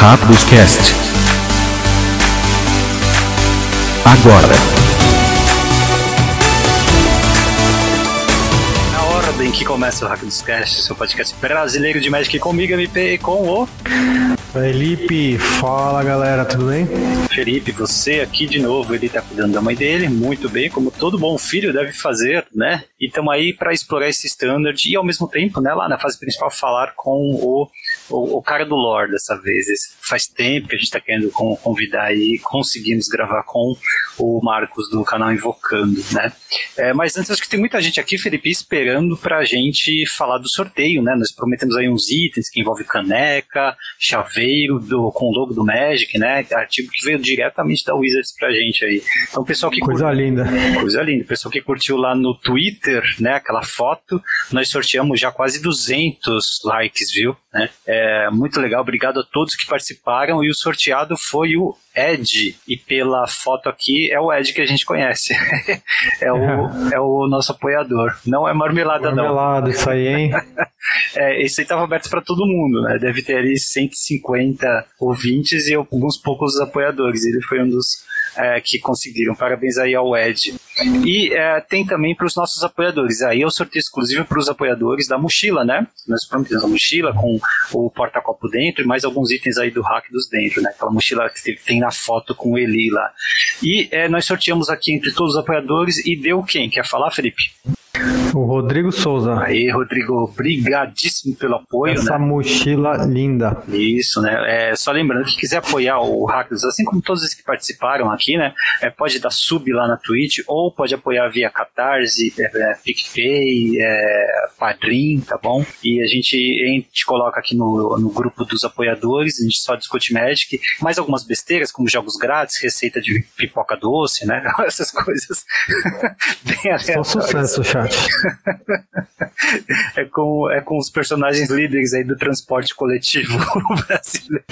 Rápidos Cast. Agora. Na ordem que começa o Rápidos Cast, seu podcast brasileiro de Magic comigo, MP, e com o Felipe, fala galera, tudo bem? Felipe, você aqui de novo, ele tá cuidando da mãe dele, muito bem, como todo bom filho deve fazer, né? E estamos aí para explorar esse standard e ao mesmo tempo, né, lá na fase principal, falar com o, o, o cara do lore dessa vez. Esse, faz tempo que a gente tá querendo convidar aí, conseguimos gravar com o Marcos do canal Invocando, né? É, mas antes, acho que tem muita gente aqui, Felipe, esperando pra gente falar do sorteio, né? Nós prometemos aí uns itens que envolvem caneca, chaveiro do, com o logo do Magic, né? Artigo que veio diretamente da Wizards pra gente aí. Então, pessoal que Coisa curtiu, linda. Coisa linda. Pessoal que curtiu lá no Twitter, né? Aquela foto, nós sorteamos já quase 200 likes, viu? Né? É muito legal. Obrigado a todos que participaram. E o sorteado foi o Ed, e pela foto aqui é o Ed que a gente conhece. é, o, é o nosso apoiador. Não é marmelada, não. Marmelada, isso aí, hein? É, esse aí estava aberto para todo mundo, né? Deve ter ali 150 ouvintes e alguns poucos apoiadores. Ele foi um dos é, que conseguiram. Parabéns aí ao Ed. E é, tem também para os nossos apoiadores. Aí é o sorteio exclusivo para os apoiadores da mochila, né? Nós prometemos a mochila com o porta-copo dentro e mais alguns itens aí do hack dos dentro, né? Aquela mochila que tem na foto com o Eli lá. E é, nós sorteamos aqui entre todos os apoiadores e deu quem? Quer falar, Felipe? O Rodrigo Souza. Aí, Rodrigo, obrigadíssimo pelo apoio. Essa né? mochila linda. Isso, né? É, só lembrando que quiser apoiar o Hackers, assim como todos os que participaram aqui, né? É, pode dar sub lá na Twitch ou pode apoiar via Catarse, é, é, PicPay, é, Padrim, tá bom? E a gente, a gente coloca aqui no, no grupo dos apoiadores, a gente só discute Magic, mais algumas besteiras, como jogos grátis, receita de pipoca doce, né? Essas coisas bem Só sucesso, é, com, é com os personagens líderes aí do transporte coletivo brasileiro.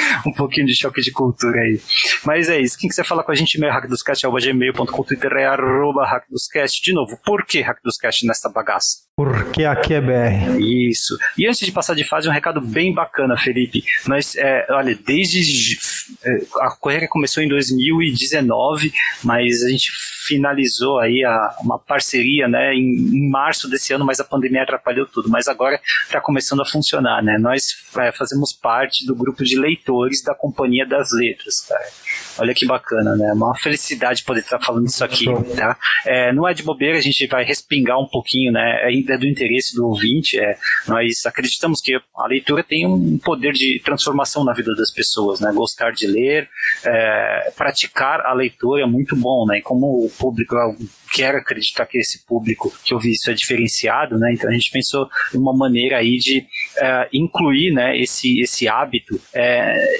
um pouquinho de choque de cultura aí. Mas é isso. Quem quiser falar com a gente, e-mail hackdoscast.gmail.com, Twitter é arroba hackdoscast. De novo, por que hackdoscast nessa bagaça? Porque aqui é BR. Isso. E antes de passar de fase, um recado bem bacana, Felipe. Nós, é, olha, desde. É, a correria começou em 2019, mas a gente finalizou aí a, uma parceria né, em, em, março desse ano, mas a pandemia atrapalhou tudo. Mas agora está começando a funcionar. Né? Nós é, fazemos parte do grupo de leitores da Companhia das Letras. Cara. Olha que bacana, né? Uma felicidade poder estar falando isso aqui, tá? É, não é de bobeira, a gente vai respingar um pouquinho, né? É do interesse do ouvinte. É, nós acreditamos que a leitura tem um poder de transformação na vida das pessoas, né? Gostar de ler, é, praticar a leitura é muito bom, né? E como o público quero acreditar que esse público que ouvi isso é diferenciado, né? Então a gente pensou uma maneira aí de uh, incluir, né, esse, esse hábito é,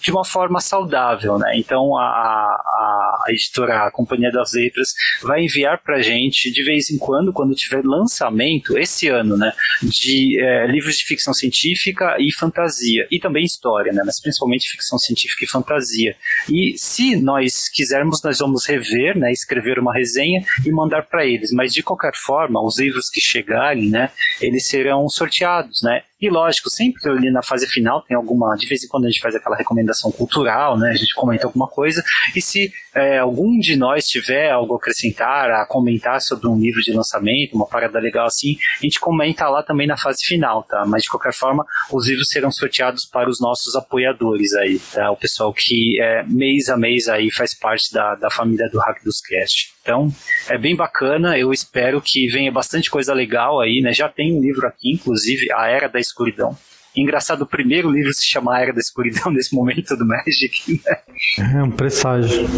de uma forma saudável, né? Então a, a, a editora, a Companhia das Letras, vai enviar para gente de vez em quando, quando tiver lançamento esse ano, né, de uh, livros de ficção científica e fantasia e também história, né? Mas principalmente ficção científica e fantasia. E se nós quisermos, nós vamos rever, né, escrever uma resenha e mandar para eles. Mas de qualquer forma, os livros que chegarem, né, eles serão sorteados, né? E lógico, sempre ali na fase final tem alguma, de vez em quando a gente faz aquela recomendação cultural, né? A gente comenta alguma coisa. E se é, algum de nós tiver algo a acrescentar, a comentar sobre um livro de lançamento, uma parada legal assim, a gente comenta lá também na fase final, tá? Mas de qualquer forma, os livros serão sorteados para os nossos apoiadores aí, tá? O pessoal que é, mês a mês aí faz parte da, da família do Hack dos Cast. Então, é bem bacana, eu espero que venha bastante coisa legal aí, né? Já tem um livro aqui, inclusive, A Era da Escuridão. Engraçado, o primeiro livro se chama A Era da Escuridão nesse momento do Magic. Né? É um presságio.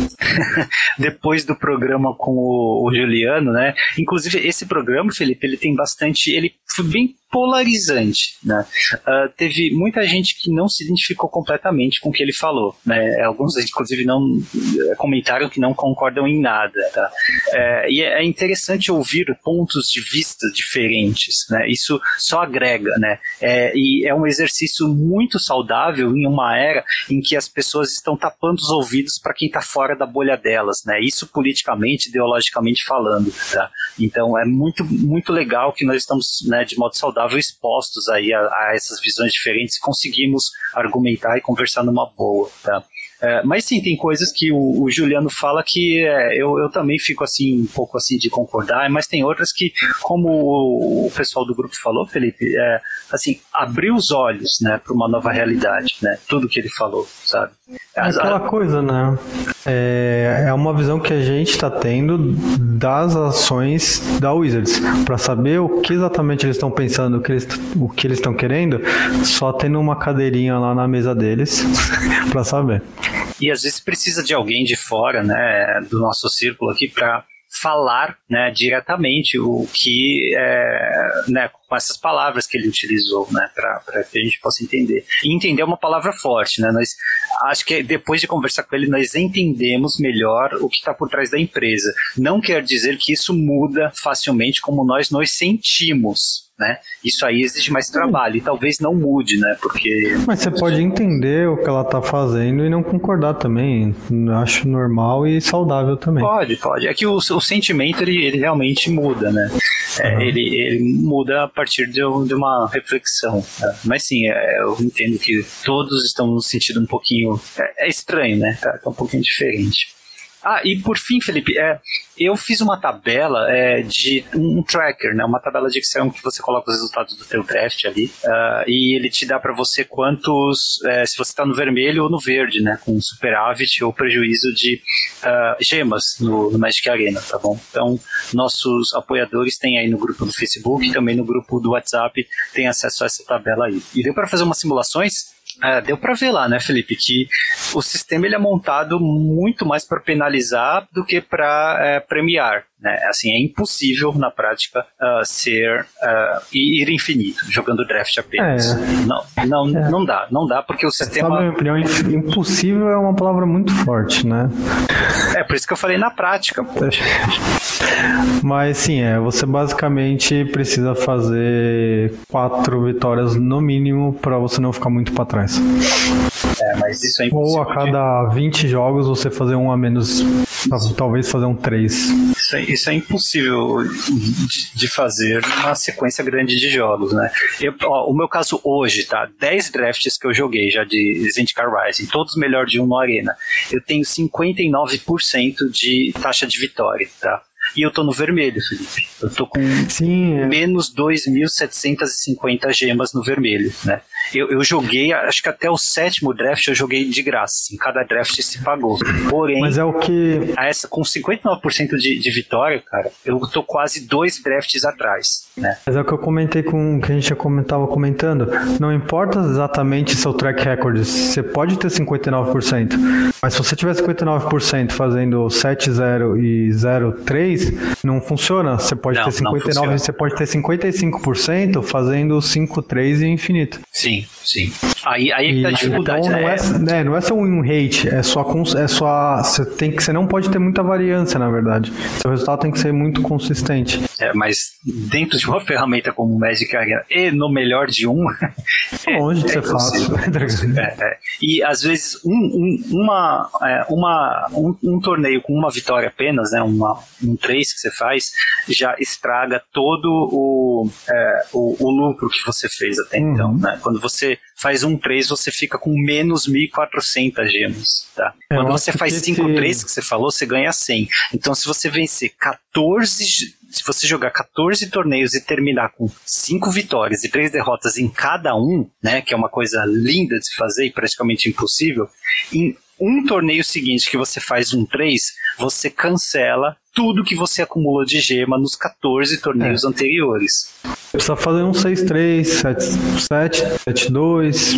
Depois do programa com o, o, Juliano, né? Inclusive, esse programa, Felipe, ele tem bastante. Ele foi bem polarizante, né? Uh, teve muita gente que não se identificou completamente com o que ele falou, né? Alguns, inclusive, não comentaram que não concordam em nada, tá? É, e é interessante ouvir pontos de vista diferentes, né? Isso só agrega, né? É, e é um exercício muito saudável em uma era em que as pessoas estão tapando os ouvidos para quem está fora da bolha delas, né? Isso politicamente, ideologicamente falando, tá? Então é muito, muito legal que nós estamos, né, de modo saudável expostos aí a, a essas visões diferentes, conseguimos argumentar e conversar numa boa, tá? É, mas sim, tem coisas que o, o Juliano fala que é, eu, eu também fico assim, um pouco assim de concordar, mas tem outras que, como o, o pessoal do grupo falou, Felipe, é, assim, abriu os olhos, né, para uma nova realidade, né, tudo que ele falou, sabe? É aquela coisa, né? É, é uma visão que a gente está tendo das ações da Wizards. Para saber o que exatamente eles estão pensando, o que eles, o que eles estão querendo, só tendo uma cadeirinha lá na mesa deles para saber. E às vezes precisa de alguém de fora, né, do nosso círculo aqui para falar né, diretamente o que, é, né, com essas palavras que ele utilizou, né, para que a gente possa entender. E entender é uma palavra forte, né, nós, acho que depois de conversar com ele, nós entendemos melhor o que está por trás da empresa. Não quer dizer que isso muda facilmente como nós nos sentimos, né? Isso aí exige mais trabalho e talvez não mude, né? Porque. Mas você pode entender o que ela está fazendo e não concordar também. Acho normal e saudável também. Pode, pode. É que o, o sentimento ele, ele realmente muda, né? É, uhum. ele, ele muda a partir de, de uma reflexão. Né? Mas sim, é, eu entendo que todos estão no sentido um pouquinho. É, é estranho, né? Tá, tá um pouquinho diferente. Ah, e por fim, Felipe, é, eu fiz uma tabela é, de um tracker, né, uma tabela de Excel que você coloca os resultados do teu draft ali uh, e ele te dá para você quantos, é, se você está no vermelho ou no verde, né, com superávit ou prejuízo de uh, gemas no, no Magic Arena, tá bom? Então, nossos apoiadores têm aí no grupo do Facebook, também no grupo do WhatsApp, tem acesso a essa tabela aí. E deu para fazer umas simulações é, deu para ver lá, né, Felipe, que o sistema ele é montado muito mais para penalizar do que para é, premiar. Né? Assim, é impossível na prática uh, ser uh, ir infinito jogando draft apenas. É. Não, não, é. não dá, não dá porque o sistema. Na minha opinião, impossível é uma palavra muito forte, né? É por isso que eu falei na prática. Pô. Mas sim, é, você basicamente precisa fazer quatro vitórias no mínimo para você não ficar muito para trás. É, mas isso é impossível. Ou a cada de... 20 jogos você fazer um a menos, talvez fazer um 3. Isso é, isso é impossível de, de fazer numa sequência grande de jogos, né? Eu, ó, o meu caso hoje, tá? 10 drafts que eu joguei já de Zendikar Rising, todos melhor de um no Arena. Eu tenho 59% de taxa de vitória, tá? E eu tô no vermelho, Felipe. Eu tô com Sim, é. menos 2.750 gemas no vermelho, né? Eu, eu joguei, acho que até o sétimo draft eu joguei de graça. Assim, cada draft se pagou. Porém, Mas é o que. Essa, com 59% de, de vitória, cara, eu tô quase dois drafts atrás. Né? Mas é o que eu comentei com que a gente já comentava comentando. Não importa exatamente seu track record, você pode ter 59%. Mas se você tiver 59% fazendo 7-0 e 0-3, não funciona. Você pode não, ter 59%, você pode ter 55% fazendo 5-3 e infinito. Sim, sim. Aí, aí é que tá a dificuldade. Então, não, é, é, né, não é só um hate, é só, é só você tem que você não pode ter muita variância, na verdade. Seu resultado tem que ser muito consistente. É, mas dentro de uma ferramenta como o Magic Arena e no melhor de um, é, longe de ser fácil. É, é, e às vezes um, um uma, é, uma, um, um, torneio com uma vitória apenas, né, uma, um 3 que você faz, já estraga todo o, é, o, o, lucro que você fez até uhum. então. Né? Quando você faz um 3, você fica com menos 1.400 gemas. Tá? É, Quando você faz 5 3 que você falou, você ganha 100. Então, se você vencer 14 se você jogar 14 torneios e terminar com 5 vitórias e 3 derrotas em cada um, né, que é uma coisa linda de se fazer e praticamente impossível, em um torneio seguinte que você faz um 3, você cancela tudo que você acumulou de gema nos 14 torneios é. anteriores. Precisa fazer um 6-3, 7-7, 7-2,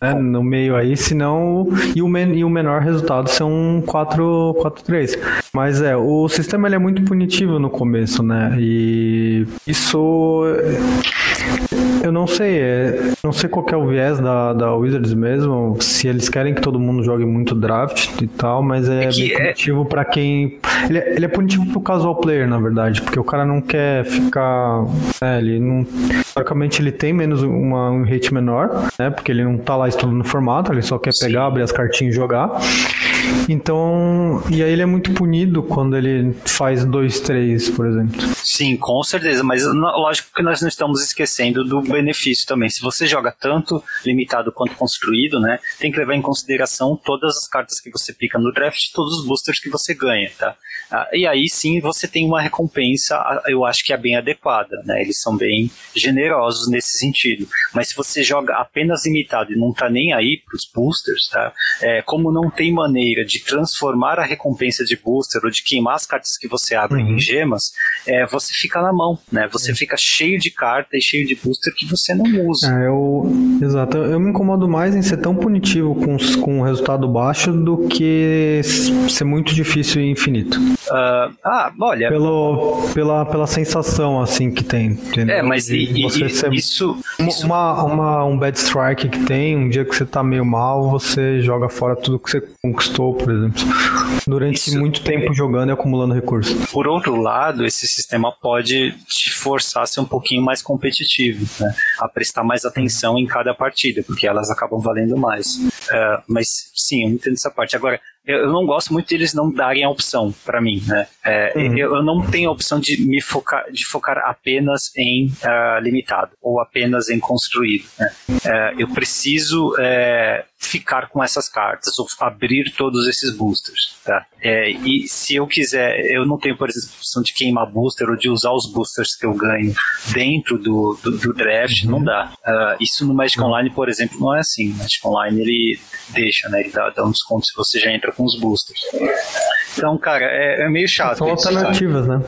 né, no meio aí, senão. E o, men, e o menor resultado ser um 4-3. Mas é, o sistema ele é muito punitivo no começo, né? E isso. Eu não sei, é, não sei qual é o viés da, da Wizards mesmo, se eles querem que todo mundo jogue muito draft e tal, mas é, é bem é punitivo para quem. Ele, é, ele é punitivo pro casual player, na verdade, porque o cara não quer ficar. É, ele não. Basicamente ele tem menos uma, um rate menor, né? Porque ele não tá lá estudando formato, ele só quer Sim. pegar, abrir as cartinhas e jogar. Então, e aí ele é muito punido quando ele faz 2, 3, por exemplo. Sim, com certeza, mas lógico que nós não estamos esquecendo do benefício também. Se você joga tanto limitado quanto construído, né, tem que levar em consideração todas as cartas que você pica no draft, todos os boosters que você ganha, tá? Ah, e aí sim você tem uma recompensa, ah, eu acho que é bem adequada, né? Eles são bem generosos nesse sentido. Mas se você joga apenas limitado e não tá nem aí pros boosters, tá? É, como não tem maneira de transformar a recompensa de booster ou de queimar as cartas que você abre uhum. em gemas, é, você fica na mão, né? Você fica cheio de carta e cheio de booster que você não usa. É, eu, exato. Eu me incomodo mais em ser tão punitivo com, com um resultado baixo do que ser muito difícil e infinito. Uh, ah, olha. Pelo, pela, pela sensação, assim, que tem. Entendeu? É, mas e, e, isso, isso. Uma, uma, um bad strike que tem, um dia que você tá meio mal, você joga fora tudo que você conquistou, por exemplo. Durante isso, muito tempo jogando e acumulando recursos. Por outro lado, esse sistema pode te forçar a ser um pouquinho mais competitivo, né? A prestar mais atenção em cada partida, porque elas acabam valendo mais. Uh, mas sim, eu entendo essa parte. Agora, eu não gosto muito deles não darem a opção para mim, né? É, uhum. eu, eu, não tenho a opção de me focar, de focar apenas em uh, limitado ou apenas em construído. Né? É, eu preciso é, ficar com essas cartas ou abrir todos esses boosters, tá? É, e se eu quiser, eu não tenho, por exemplo, a opção de queimar booster ou de usar os boosters que eu ganho dentro do, do, do draft, uhum. não dá. Uh, isso no Magic. Online, por exemplo, não é assim. No Magic Online ele deixa, né? Ele dá, dá um desconto se você já entra com os boosters. Então, cara, é, é meio chato. São alternativas, né?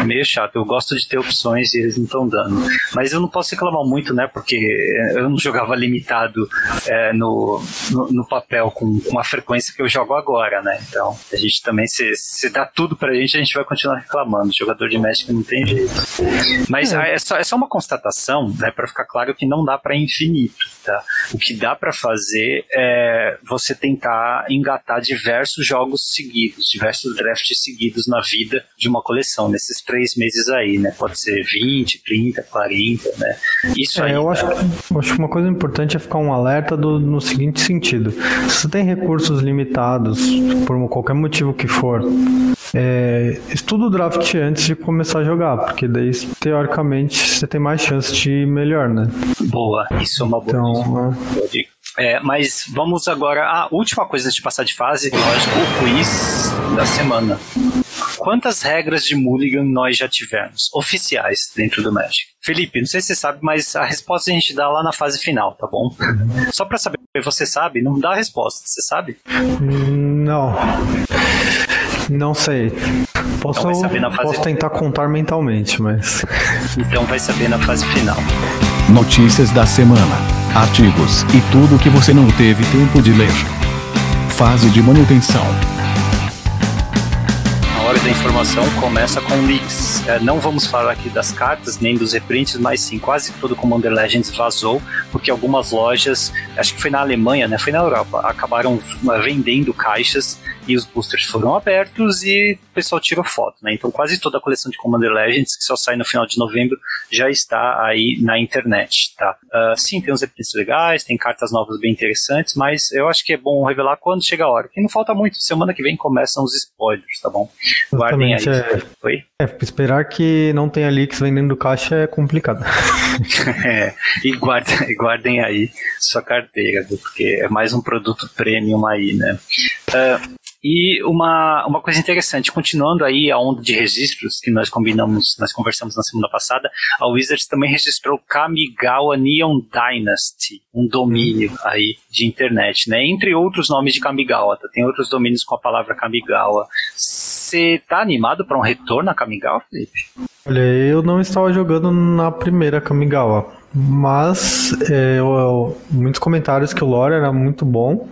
É meio chato. Eu gosto de ter opções e eles não estão dando. Mas eu não posso reclamar muito, né? Porque eu não jogava limitado é, no, no, no, papel com, com a frequência que eu jogo agora, né? Então, a gente também, se, se dá tudo pra gente, a gente vai continuar reclamando. O jogador de Magic não tem jeito. Mas é, é só, é só uma constatação, né? Pra ficar claro que não dá pra infinito, tá? O que dá pra fazer é você tentar engatar diversos jogos seguidos, diversos drafts seguidos na vida de uma coleção, nesses três meses aí, né? Pode ser 20, 30, 40, né? Isso é, aí. Eu acho, eu acho que uma coisa importante é ficar um alerta do, no seguinte sentido: se você tem recursos limitados, por qualquer motivo que for, é, estuda o draft antes de começar a jogar, porque daí, teoricamente, você tem mais chance de ir melhor, né? Boa, isso é uma boa, então, dica. É, mas vamos agora à última coisa de passar de fase, lógico, o quiz da semana. Quantas regras de Mulligan nós já tivemos, oficiais, dentro do Magic? Felipe, não sei se você sabe, mas a resposta a gente dá lá na fase final, tá bom? Só pra saber, você sabe? Não dá a resposta, você sabe? Não. Não sei. Posso, então posso tentar contar mentalmente, mas. Então vai saber na fase final. Notícias da semana, artigos e tudo que você não teve tempo de ler. Fase de manutenção hora da informação começa com leaks. É, não vamos falar aqui das cartas nem dos reprints, mas sim, quase todo o Commander Legends vazou, porque algumas lojas, acho que foi na Alemanha, né, foi na Europa, acabaram uh, vendendo caixas e os boosters foram abertos e pessoal tirou foto, né? Então quase toda a coleção de Commander Legends, que só sai no final de novembro, já está aí na internet, tá? Uh, sim, tem uns reprints legais, tem cartas novas bem interessantes, mas eu acho que é bom revelar quando chega a hora. Que não falta muito, semana que vem começam os spoilers, tá bom? Guardem aí. É, Oi? É, esperar que não tenha leaks vendendo caixa é complicado. é, e guardem, guardem aí sua carteira, porque é mais um produto premium aí, né? Uh, e uma, uma coisa interessante, continuando aí a onda de registros que nós combinamos, nós conversamos na semana passada, a Wizards também registrou Kamigawa Neon Dynasty, um domínio aí de internet, né? Entre outros nomes de Kamigawa, tá? tem outros domínios com a palavra Kamigawa. Você tá animado para um retorno a Kamigawa, Felipe? Olha, eu não estava jogando na primeira Kamigawa, mas é, eu, eu, muitos comentários que o lore era muito bom,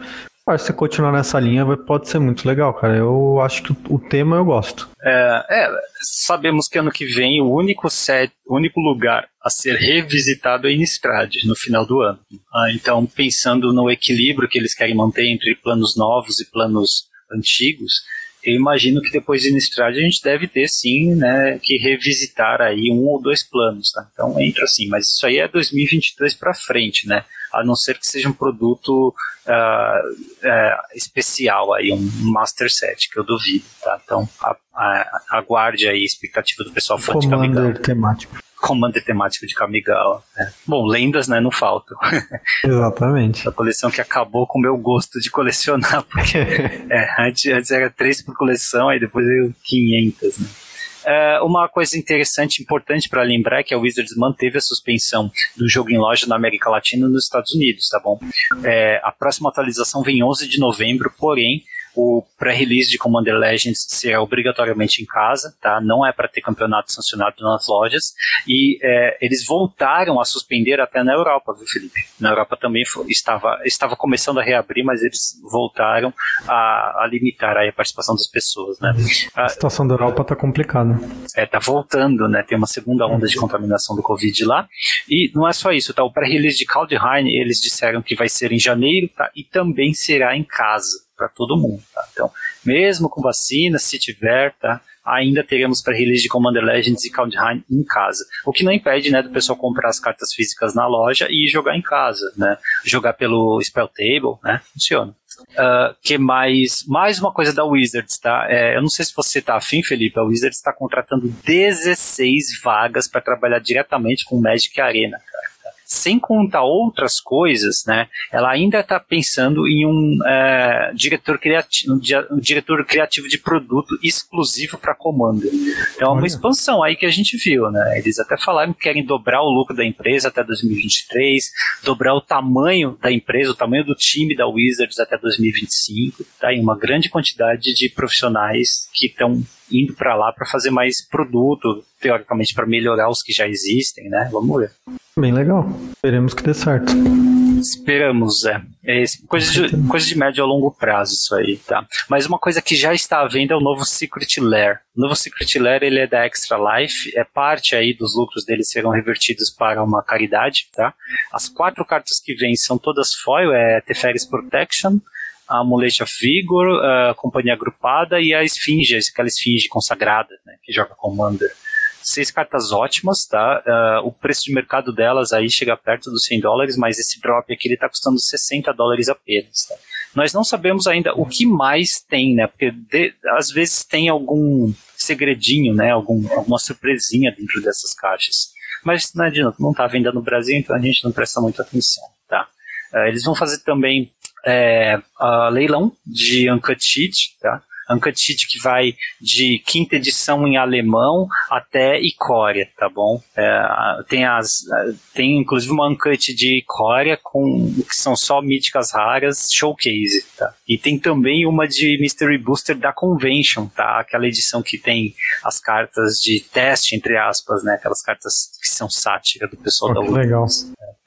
Se continuar nessa linha pode ser muito legal, cara. Eu acho que o tema eu gosto. É, é, sabemos que ano que vem o único set, o único lugar a ser revisitado é Innistrad, no final do ano. Ah, então, pensando no equilíbrio que eles querem manter entre planos novos e planos antigos, eu imagino que depois de Innistrad a gente deve ter sim, né, que revisitar aí um ou dois planos, tá? Então entra assim, mas isso aí é 2023 para frente, né? A não ser que seja um produto uh, uh, especial aí, um master set, que eu duvido, tá? Então, a, a, aguarde aí a expectativa do pessoal fã de Kamigawa. temático. Commander temático de Kamigawa. Né? Bom, lendas, né, não faltam. Exatamente. a coleção que acabou com o meu gosto de colecionar, porque é, antes, antes era três por coleção, aí depois veio 500, né? É, uma coisa interessante, importante para lembrar é que a Wizards manteve a suspensão do jogo em loja na América Latina e nos Estados Unidos, tá bom? É, a próxima atualização vem 11 de novembro, porém o pré-release de Commander Legends será obrigatoriamente em casa, tá? Não é para ter campeonato sancionado nas lojas. E é, eles voltaram a suspender até na Europa, viu, Felipe? Na Europa também foi, estava, estava começando a reabrir, mas eles voltaram a, a limitar a participação das pessoas, né? A situação da Europa tá complicada. É, tá voltando, né? Tem uma segunda onda de contaminação do Covid lá. E não é só isso, tá? O pré-release de Kaldheim, eles disseram que vai ser em janeiro, tá? E também será em casa para todo mundo. Tá? Então, mesmo com vacina, se tiver, tá? ainda teremos para release de Commander Legends e Kaldheim em casa. O que não impede, né, do pessoal comprar as cartas físicas na loja e jogar em casa, né? Jogar pelo Spell Table, né? Funciona. Uh, que mais? Mais uma coisa da Wizards, tá? É, eu não sei se você tá afim, Felipe. A Wizards está contratando 16 vagas para trabalhar diretamente com Magic Arena sem contar outras coisas, né, ela ainda está pensando em um é, diretor, criativo, um diretor criativo de produto exclusivo para Commander. Então é uma expansão aí que a gente viu, né? Eles até falaram que querem dobrar o lucro da empresa até 2023, dobrar o tamanho da empresa, o tamanho do time da Wizards até 2025. Tá? E uma grande quantidade de profissionais que estão indo para lá para fazer mais produto, teoricamente para melhorar os que já existem, né? Vamos ver. Bem legal. Esperemos que dê certo. Esperamos, é. é coisa, de, coisa de médio a longo prazo isso aí, tá? Mas uma coisa que já está à venda é o novo Secret Lair. O novo Secret Lair, ele é da Extra Life, é parte aí dos lucros dele serão revertidos para uma caridade, tá? As quatro cartas que vêm são todas foil, é Teferis Protection, a Amulet of Vigor, a Companhia Agrupada e a Esfinge, aquela Esfinge consagrada, né, que joga Commander. Seis cartas ótimas, tá? Uh, o preço de mercado delas aí chega perto dos 100 dólares, mas esse drop aqui ele tá custando 60 dólares apenas, tá? Nós não sabemos ainda o que mais tem, né? Porque de, às vezes tem algum segredinho, né? Algum, alguma surpresinha dentro dessas caixas. Mas não adianta, não tá vendendo no Brasil, então a gente não presta muita atenção, tá? Uh, eles vão fazer também é, leilão de Uncut Sheet, tá? Uncut Sheet que vai de quinta edição em alemão até Icória, tá bom? É, tem, as, tem inclusive uma Uncut de Icória com, que são só míticas raras, showcase, tá? E tem também uma de Mystery Booster da Convention, tá? Aquela edição que tem as cartas de teste, entre aspas, né? Aquelas cartas que são sátira do pessoal oh, da Legal.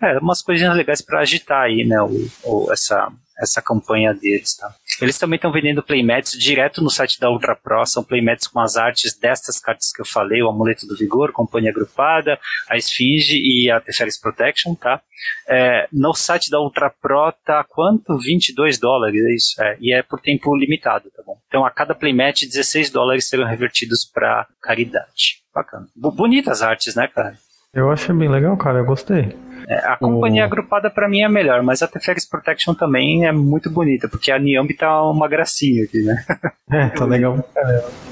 É, umas coisinhas legais para agitar aí, né? O, o, essa, essa campanha deles, tá? Eles também estão vendendo playmats direto no site da Ultra Pro, são playmats com as artes destas cartas que eu falei, o Amuleto do Vigor, Companhia Agrupada, a Esfinge e a Teferis Protection, tá? É, no site da Ultra Pro tá quanto? 22 dólares, é isso? É, e é por tempo limitado, tá bom? Então a cada playmat 16 dólares serão revertidos para caridade. Bacana. Bonitas artes, né, cara? Eu achei bem legal, cara, eu gostei. É, a companhia o... agrupada para mim é melhor, mas a Teferis Protection também é muito bonita, porque a Niambi tá uma gracinha aqui, né? É, tá legal.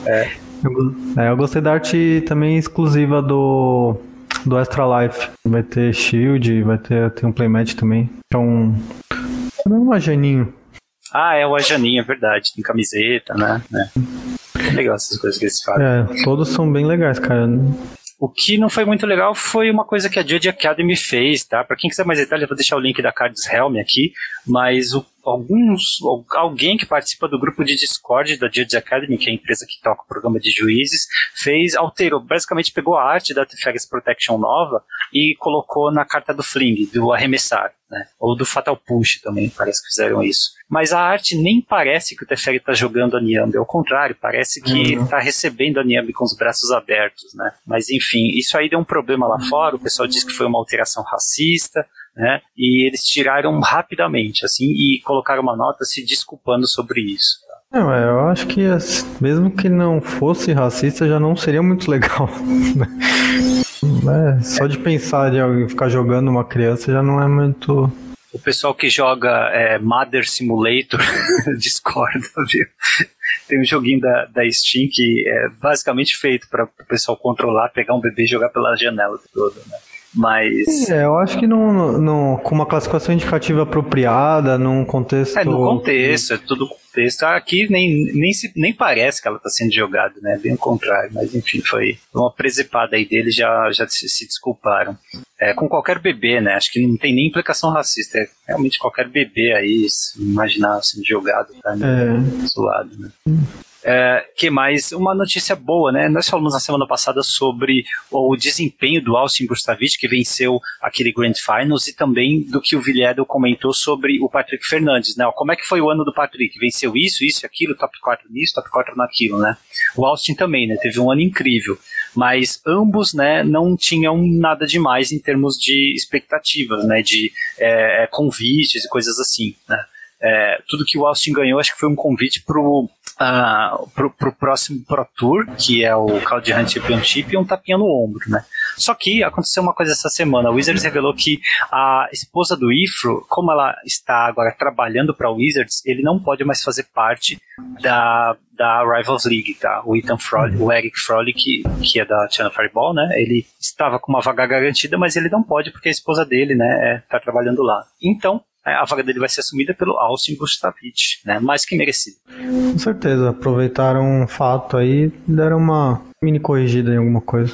É. Eu, é, eu gostei da arte também exclusiva do, do Extra Life. Vai ter Shield, vai ter, tem um playmat também. É um. É um ajaninho. Ah, é o ajaninho, é verdade. Tem camiseta, né? É. Legal essas coisas que eles fazem. É, todos são bem legais, cara. O que não foi muito legal foi uma coisa que a Judge Academy fez, tá? Para quem quiser mais detalhes, eu vou deixar o link da Cards Helm aqui, mas o, alguns, alguém que participa do grupo de Discord da Judge Academy, que é a empresa que toca o programa de juízes, fez, alterou, basicamente pegou a arte da Teferis Protection nova e colocou na carta do Fling, do arremessar, né? Ou do Fatal Push também, parece que fizeram isso mas a arte nem parece que o Teferi está jogando a Niambi, ao contrário, parece que está uhum. Tá recebendo a Niambi com os braços abertos, né? Mas enfim, isso aí deu um problema lá fora, o pessoal disse que foi uma alteração racista, né? E eles tiraram rapidamente, assim, e colocaram uma nota se desculpando sobre isso. Não, é, eu acho que mesmo que não fosse racista, já não seria muito legal. Né? É, só de pensar de alguém ficar jogando uma criança já não é muito o pessoal que joga é, Mother Simulator discorda, viu? Tem um joguinho da, da Steam que é basicamente feito para o pessoal controlar, pegar um bebê e jogar pela janela toda, né? Mas. É, eu acho que não, não, com uma classificação indicativa apropriada, num contexto. É, no contexto, é tudo contexto. Aqui nem, nem, se, nem parece que ela está sendo jogada, né? Bem o contrário. Mas enfim, foi uma presepada aí deles, já, já se, se desculparam. É, com qualquer bebê, né? Acho que não tem nem implicação racista. É realmente qualquer bebê aí, imaginar sendo jogado, tá? Né? É. Zoado, né? É, que mais? Uma notícia boa, né? Nós falamos na semana passada sobre o desempenho do Austin Gustavich, que venceu aquele Grand Finals, e também do que o Vilhedo comentou sobre o Patrick Fernandes, né? Como é que foi o ano do Patrick? Venceu isso, isso, aquilo, top 4 nisso, top 4 naquilo, né? O Austin também, né? Teve um ano incrível, mas ambos, né, não tinham nada demais em termos de expectativas, né? De é, convites e coisas assim, né? É, tudo que o Austin ganhou, acho que foi um convite pro uh, pro, pro próximo Pro Tour, que é o Cloud Hunt Championship, e um tapinha no ombro, né? Só que aconteceu uma coisa essa semana. O Wizards revelou que a esposa do Ifro, como ela está agora trabalhando para o Wizards, ele não pode mais fazer parte da, da Rivals League, tá? O Ethan Frolic, o Eric Frolic, que, que é da Channel Fireball, né? Ele estava com uma vaga garantida, mas ele não pode porque a esposa dele, né, está é, trabalhando lá. Então, a vaga dele vai ser assumida pelo Austin Gustavich, né? Mais que merecido. Com certeza, aproveitaram um fato aí deram uma mini corrigida em alguma coisa.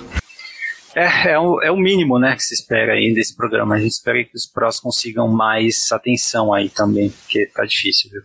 É, é, o, é o mínimo, né, que se espera aí desse programa. A gente espera que os prós consigam mais atenção aí também, porque tá difícil, viu?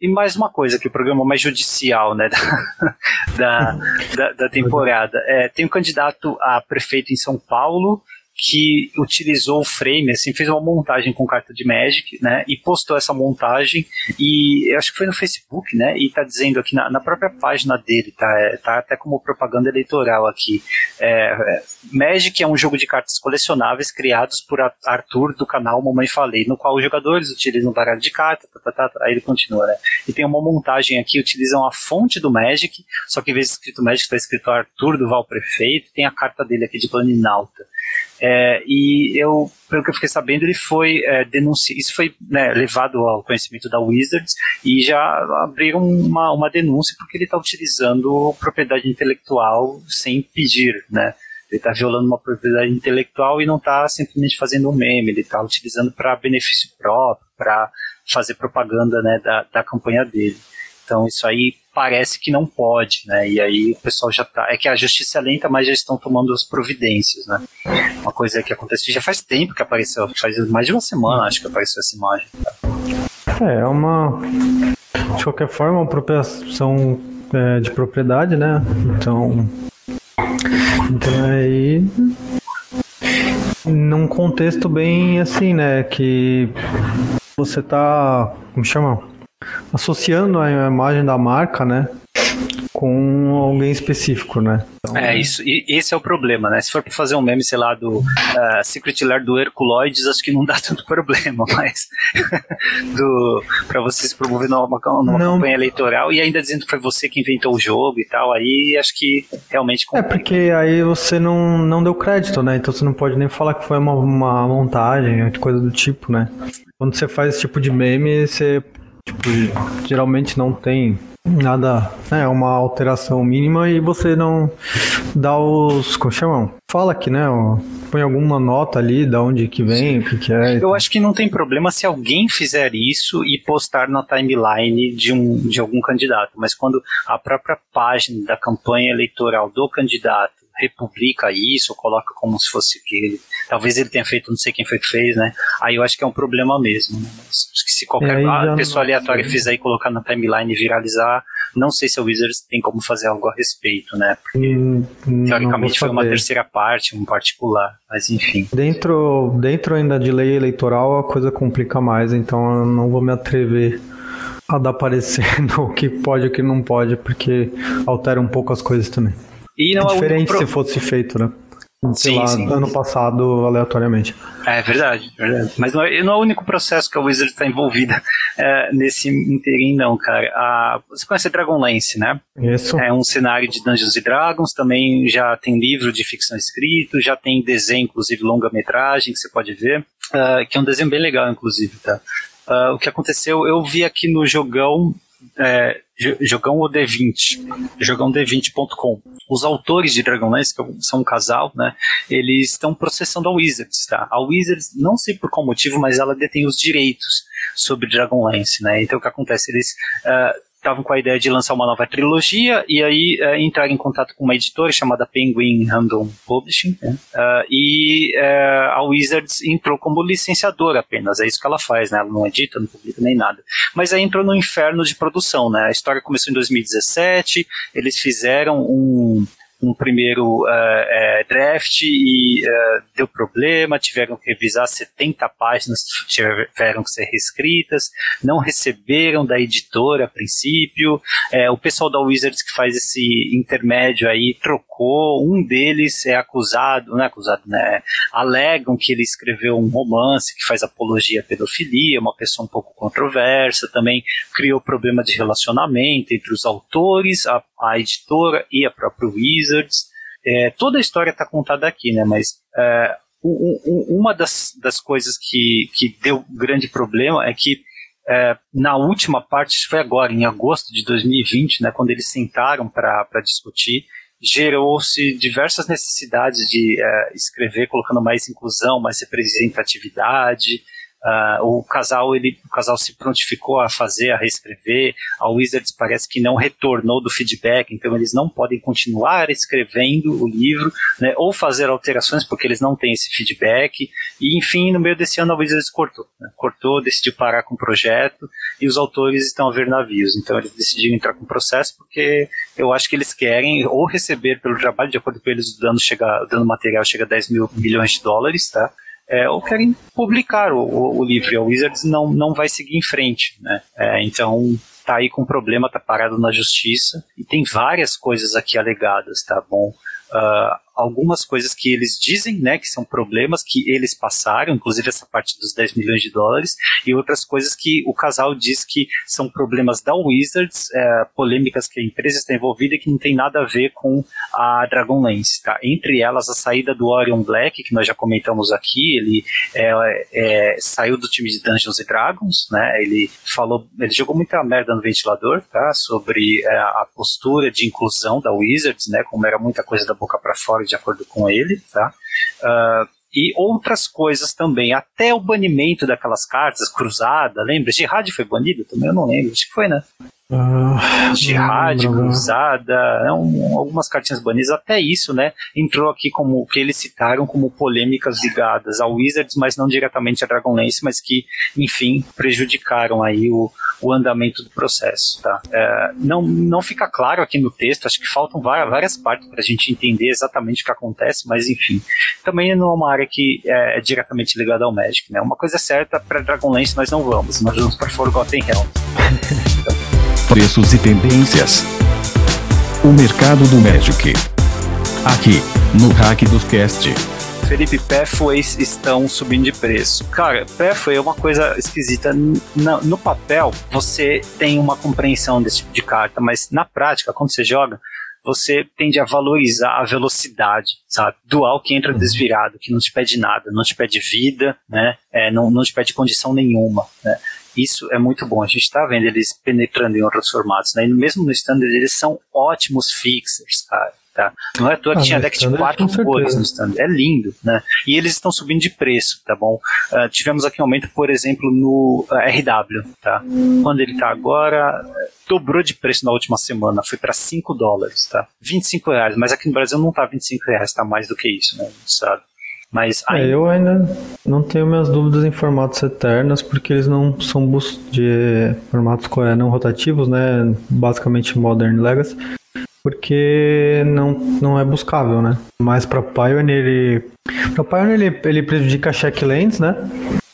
E mais uma coisa, que o programa mais judicial né, da, da, da, da temporada. É, tem um candidato a prefeito em São Paulo que utilizou o frame, assim, fez uma montagem com carta de Magic, né, e postou essa montagem, e acho que foi no Facebook, né, e tá dizendo aqui na, na própria página dele, tá, é, tá até como propaganda eleitoral aqui, é, é, Magic é um jogo de cartas colecionáveis criados por Arthur do canal Mamãe Falei, no qual os jogadores utilizam baralho de cartas, tá, tá, tá, aí ele continua, né, e tem uma montagem aqui, utilizam a fonte do Magic, só que em vez de escrito Magic, está escrito Arthur do Val Prefeito, tem a carta dele aqui de Planinalta. É, e eu, pelo que eu fiquei sabendo, ele foi é, denunciado, isso foi né, levado ao conhecimento da Wizards e já abriram uma, uma denúncia porque ele está utilizando propriedade intelectual sem pedir, né? Ele está violando uma propriedade intelectual e não está simplesmente fazendo um meme, ele está utilizando para benefício próprio, para fazer propaganda né, da, da campanha dele. Então isso aí parece que não pode, né? E aí o pessoal já tá. É que a justiça é lenta, mas já estão tomando as providências, né? Uma coisa que aconteceu já faz tempo que apareceu, faz mais de uma semana acho que apareceu essa imagem. É, é uma. De qualquer forma, uma apropriação é, de propriedade, né? Então. Então aí. Num contexto bem assim, né? Que você tá. Como chama? Associando a imagem da marca, né? Com alguém específico, né? Então... É, isso, e esse é o problema, né? Se for fazer um meme, sei lá, do uh, Secret Lair do Herculoides, acho que não dá tanto problema, mas do para vocês promover numa, numa campanha eleitoral e ainda dizendo que foi você que inventou o jogo e tal, aí acho que realmente complica. É, porque aí você não, não deu crédito, né? Então você não pode nem falar que foi uma, uma montagem, coisa do tipo, né? Quando você faz esse tipo de meme, você Tipo, geralmente não tem nada, é uma alteração mínima e você não dá os, como chamam? Fala aqui, né, põe alguma nota ali da onde que vem, o que que é. Eu acho que não tem problema se alguém fizer isso e postar na timeline de um de algum candidato, mas quando a própria página da campanha eleitoral do candidato republica isso, coloca como se fosse que talvez ele tenha feito, não sei quem foi que fez, né? Aí eu acho que é um problema mesmo. Né? Se qualquer pessoa aleatória fizer aí colocar na timeline e viralizar, não sei se a Wizards tem como fazer algo a respeito, né? Porque hum, teoricamente foi uma terceira parte, um particular, mas enfim. Dentro, dentro ainda de lei eleitoral a coisa complica mais, então eu não vou me atrever a dar parecer no que pode e o que não pode, porque altera um pouco as coisas também. E não é diferente pro... se fosse feito, né? Sei sim, lá, sim. ano passado, aleatoriamente. É verdade, verdade. Mas não é, não é o único processo que a Wizard está envolvida é, nesse inteirinho, não, cara. A, você conhece Dragonlance, né? Isso. É um cenário de Dungeons Dragons, também já tem livro de ficção escrito, já tem desenho, inclusive longa-metragem, que você pode ver, uh, que é um desenho bem legal, inclusive, tá? Uh, o que aconteceu, eu vi aqui no jogão é, Jogão ou D20, jogãod20.com. Os autores de Dragonlance, que são um casal, né, eles estão processando a Wizards, tá? A Wizards, não sei por qual motivo, mas ela detém os direitos sobre Dragonlance, né? Então o que acontece? Eles uh, estavam com a ideia de lançar uma nova trilogia e aí uh, entraram em contato com uma editora chamada Penguin Random Publishing uh, e uh, a Wizards entrou como licenciadora apenas, é isso que ela faz, né? Ela não edita, não publica nem nada. Mas aí entrou no inferno de produção, né? A história começou em 2017, eles fizeram um um primeiro uh, uh, draft e uh, deu problema, tiveram que revisar 70 páginas, tiveram que ser reescritas, não receberam da editora a princípio. o pessoal da Wizards que faz esse intermédio aí trocou, um deles é acusado, não é acusado, né? Alegam que ele escreveu um romance que faz apologia à pedofilia, uma pessoa um pouco controversa, também criou problema de relacionamento entre os autores, a, a editora e a própria Wizards. É, toda a história está contada aqui, né? Mas é, um, um, uma das, das coisas que, que deu grande problema é que é, na última parte, foi agora, em agosto de 2020, né, quando eles sentaram para discutir, gerou-se diversas necessidades de é, escrever colocando mais inclusão, mais representatividade, Uh, o casal ele o casal se prontificou a fazer a reescrever. A Wizards parece que não retornou do feedback então eles não podem continuar escrevendo o livro né, ou fazer alterações porque eles não têm esse feedback. E enfim no meio desse ano a Wizards cortou né, cortou decidiu parar com o projeto e os autores estão a ver navios. Então eles decidiram entrar com o processo porque eu acho que eles querem ou receber pelo trabalho de acordo com eles o dano chega o dano material chega a 10 mil milhões de dólares tá é, ou querem publicar o, o, o, livro. A Wizards não, não vai seguir em frente, né? É, então tá aí com problema, tá parado na justiça e tem várias coisas aqui alegadas, tá bom? Uh, algumas coisas que eles dizem, né, que são problemas que eles passaram, inclusive essa parte dos 10 milhões de dólares, e outras coisas que o casal diz que são problemas da Wizards, é, polêmicas que a empresa está envolvida e que não tem nada a ver com a Dragonlance, tá? Entre elas, a saída do Orion Black, que nós já comentamos aqui, ele é, é, saiu do time de Dungeons Dragons, né, ele falou, ele jogou muita merda no ventilador, tá, sobre é, a postura de inclusão da Wizards, né, como era muita coisa da boca para fora de acordo com ele, tá? Uh, e outras coisas também, até o banimento daquelas cartas, cruzada, lembra? Jihad foi banido também? Eu não lembro, acho que foi, né? Uh, Jihad, cruzada, é um, algumas cartinhas banidas, até isso, né? Entrou aqui como o que eles citaram como polêmicas ligadas ao Wizards, mas não diretamente a Dragonlance, mas que, enfim, prejudicaram aí o, o andamento do processo. Tá? É, não, não fica claro aqui no texto, acho que faltam várias, várias partes para a gente entender exatamente o que acontece, mas enfim, também não é uma área que é, é diretamente ligada ao Magic. Né? Uma coisa é certa, para Dragonlance nós não vamos, nós vamos para Forgotten Realms. Preços e tendências. O mercado do Magic. Aqui, no Hack dos Cast. Felipe, Pathways estão subindo de preço. Cara, Pathway é uma coisa esquisita. No, no papel, você tem uma compreensão desse tipo de carta, mas na prática, quando você joga, você tende a valorizar a velocidade, sabe? Dual que entra uhum. desvirado, que não te pede nada, não te pede vida, né? É, não, não te pede condição nenhuma, né? Isso é muito bom. A gente está vendo eles penetrando em outros formatos, né? E mesmo no standard, eles são ótimos fixers, cara. Tá? Não é à toa que ah, tinha deck de quatro cores no stand. É lindo, né? E eles estão subindo de preço, tá bom? Uh, tivemos aqui um aumento, por exemplo, no uh, ah, RW, tá? Quando ele tá agora, dobrou de preço na última semana, foi para 5 dólares, tá? 25 reais, mas aqui no Brasil não tá 25 reais, tá mais do que isso, né? Sabe? Mas é, ainda... é, eu ainda não tenho minhas dúvidas em formatos eternos, porque eles não são de formatos não rotativos, né? Basicamente Modern Legacy porque não, não é buscável, né? Mas para Pioneer ele para Pioneer ele, ele prejudica checklands, né?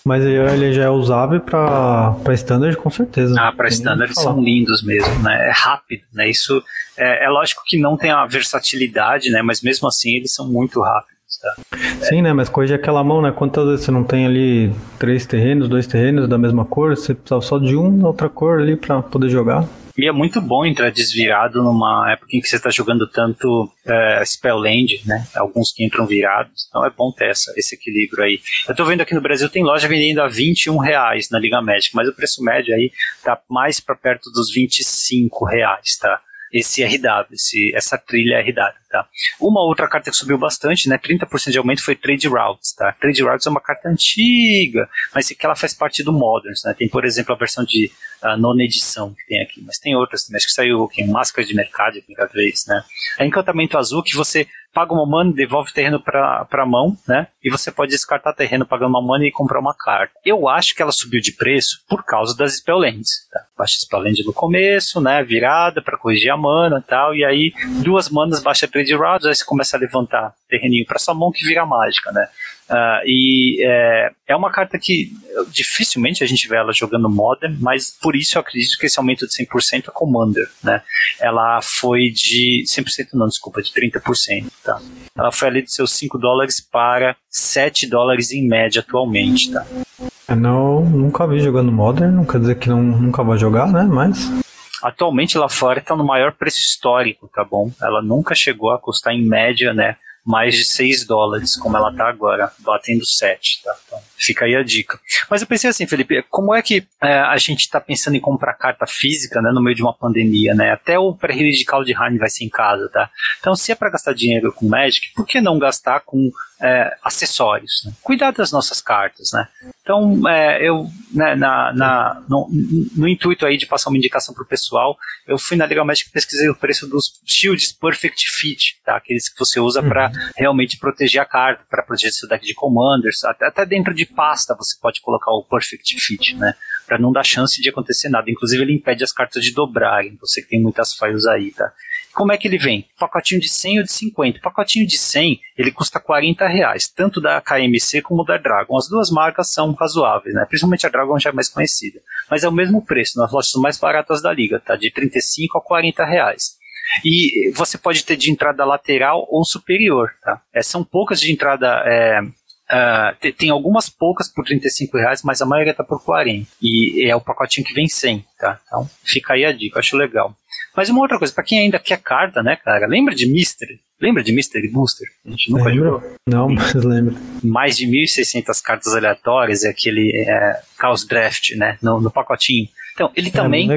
Mas ele já é usável para Standard com certeza. Ah, para Standard são lindos mesmo, né? É rápido, né? Isso é, é, lógico que não tem a versatilidade, né? Mas mesmo assim eles são muito rápidos. Tá? Sim, né? Mas corrigir aquela mão, né? Quantas vezes você não tem ali três terrenos, dois terrenos da mesma cor, você precisa só de um da outra cor ali pra poder jogar. E é muito bom entrar desvirado numa época em que você está jogando tanto é, Spellland, né? Alguns que entram virados. Então é bom ter essa, esse equilíbrio aí. Eu estou vendo aqui no Brasil tem loja vendendo a 21 reais na Liga Magic, mas o preço médio aí tá mais para perto dos 25 reais, tá? Esse RW, esse, essa trilha RW, tá? Uma outra carta que subiu bastante, né, 30% de aumento foi Trade Routes, tá? Trade Routes é uma carta antiga, mas que ela faz parte do Moderns, né? Tem, por exemplo, a versão de a nona edição que tem aqui, mas tem outras também, acho que saiu aqui, Máscara de Mercado, a primeira vez, né? É Encantamento Azul que você paga uma mana, devolve terreno para a mão, né? E você pode descartar terreno pagando uma mana e comprar uma carta. Eu acho que ela subiu de preço por causa das Spelllands. Tá? Baixa Spellland no começo, né? Virada para corrigir a mana e tal. E aí, duas manas, baixa Trade Rods, aí você começa a levantar terreninho para sua mão que vira mágica, né? Uh, e é, é, uma carta que dificilmente a gente vê ela jogando Modern, mas por isso eu acredito que esse aumento de 100% é Commander, né? Ela foi de 100% não, desculpa, de 30%, tá? Ela foi ali de seus 5 dólares para 7 dólares em média atualmente, tá? Eu não, nunca vi jogando Modern, não quer dizer que não, nunca vai jogar, né? Mas atualmente lá fora está no maior preço histórico, tá bom? Ela nunca chegou a custar em média, né? Mais de 6 dólares, como ela está agora, batendo 7, tá? Então, fica aí a dica. Mas eu pensei assim, Felipe, como é que é, a gente está pensando em comprar carta física, né, no meio de uma pandemia, né? Até o pré-release de Kaldheim vai ser em casa, tá? Então, se é para gastar dinheiro com Magic, por que não gastar com é, acessórios. Né? Cuidar das nossas cartas, né? Então, é, eu, né, na, na no, no, intuito aí de passar uma indicação para o pessoal, eu fui na Legal Magic e pesquisei o preço dos shields Perfect Fit, tá? Aqueles que você usa uhum. para realmente proteger a carta, para proteger seu deck de commanders, até, até dentro de pasta você pode colocar o Perfect Fit, né? Para não dar chance de acontecer nada. Inclusive ele impede as cartas de dobrarem, você que tem muitas files aí, tá? Como é que ele vem? Pacotinho de 100 ou de 50. Pacotinho de 100, ele custa 40 reais, tanto da KMC como da Dragon. As duas marcas são razoáveis, né? Principalmente a Dragon já é mais conhecida. Mas é o mesmo preço, nas lojas mais baratas da liga, tá? De 35 a 40 reais. E você pode ter de entrada lateral ou superior, tá? É, são poucas de entrada é, Uh, tem algumas poucas por 35 reais, mas a maioria tá por 40. E é o pacotinho que vem 100, tá? Então fica aí a dica, acho legal. Mas uma outra coisa, para quem ainda quer carta, né, cara? Lembra de Mystery? Lembra de Mystery Booster? A gente nunca lembra? jogou. Não, mas lembro. Mais de 1.600 cartas aleatórias, é aquele é, Chaos Draft, né? No, no pacotinho. Então, ele é, também,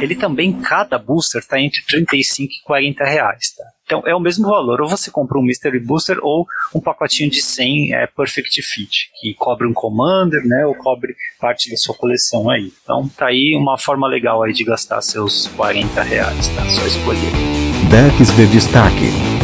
ele também, cada booster tá entre 35 e 40 reais, tá? Então, é o mesmo valor. Ou você compra um Mystery Booster ou um pacotinho de 100 é, Perfect Fit, que cobre um Commander, né? Ou cobre parte da sua coleção aí. Então, tá aí uma forma legal aí de gastar seus 40 reais, tá? Só escolher. Decks de destaque.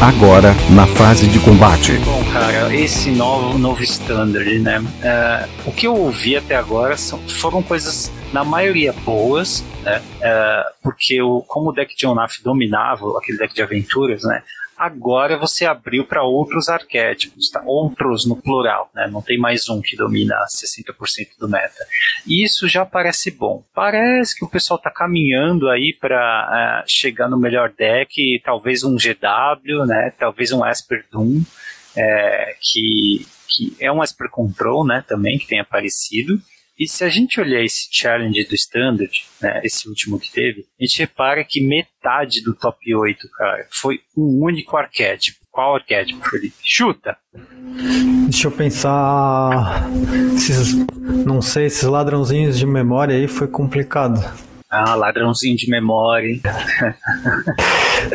Agora, na fase de combate. Bom, cara, esse novo, novo standard, né? Uh, o que eu ouvi até agora são, foram coisas, na maioria, boas, né? Uh, porque o, como o deck de Onaf dominava, aquele deck de aventuras, né? Agora você abriu para outros arquétipos, tá? outros no plural, né? não tem mais um que domina 60% do meta. Isso já parece bom. Parece que o pessoal está caminhando aí para uh, é, chegar no melhor deck, talvez um GW, né? talvez um Esper Doom, é, que, que é um Esper Control né? também, que tem aparecido. E se a gente olhar esse challenge do Standard, né, esse último que teve, a gente repara que metade do top 8, cara, foi um único arquétipo. Qual arquétipo, Felipe? Chuta! Deixa eu pensar. Esses, não sei, esses ladrãozinhos de memória aí foi complicado. Ah, ladrãozinho de memória.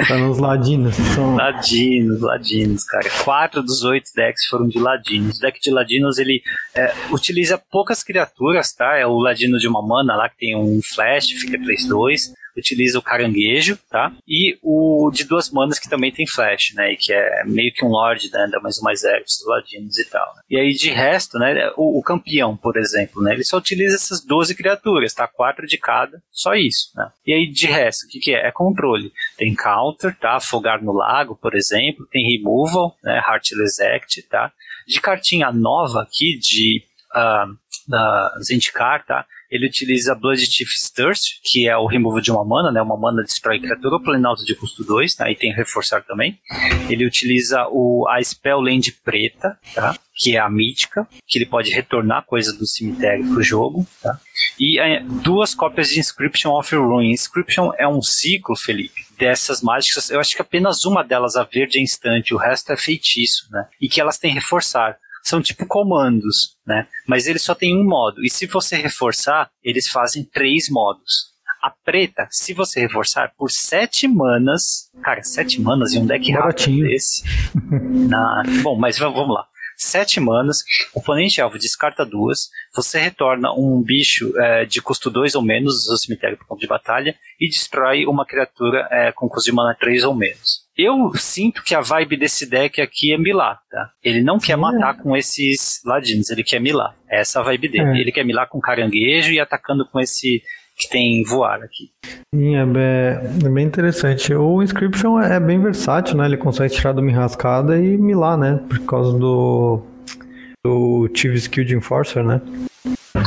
tá nos ladinos. São... Ladinos, ladinos, cara. Quatro dos oito decks foram de ladinos. O deck de ladinos, ele é, utiliza poucas criaturas, tá? É o ladino de uma mana lá, que tem um flash, fica 3-2 utiliza o caranguejo, tá? E o de duas manas que também tem flash, né? E que é meio que um lord, né? Dá mais um mais zero os ladinos e tal. Né? E aí de resto, né? O, o, campeão, por exemplo, né? Ele só utiliza essas 12 criaturas, tá? Quatro de cada, só isso, né? E aí de resto, o que, que é? É controle. Tem counter, tá? Afogar no lago, por exemplo. Tem removal, né? Heartless Act, tá? De cartinha nova aqui, de uh, da Zendikar, tá? Ele utiliza Blood Chief's Thirst, que é o removal de uma mana, né? Uma mana destrói criatura ou planalto de custo 2, tá? E tem reforçar também. Ele utiliza o, a Spell Land preta, tá? Que é a mítica, que ele pode retornar coisa do cemitério pro jogo, tá? E é, duas cópias de Inscription of Ruin. Inscription é um ciclo, Felipe, dessas mágicas. Eu acho que apenas uma delas, a verde, é instante, o resto é feitiço, né? E que elas têm reforçar são tipo comandos, né? Mas eles só tem um modo. E se você reforçar, eles fazem três modos. A preta, se você reforçar por sete manas, cara, sete manas e um deck rápido desse. Na, bom, mas vamos lá. 7 manas, o oponente alvo descarta duas, você retorna um bicho é, de custo 2 ou menos do cemitério para campo de batalha e destrói uma criatura é, com custo de mana 3 ou menos. Eu sinto que a vibe desse deck aqui é milar, tá? Ele não quer matar com esses ladinos, ele quer milar. É essa a vibe dele. É. Ele quer milar com caranguejo e atacando com esse que tem voar aqui. Sim, é bem, é bem interessante. O Inscription é bem versátil, né? Ele consegue tirar do Mirrascada e milar, né? Por causa do, do Chief Skill de Enforcer, né?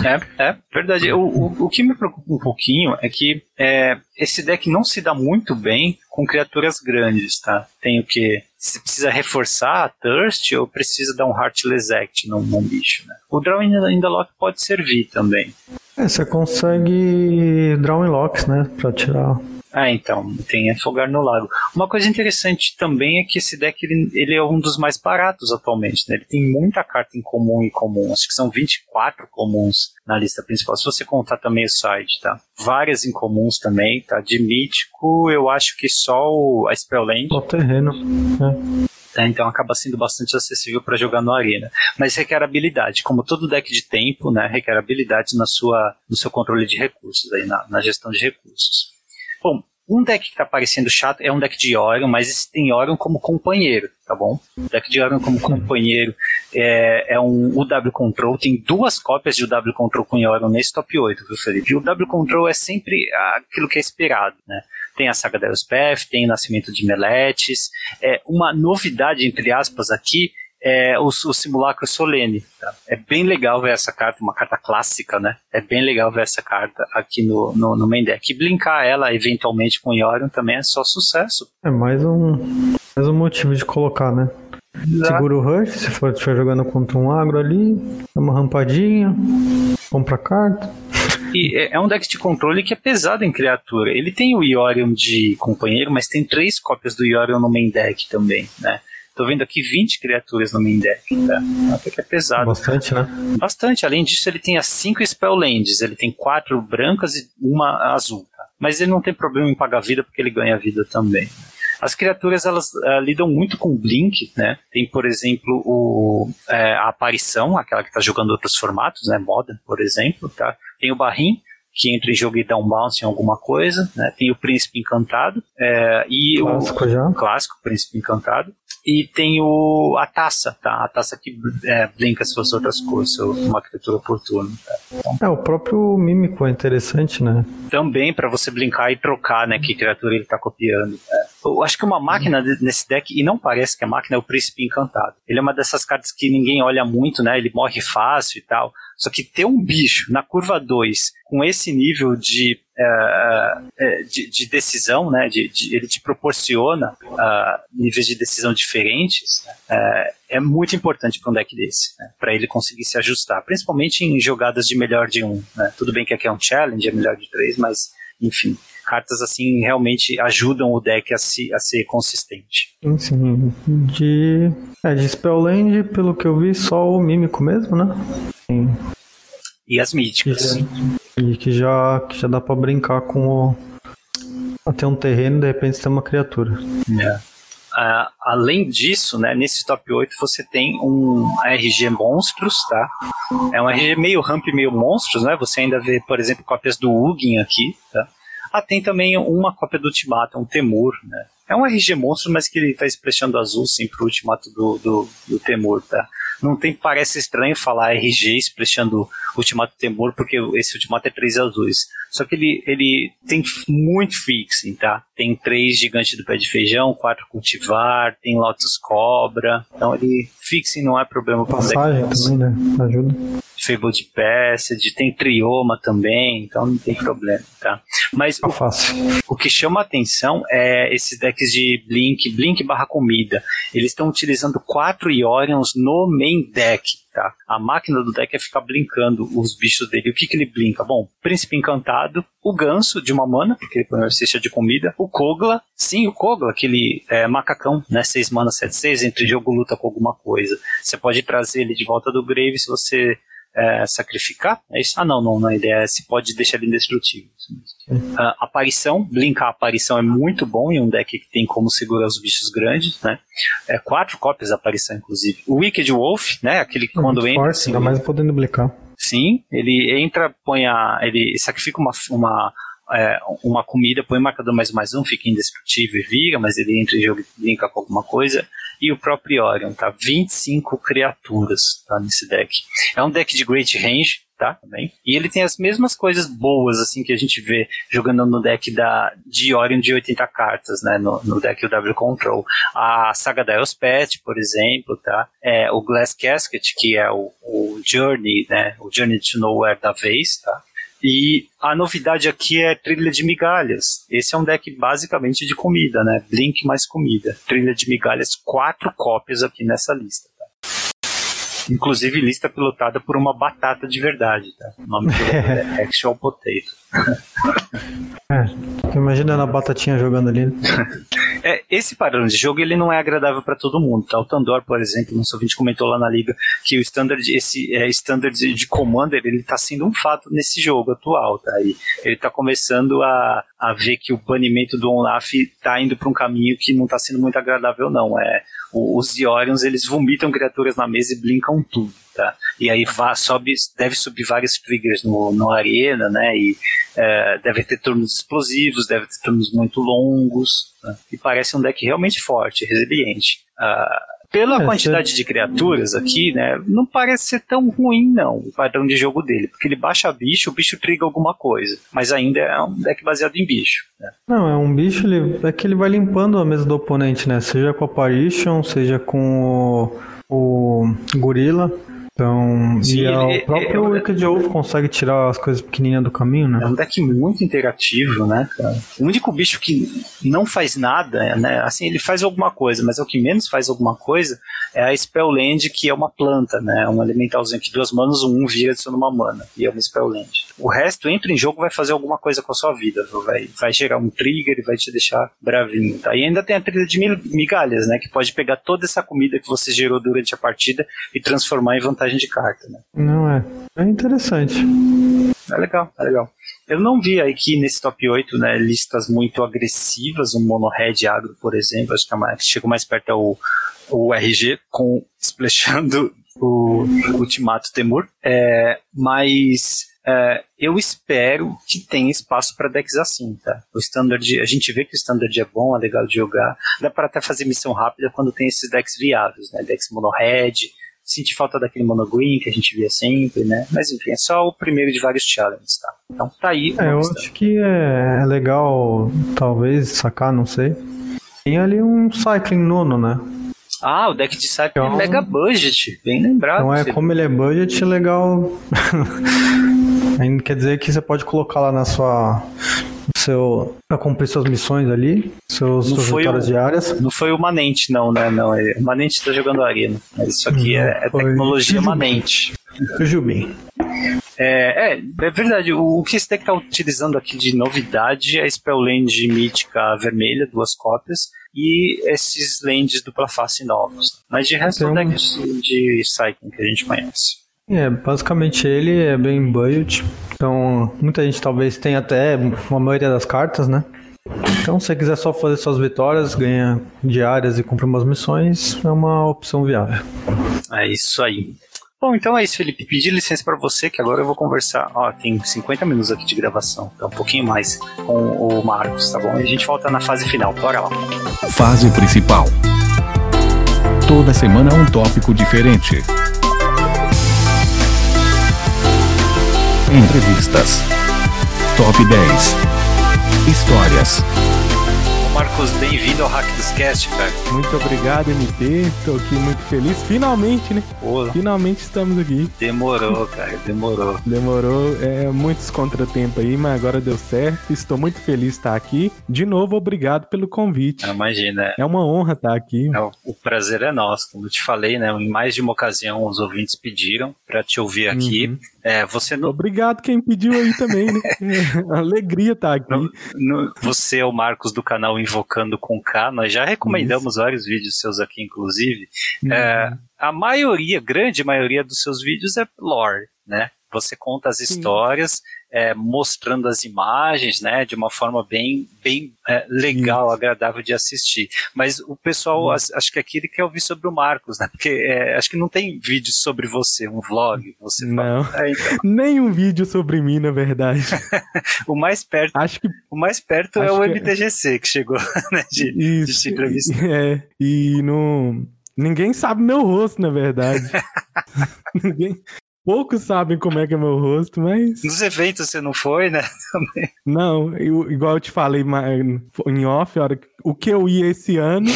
É, é verdade. O, o, o, que me preocupa um pouquinho é que é, esse deck não se dá muito bem com criaturas grandes, tá? Tem o que? Se precisa reforçar a Thirst ou precisa dar um Heartless Act num, num bicho, né? O Draw in the Lock pode servir também. É, você consegue Draw in Locks, né? Pra tirar ah, então, tem Afogar no Lago. Uma coisa interessante também é que esse deck ele, ele é um dos mais baratos atualmente, né? Ele tem muita carta em comum e comum, acho que são 24 comuns na lista principal, se você contar também o site, tá? Várias incomuns também, tá? De mítico, eu acho que só o, a Spellland. O terreno, é. É, então acaba sendo bastante acessível para jogar no arena. Mas requer habilidade, como todo deck de tempo, né, requer habilidade na sua, no seu controle de recursos, aí, na, na gestão de recursos. Bom, um deck que tá parecendo chato é um deck de Orion, mas tem Orion como companheiro, tá bom? O deck de Orion como companheiro é, é um UW Control, tem duas cópias de UW Control com Orion nesse top 8, viu, Felipe? O UW Control é sempre aquilo que é esperado, né? Tem a saga da Elspeth, tem o nascimento de Meletes. É, uma novidade, entre aspas, aqui é o, o Simulacro Solene. Tá? É bem legal ver essa carta, uma carta clássica, né? É bem legal ver essa carta aqui no, no, no main deck. E blinkar ela eventualmente com Yorion também é só sucesso. É mais um, mais um motivo de colocar, né? Exato. Segura o rush, se for estiver jogando contra um agro ali, dá uma rampadinha, compra carta. E é, é um deck de controle que é pesado em criatura. Ele tem o Yorion de companheiro, mas tem três cópias do Yorion no main deck também, né? Tô vendo aqui 20 criaturas no main deck, tá? Até que é pesado. Bastante, né? Bastante. Além disso, ele tem as 5 Spell Lands. Ele tem quatro brancas e uma azul, tá? Mas ele não tem problema em pagar vida porque ele ganha vida também. As criaturas elas uh, lidam muito com blink, né? Tem, por exemplo, o, é, a aparição, aquela que está jogando outros formatos, né? Modern, por exemplo, tá? Tem o Barrim, que entra em jogo e dá um bounce em alguma coisa, né? Tem o Príncipe Encantado é, e clássico o já. clássico Príncipe Encantado e tem o, a taça, tá? A taça que é, brinca fosse outras coisas, uma criatura por turno. Tá? Então, é, o próprio mímico é interessante, né? Também para você brincar e trocar, né? Que criatura ele tá copiando. É. Eu acho que uma máquina nesse deck, e não parece que é máquina, é o Príncipe Encantado. Ele é uma dessas cartas que ninguém olha muito, né? Ele morre fácil e tal. Só que ter um bicho na curva 2 com esse nível de, uh, de, de, decisão, né, de, de, ele te proporciona uh, níveis de decisão diferentes, uh, é muito importante para um deck desse, né, para ele conseguir se ajustar, principalmente em jogadas de melhor de um. Né. Tudo bem que aqui é um challenge, é melhor de três, mas enfim cartas assim realmente ajudam o deck a, se, a ser consistente. Sim, de, é, de Spellland, pelo que eu vi, só o Mímico mesmo, né? Sim. E as míticas. E que já, que já dá pra brincar com o. Até um terreno, de repente tem uma criatura. É. Uh, além disso, né, nesse top 8 você tem um RG Monstros, tá? É um RG meio ramp, meio monstros, né? Você ainda vê, por exemplo, cópias do Ugin aqui, tá? Ah, tem também uma cópia do Ultimato, um Temur, né? É um RG monstro, mas que ele está expressando azul sim pro Ultimato do, do, do Temur, tá? Não tem, parece estranho falar RG expressando Ultimato Temur, porque esse Ultimato é três azuis. Só que ele, ele tem muito fixing, tá? Tem três gigantes do pé de feijão, quatro cultivar, tem Lotus Cobra. Então ele fixing não é problema Passagem também, né? Ajuda. Fabled Passage, tem Trioma também, então não tem problema, tá? Mas fácil. o que chama a atenção é esses decks de Blink, Blink barra comida. Eles estão utilizando quatro Iorions no main deck, tá? A máquina do deck é ficar blinkando os bichos dele. O que, que ele blinka? Bom, Príncipe Encantado, o Ganso de uma mana, porque ele põe uma cesta de comida, o Kogla, sim, o Kogla, aquele é, macacão, né? 6 mana, 7, 6, entre jogo luta com alguma coisa. Você pode trazer ele de volta do Grave se você é, sacrificar. É isso? Ah, não, não, não. A ideia é se pode deixar ele indestrutível. Ah, aparição, blinkar a aparição é muito bom em um deck que tem como segurar os bichos grandes, né? É, quatro cópias da aparição, inclusive. O Wicked Wolf, né? Aquele que quando entra. forte, assim, ainda mais podendo blicar. Sim, ele entra, põe a. Ele sacrifica uma, uma, é, uma comida, põe marcador mais mais um, fica indestrutível e vira, mas ele entra em jogo e brinca com alguma coisa. E o próprio Orion, tá? 25 criaturas tá, nesse deck. É um deck de Great Range, tá? Também. E ele tem as mesmas coisas boas, assim, que a gente vê jogando no deck da, de Orion de 80 cartas, né? No, no deck do W Control. A Saga da Elspeth, por exemplo, tá? É, o Glass Casket, que é o, o Journey, né? O Journey to Nowhere da vez, tá? E a novidade aqui é trilha de migalhas. Esse é um deck basicamente de comida, né? Blink mais comida. Trilha de migalhas, quatro cópias aqui nessa lista. Inclusive lista pilotada por uma batata de verdade, tá? O nome do é Actual Potato. É, tô imaginando a batatinha jogando ali. É, esse padrão de jogo ele não é agradável para todo mundo, tá? O Tandor, por exemplo, nosso ouvinte comentou lá na liga que o standard, esse é, standard de, de Commander, ele tá sendo um fato nesse jogo atual, tá? E ele tá começando a, a ver que o banimento do Onlaf tá indo para um caminho que não tá sendo muito agradável, não. É, os Diorions, eles vomitam criaturas na mesa e blinkam tudo, tá? E aí vá, sobe, deve subir vários triggers no, no arena, né? E é, deve ter turnos explosivos, deve ter turnos muito longos, né? e parece um deck realmente forte, resiliente. Ah, pela É, quantidade de criaturas aqui, né, não parece ser tão ruim não, o padrão de jogo dele, porque ele baixa bicho, o bicho triga alguma coisa, mas ainda é um deck baseado em bicho. Né? Não, é um bicho, ele, é que ele vai limpando a mesa do oponente, né? Seja com a Apparition, seja com o, o Gorila. Então, Sim, e é ele- o próprio é- Wicked Wolf consegue tirar as coisas pequenininhas do caminho, É né? um deck muito interativo, né, cara? O único bicho que não faz nada, né? Assim, ele faz alguma coisa, mas é o que menos faz alguma coisa é a Spellland, que é uma planta, né? Um elementalzinho que duas manas, um vira adiciona uma mana. E é uma Spellland. O resto entra em jogo vai fazer alguma coisa com a sua vida. Vai, vai gerar um trigger e vai te deixar bravinho. Tá? E ainda tem a trilha de migalhas, né? Que pode pegar toda essa comida que você gerou durante a partida e transformar em vantagem de carta, né? Não é. É interessante. É legal, é legal. Eu não vi aqui nesse top 8 né, listas muito agressivas, um mono red agro, por exemplo, acho que a mais, que chegou mais perto é o, o RG, com splashando o Ultimato Temur. É, mas é, eu espero que tenha espaço para decks assim, tá? O standard, a gente vê que o standard é bom, é legal de jogar. Dá para até fazer missão rápida quando tem esses decks viáveis, né? Decks mono red, Senti falta daquele mono green que a gente via sempre, né? Mas enfim, é só o primeiro de vários challenges, tá? Então tá aí. É, eu questão. acho que é, é legal, talvez, sacar, não sei. Tem ali um Cycling Nono, né? Ah, o deck de Cycling Então- é mega budget, bem lembrado. Então é como ele é budget, é legal. Ainda quer dizer que você pode colocar lá na sua. Seu, cumprir suas missões ali, seus, Não suas vitórias o- diárias. Não foi o Manente, não, né? Não, é- o Manente tá jogando Arena. Mas isso aqui é, é Não, foi tecnologia Jubin. Manente. Bem. É, é, é verdade. O, o que esse deck tá utilizando aqui de novidade é a Spellland mítica vermelha, duas cópias, e esses lands dupla face novos. Mas de resto é um Tem um- deck de, de Cycling que a gente conhece. É, basicamente ele é bem budget. Então, muita gente talvez tenha até uma maioria das cartas, né? Então, se você quiser só fazer suas vitórias, ganha diárias e cumprir umas missões, é uma opção viável. É isso aí. Bom, então é isso, Felipe. Pedir licença para você, que agora eu vou conversar. Ó, tem 50 minutos aqui de gravação, então um pouquinho mais com o Marcos, tá bom? E a gente volta na fase final. Bora lá. Fase principal. Toda semana um tópico diferente. Entrevistas. Top 10. Histórias. Marcos, bem-vindo ao Hack dos Cast, cara. Muito obrigado, MT. Tô aqui muito feliz. Finalmente, né? Pô, Finalmente estamos aqui. demorou, cara, demorou. Demorou é, muitos contratempos aí, mas agora deu certo. Estou muito feliz de estar aqui. De novo, obrigado pelo convite. Imagina, É uma honra estar aqui. é, o- o prazer é nosso. Como eu te falei, né? Em mais de uma ocasião, os ouvintes pediram para te ouvir aqui. Uhum. É, você não, Obrigado quem pediu aí também, né? É, alegria estar aqui. No- no- você é o Marcos do canal Invocando com K. Nós já recomendamos vários vídeos seus aqui, inclusive. É, a maioria, grande maioria dos seus vídeos é lore, né? Você conta as histórias, é, mostrando as imagens, né? De uma forma bem, bem é, legal, agradável de assistir. Mas o pessoal, as- acho que aqui ele quer ouvir sobre o Marcos, né? Porque é, acho que não tem vídeo sobre você, um vlog. Você fala. Não. É, então, Nenhum vídeo sobre mim, na verdade. o mais perto, Acho que o mais perto é o que- MTGC que chegou, né? De, de isso. te entrevistar. É, e não. Ninguém sabe meu rosto, na verdade. Ninguém. Poucos sabem como é que é meu rosto, mas. Nos eventos você não foi, né? Não, eu- igual eu te falei em off, hora o que eu ia esse ano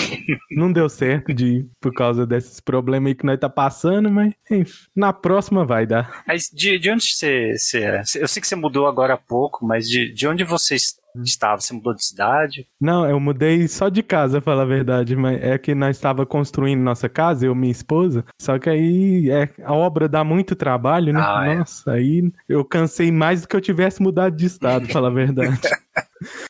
não deu certo de por causa desses problemas aí que nós tá passando, mas enfim, na próxima vai dar. Mas de, de onde você, você é? Eu sei que você mudou agora há pouco, mas de, de onde você es- estava? Você mudou de cidade? Não, eu mudei só de casa, falar a verdade, mas é que nós estava construindo nossa casa, eu e minha esposa, só que aí é, a obra dá muito trabalho, né? Ah, é. Nossa, aí eu cansei mais do que eu tivesse mudado de estado, falar a verdade.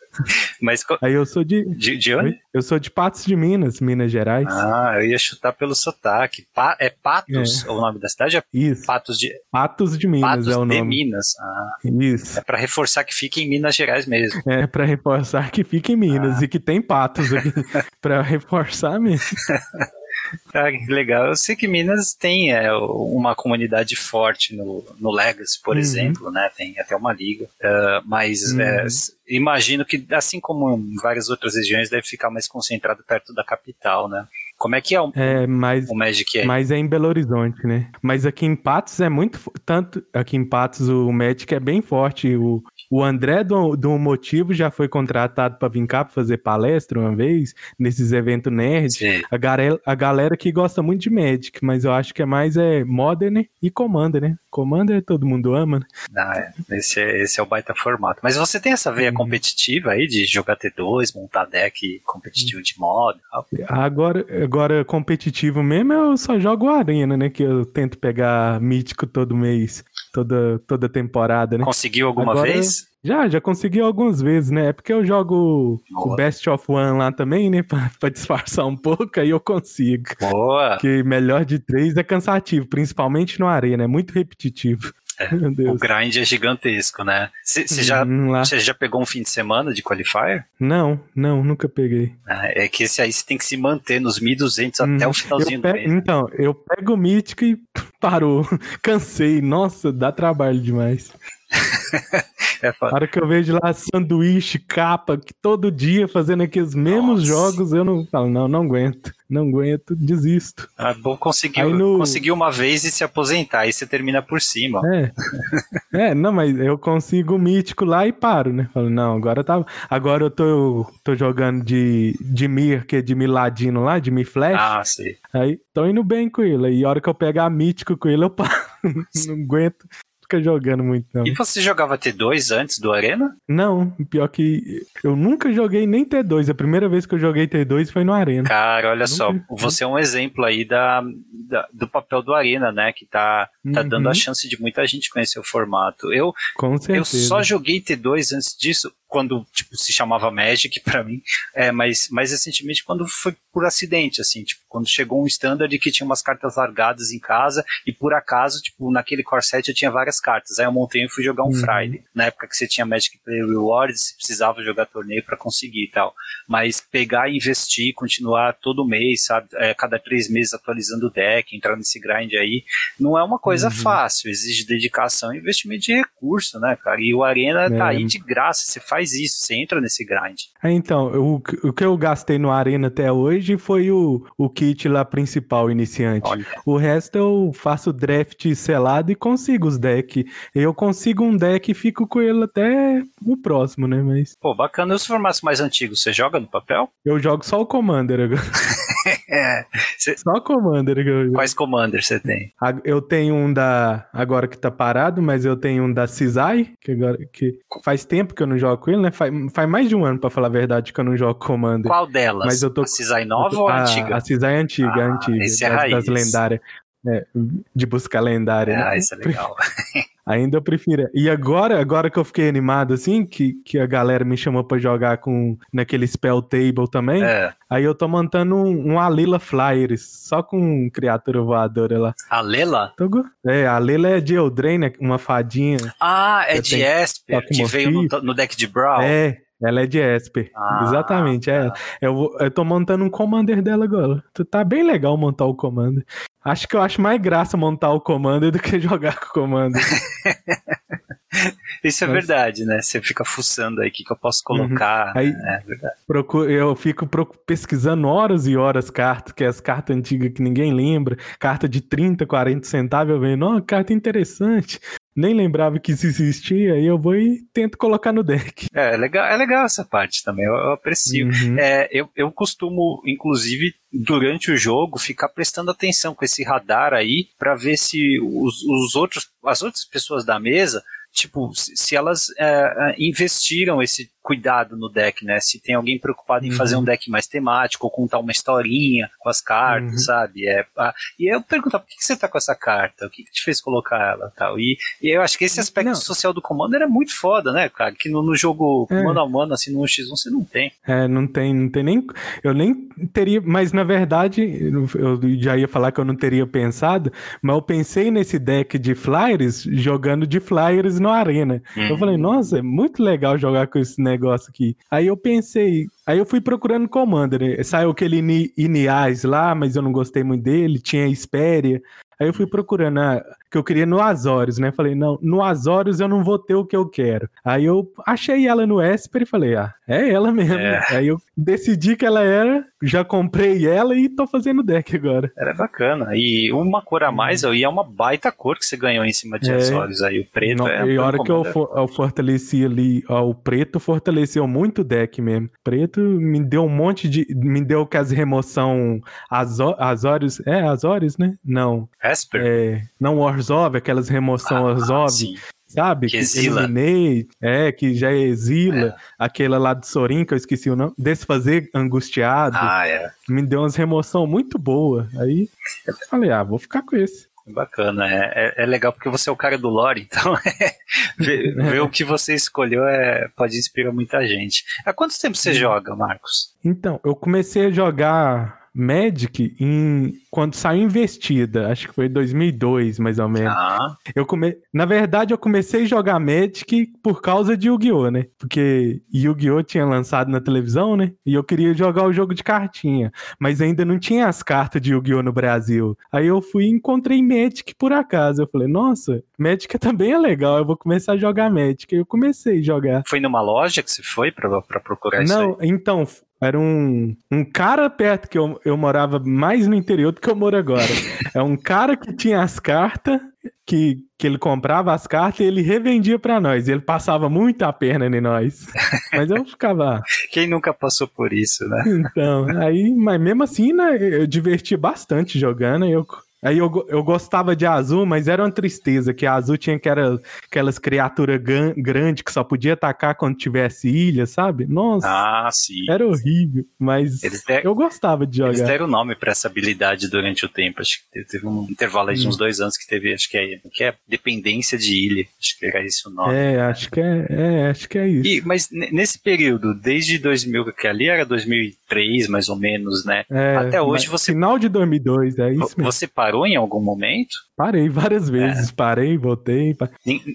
Mas Aí eu sou de. de, de onde? Eu sou de Patos de Minas, Minas Gerais. Ah, eu ia chutar pelo sotaque. Pa- é Patos? O nome da cidade é Isso. Patos de, Patos de Minas Patos é o de nome. Minas. Ah, Isso. é pra reforçar que fica em Minas Gerais mesmo. É pra reforçar que fica em Minas Ah. e que tem patos aqui. pra reforçar mesmo. Ah, que legal. Eu sei que Minas tem é, uma comunidade forte no, no Legacy, por Uhum. exemplo, né? Tem até uma liga. Ah, mas Uhum. é, imagino que, assim como em várias outras regiões, deve ficar mais concentrado perto da capital, né? Como é que é o, É, mas, o Magic aí? mas é em Belo Horizonte, né? Mas aqui em Patos é muito. Tanto aqui em Patos o Magic é bem forte. O, o André do, do Motivo já foi contratado pra vir cá pra fazer palestra uma vez, nesses eventos nerd. Sim. A galera, a galera que gosta muito de Magic, mas eu acho que é mais é Modern e Commander, né? Commander todo mundo ama, né? Ah, é. Esse, é, esse é o baita formato. Mas você tem essa veia Uhum. competitiva aí de jogar T2, montar deck competitivo de modo? Agora, agora, competitivo mesmo, eu só jogo Arena, né? Que eu tento pegar mítico todo mês, toda, toda temporada, né? Conseguiu alguma Agora- vez? Já, já consegui algumas vezes, né? É porque eu jogo Boa. o Best of One lá também, né? Pra, pra disfarçar um pouco, aí eu consigo. Boa! Porque melhor de três é cansativo, principalmente no Arena, é muito repetitivo. É, O grind é gigantesco, né? Você já, Hum, lá. já pegou um fim de semana de qualifier? Não, não, nunca peguei. Ah, É que esse aí você tem que se manter nos 1200 até Hum, o finalzinho do mês. Então, eu pego o mítico e parou. Cansei. Nossa, dá trabalho demais. É A foda. hora que eu vejo lá sanduíche, capa, que todo dia fazendo aqueles mesmos Nossa. jogos, eu não falo, não, não aguento. Não aguento, desisto. Ah, bom conseguir, Aí no- conseguir uma vez e se aposentar, aí você termina por cima. É. é, não, mas eu consigo o mítico lá e paro, né? Falo, não, agora tá. Agora eu tô, tô jogando de, de Mir, que é de Miladino lá, de Mi Flash. Ah, sim. Aí tô indo bem com ele. E a hora que eu pegar mítico com ele, eu paro. não aguento ficar jogando muito, não. E você jogava T2 antes do Arena? Não, pior que eu nunca joguei nem T2. A primeira vez que eu joguei T2 foi no Arena. Cara, olha Nunca só, você é um exemplo aí da, da- do papel do Arena, né? Que tá, tá Uhum. dando a chance de muita gente conhecer o formato. Eu, eu só joguei T2 antes disso, quando tipo, se chamava Magic pra mim, é, mas mais recentemente quando foi por acidente, assim, tipo, quando chegou um standard que tinha umas cartas largadas em casa e por acaso, tipo, naquele core set eu tinha várias cartas, aí eu montei e fui jogar um Uhum. Friday, na época que você tinha Magic Play Rewards, você precisava jogar torneio pra conseguir e tal, mas pegar e investir, continuar todo mês, sabe, é, cada três meses atualizando o deck, entrar nesse grind aí, não é uma coisa coisa uhum. fácil, exige dedicação e investimento de recurso, né, cara? E o Arena é. tá aí de graça, você faz isso, você entra nesse grind. É, então, o, o que eu gastei no Arena até hoje foi o, o kit lá principal, iniciante. Olha. O resto eu faço draft selado e consigo os decks. Eu consigo um deck e fico com ele até o próximo, né? Mas... Pô, bacana. E os formatos mais antigos, você joga no papel? Eu jogo só o Commander agora. é. Cê... Só Commander. Agora. Quais Commander você tem? Eu tenho um da. Agora que tá parado, mas eu tenho um da Cisai, que agora que faz tempo que eu não jogo com ele, né? Faz, faz mais de um ano, pra falar a verdade, que eu não jogo Commander. Qual delas? Mas eu tô... A Cisai nova ou a antiga? A Cisai é antiga, ah, antiga. Esse é das, raiz. das lendárias. É, de buscar lendária. Ah, né? isso é legal. Ainda eu prefiro. E agora, agora que eu fiquei animado, assim, que, que a galera me chamou pra jogar com naquele Spell Table também, é. aí eu tô montando um, um Alila Flyers, só com criatura voadora lá. Alela? É, a Alela é de Eldraine, né? uma fadinha. Ah, é de Esper, que veio no, no, deck de Brawl. É, ela é de Esper. Ah, Exatamente. É. Tá. Eu, eu tô montando um commander dela agora. Tá bem legal montar o commander. Acho que eu acho mais graça montar o commander do que jogar com o commander. Isso é Mas... verdade, né? Você fica fuçando aí o que, que eu posso uhum. colocar. Uhum. Aí, é verdade. Procuro, eu fico pesquisando horas e horas cartas, que é as cartas antigas que ninguém lembra. Carta de 30, 40 centavos. Eu venho, não, carta interessante nem lembrava que isso existia, e eu vou e tento colocar no deck. É, é legal, é legal essa parte também, eu, eu aprecio. Uhum. É, eu, eu costumo, inclusive, durante o jogo, ficar prestando atenção com esse radar aí, para ver se os, os outros, as outras pessoas da mesa tipo, se elas é, investiram esse cuidado no deck, né? Se tem alguém preocupado em uhum. fazer um deck mais temático, ou contar uma historinha com as cartas, uhum. sabe? É, ah, e eu perguntar, por que, que você tá com essa carta? O que, que te fez colocar ela tal? E, e eu acho que esse aspecto não. social do Commander é muito foda, né, cara? Que no, no jogo é. mano a mano, assim, no 1x1 você não tem. É, não tem, não tem nem. Eu nem teria, mas na verdade, eu já ia falar que eu não teria pensado, mas eu pensei nesse deck de Flyers jogando de Flyers no Arena. Uhum. Eu falei, nossa, é muito legal jogar com esse negócio negócio aqui. Aí eu pensei, aí eu fui procurando Commander, né? saiu aquele Iniais lá, mas eu não gostei muito dele, tinha Espéria. Aí eu fui procurando, ah, que eu queria no Azores, né? Falei, não, no Azores eu não vou ter o que eu quero. Aí eu achei ela no Esper e falei, ah, é ela mesmo. É. Aí eu decidi que ela era, já comprei ela e tô fazendo deck agora. Era bacana. E uma cor a mais, e é uma baita cor que você ganhou em cima de é. Azores. Aí o preto não, é. E a hora que eu, for, eu, fortaleci ali, ó, o preto fortaleceu muito o deck mesmo. Preto me deu um monte de. Me deu que as remoção Azores. É, Azores, né? Não. Esper? É, não, Orzhov, aquelas remoção ah, Orzhov. Sim. Sabe? Que, que exila. Eliminei, é, que já exila. É. Aquela lá de Sorin, que eu esqueci o nome. Desfazer angustiado. Ah, é. Me deu umas remoção muito boa. Aí eu falei, ah, vou ficar com esse. Bacana, é, é, é, legal porque você é o cara do lore, então é, ver, ver, o que você escolheu é, pode inspirar muita gente. Há quanto tempo você joga, Marcos? Então, eu comecei a jogar Magic em quando saiu investida, acho que foi 2002, mais ou menos. Ah. Eu come... Na verdade, eu comecei a jogar Magic por causa de Yu-Gi-Oh, né? Porque Yu-Gi-Oh tinha lançado na televisão, né? E eu queria jogar o jogo de cartinha, mas ainda não tinha as cartas de Yu-Gi-Oh no Brasil. Aí eu fui e encontrei Magic por acaso. Eu falei, nossa, Magic também é legal, eu vou começar a jogar Magic. Eu comecei a jogar. Foi numa loja que você foi para procurar isso? Não, então, era um, um cara perto que eu, eu morava mais no interior do que eu moro agora. É um cara que tinha as cartas, que, que ele comprava as cartas e ele revendia para nós. Ele passava muito a perna em nós. Mas eu ficava. Quem nunca passou por isso, né? Então, aí, mas mesmo assim, né, eu diverti bastante jogando. Eu Aí eu, eu gostava de azul, mas era uma tristeza, que a azul tinha aquelas, aquelas criaturas grandes que só podia atacar quando tivesse ilha, sabe? Nossa. Ah, sim. Era horrível, mas der, eu gostava de jogar. Eles deram nome para essa habilidade durante o tempo. Acho que teve um intervalo aí de uns hum. dois anos que teve, acho que é, que é dependência de ilha. Acho que era esse o nome. É, acho que é, é acho que é isso. E, mas nesse período, desde 2000, que ali era 2003 mais ou menos, né? É, Até hoje você. Final de 2002, é isso mesmo. Você parou em algum momento? Parei várias vezes, é. parei, voltei.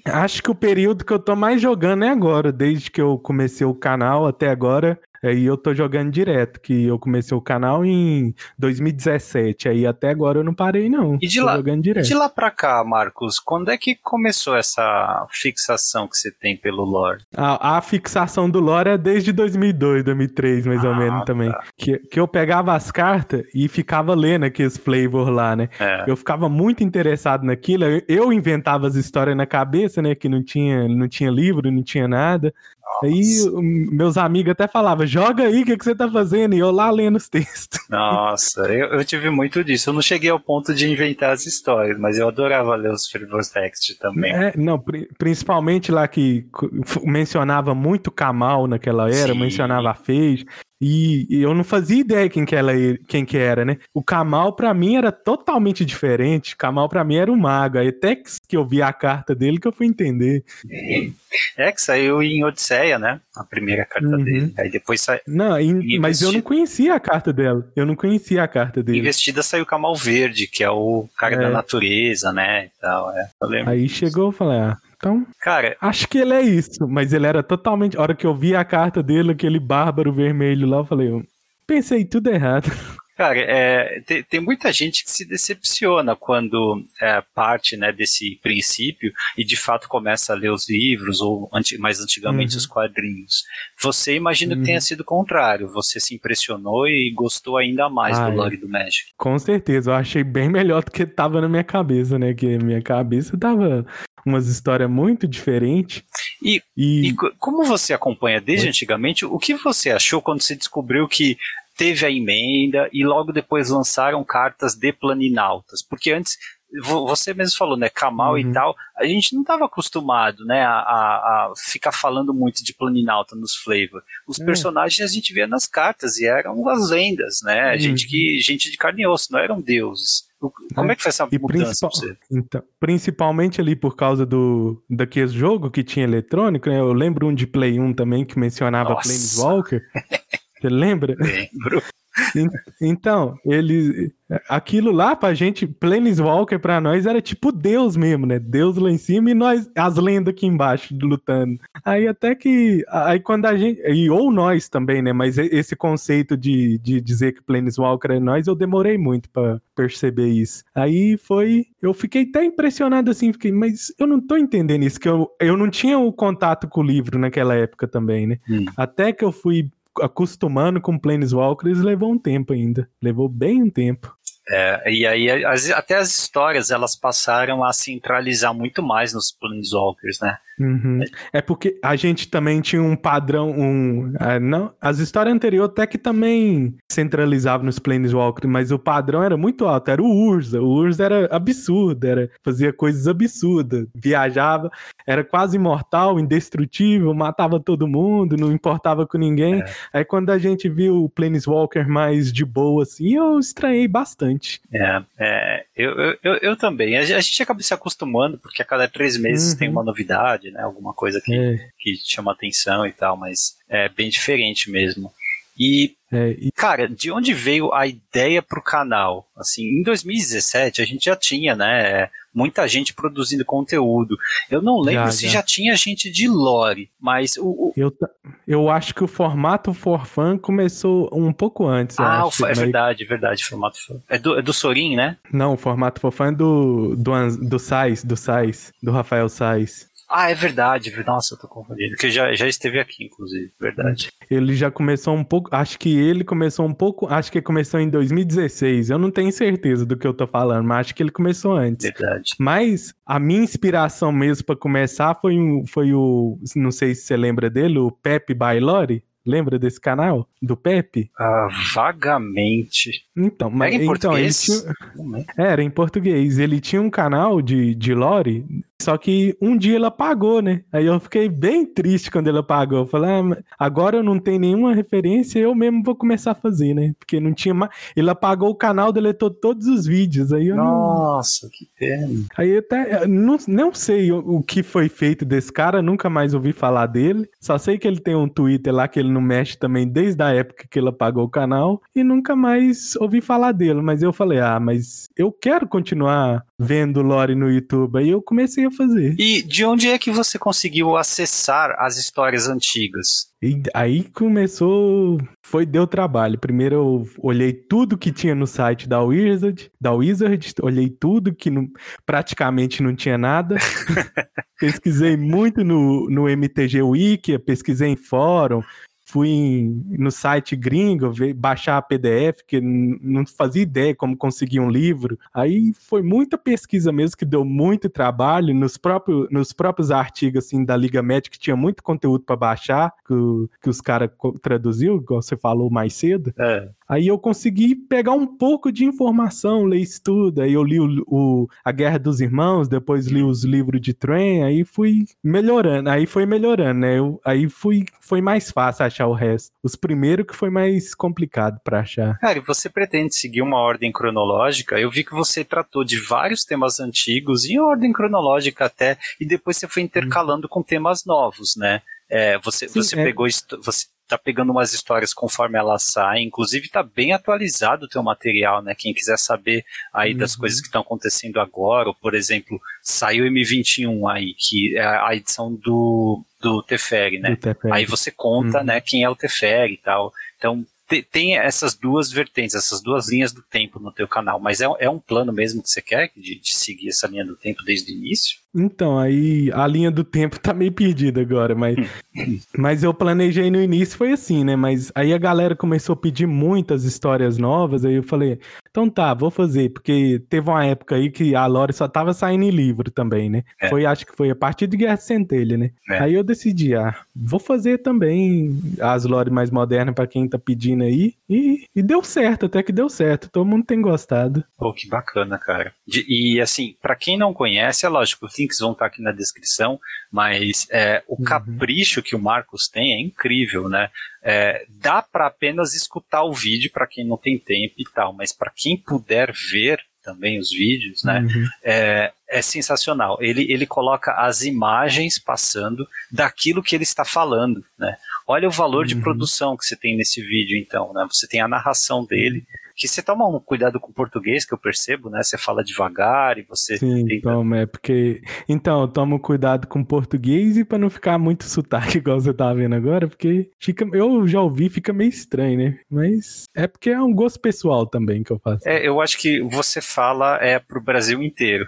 Acho que o período que eu tô mais jogando é agora, desde que eu comecei o canal até agora. Aí eu tô jogando direto, que eu comecei o canal em 2017. Aí até agora eu não parei, não. E de, lá, de lá pra cá, Marcos, quando é que começou essa fixação que você tem pelo lore? A, a fixação do lore é desde 2002, 2003, mais ou Ah, menos também. tá. Que, que eu pegava as cartas e ficava lendo aqueles flavor lá, né? É. Eu ficava muito interessado naquilo. eu- Eu inventava as histórias na cabeça, né? Que não tinha, não tinha livro, não tinha nada. Aí meus amigos até falavam, joga aí, o que, que você tá fazendo? E eu lá lendo os textos. Nossa, eu, eu tive muito disso. Eu não cheguei ao ponto de inventar as histórias, mas eu adorava ler os Flavor Text também. É, não, pri- principalmente lá que mencionava muito Kamal naquela era, Sim. mencionava a Feige. E, e eu não fazia ideia quem que, ela, quem que era, né? O Kamal, pra mim, era totalmente diferente. Kamal, pra mim, era um mago. Aí até que que eu vi a carta dele que eu fui entender. É que saiu em Odisseia, né? A primeira carta Uhum. dele. Aí depois sa... Não, mas eu não conhecia a carta dela. Eu não conhecia a carta dele. investida saiu o Camal Verde, que é o cara É. da natureza, né? E tal, é. Aí chegou e falei, ah, então Cara, Acho que ele é isso, mas ele era totalmente. A hora que eu vi a carta dele, aquele bárbaro vermelho lá, eu falei, eu pensei tudo errado. Cara, é, tem, tem muita gente que se decepciona quando é, parte né, desse princípio e de fato começa a ler os livros ou anti- mais antigamente Uhum. os quadrinhos. Você imagina que Uhum. tenha sido o contrário, você se impressionou e gostou ainda mais Ah, do é. lore do Magic. Com certeza, eu achei bem melhor do que tava na minha cabeça, né? Que minha cabeça tava umas histórias muito diferentes. E- e, E co- como você acompanha desde antigamente, o que você achou quando você descobriu que teve a emenda e logo depois lançaram cartas de planinautas? Porque antes, vo- você mesmo falou, né, Kamal e Uhum. tal, a gente não estava acostumado, né, a, a- ficar falando muito de planinauta nos flavor. Os É. personagens a gente via nas cartas e eram as lendas, né, Uhum. gente, que, gente de carne e osso, não eram deuses. Como é que foi essa e mudança principal- pra você? então, principalmente ali por causa do daquele jogo que tinha eletrônico, né? Eu lembro um de Play 1 também que mencionava Nossa. Planeswalker. Você lembra? Lembro. En- Então, ele. Aquilo lá pra gente, Planeswalker pra nós era tipo Deus mesmo, né? Deus lá em cima e nós, as lendas aqui embaixo lutando. Aí até que. Aí quando a gente. E, ou nós também, né? Mas esse conceito de, de dizer que Planeswalker é nós, eu demorei muito pra perceber isso. Aí foi. Eu fiquei até impressionado assim, fiquei, mas eu não tô entendendo isso, que eu, eu não tinha o contato com o livro naquela época também, né? Hum. Até que eu fui acostumando com Planeswalkers levou um tempo ainda. Levou bem um tempo. É, e aí as- até as histórias elas passaram a centralizar muito mais nos Planeswalkers, né? Uhum. É porque a gente também tinha um padrão, um, ah, não, as histórias anteriores até que também centralizavam nos Planeswalkers, mas o padrão era muito alto, era o Urza, o Urza era absurdo, era, fazia coisas absurdas, viajava, era quase imortal, indestrutível, matava todo mundo, não importava com ninguém, É. aí quando a gente viu o Planeswalker mais de boa assim, eu estranhei bastante. É, é, eu, eu, eu, eu também. A gente a gente acaba se acostumando, porque a cada três meses Uhum. tem uma novidade, né? Alguma coisa que, É, que chama atenção e tal, mas é bem diferente mesmo. E, é, e- cara, de onde veio a ideia pro canal? Assim, em 2017 a gente já tinha, né? Muita gente produzindo conteúdo. Eu não lembro Já, se já. já tinha gente de lore, mas o, o- Eu, eu acho que o formato for fun começou um pouco antes. Ah, acho, é mas- verdade, verdade, formato. É do, é do Sorin, né? Não, o formato for fun é do, do, do Sais, do Sais, do Rafael Sais. Ah, é verdade. ver- Nossa, eu tô confundindo. Porque já, já esteve aqui, inclusive. Verdade. Ele já começou um pouco. Acho que ele começou um pouco. Acho que começou em 2016. Eu não tenho certeza do que eu tô falando, mas acho que ele começou antes. Verdade. Mas a minha inspiração mesmo pra começar foi, um, foi o. Não sei se você lembra dele, o Pepe Bailori. Lembra desse canal? Do Pepe? Ah, vagamente. Então, mas Era em então, ele português? tinha, Não lembro. Era, em português. Ele tinha um canal de, de lore, só que um dia ele apagou, né? Aí eu fiquei bem triste quando ele apagou. Eu falei, ah, agora eu não tenho nenhuma referência, eu mesmo vou começar a fazer, né? Porque não tinha mais. Ele apagou o canal, deletou todos os vídeos. Aí eu não. Nossa, que pena. Aí eu até. Não, não sei o, o que foi feito desse cara, nunca mais ouvi falar dele. Só sei que ele tem um Twitter lá que ele não mexe também desde a época que ele apagou o canal. E nunca mais ouvi falar dele. Mas eu falei, ah, mas eu quero continuar vendo Lore no YouTube. Aí eu comecei a fazer. E de onde é que você conseguiu acessar as histórias antigas? E aí começou, foi deu trabalho. Primeiro eu olhei tudo que tinha no site da Wizard, da Wizard, olhei tudo que não, praticamente não tinha nada. pesquisei muito no, no MTG Wiki, pesquisei em fórum, fui no site gringo ver, baixar a PDF, que não fazia ideia como conseguir um livro. Aí foi muita pesquisa mesmo, que deu muito trabalho. Nos próprios, nos próprios artigos assim, da Liga Médica tinha muito conteúdo para baixar, que, que os caras traduziu, igual você falou mais cedo. É. Aí eu consegui pegar um pouco de informação, ler isso tudo. Aí eu li o, o, A Guerra dos Irmãos, depois li os livros de trem, aí fui melhorando. Aí foi melhorando, né? Eu, aí fui, foi mais fácil achar o resto. Os primeiros que foi mais complicado para achar. Cara, e você pretende seguir uma ordem cronológica? Eu vi que você tratou de vários temas antigos, em ordem cronológica até, e depois você foi intercalando hum. com temas novos, né? É, você, Sim, você é. pegou você tá pegando umas histórias conforme elas saem, inclusive tá bem atualizado o teu material, né? Quem quiser saber aí uhum. das coisas que estão acontecendo agora, ou por exemplo, saiu M21 aí, que é a edição do, do Teferi, né? Do Teferi. Aí você conta, uhum. né, quem é o Teferi e tal. Então, tem essas duas vertentes, essas duas linhas do tempo no teu canal, mas é, é um plano mesmo que você quer de, de seguir essa linha do tempo desde o início? Então, aí a linha do tempo tá meio perdida agora, mas, mas eu planejei no início, foi assim, né? Mas aí a galera começou a pedir muitas histórias novas, aí eu falei, então tá, vou fazer, porque teve uma época aí que a Lore só tava saindo em livro também, né? É. Foi, acho que foi a partir de Guerra Centelha, né? É. Aí eu decidi, ah, vou fazer também as Lore mais modernas para quem tá pedindo aí, e, e, deu certo, até que deu certo, todo mundo tem gostado. Pô, que bacana, cara. De, e assim, para quem não conhece, é lógico, links vão estar aqui na descrição, mas é, o uhum. capricho que o Marcos tem é incrível, né? É, dá para apenas escutar o vídeo para quem não tem tempo e tal, mas para quem puder ver também os vídeos, né? Uhum. É, é sensacional. Ele, ele coloca as imagens passando daquilo que ele está falando, né? Olha o valor uhum. de produção que você tem nesse vídeo, então, né? Você tem a narração dele, que você toma um cuidado com o português, que eu percebo, né? Você fala devagar e você. Sim, tenta... toma, é porque. Então, eu tomo cuidado com o português e para não ficar muito sotaque, igual você tá vendo agora, porque fica. Eu já ouvi, fica meio estranho, né? Mas é porque é um gosto pessoal também que eu faço. É, eu acho que você fala é pro Brasil inteiro.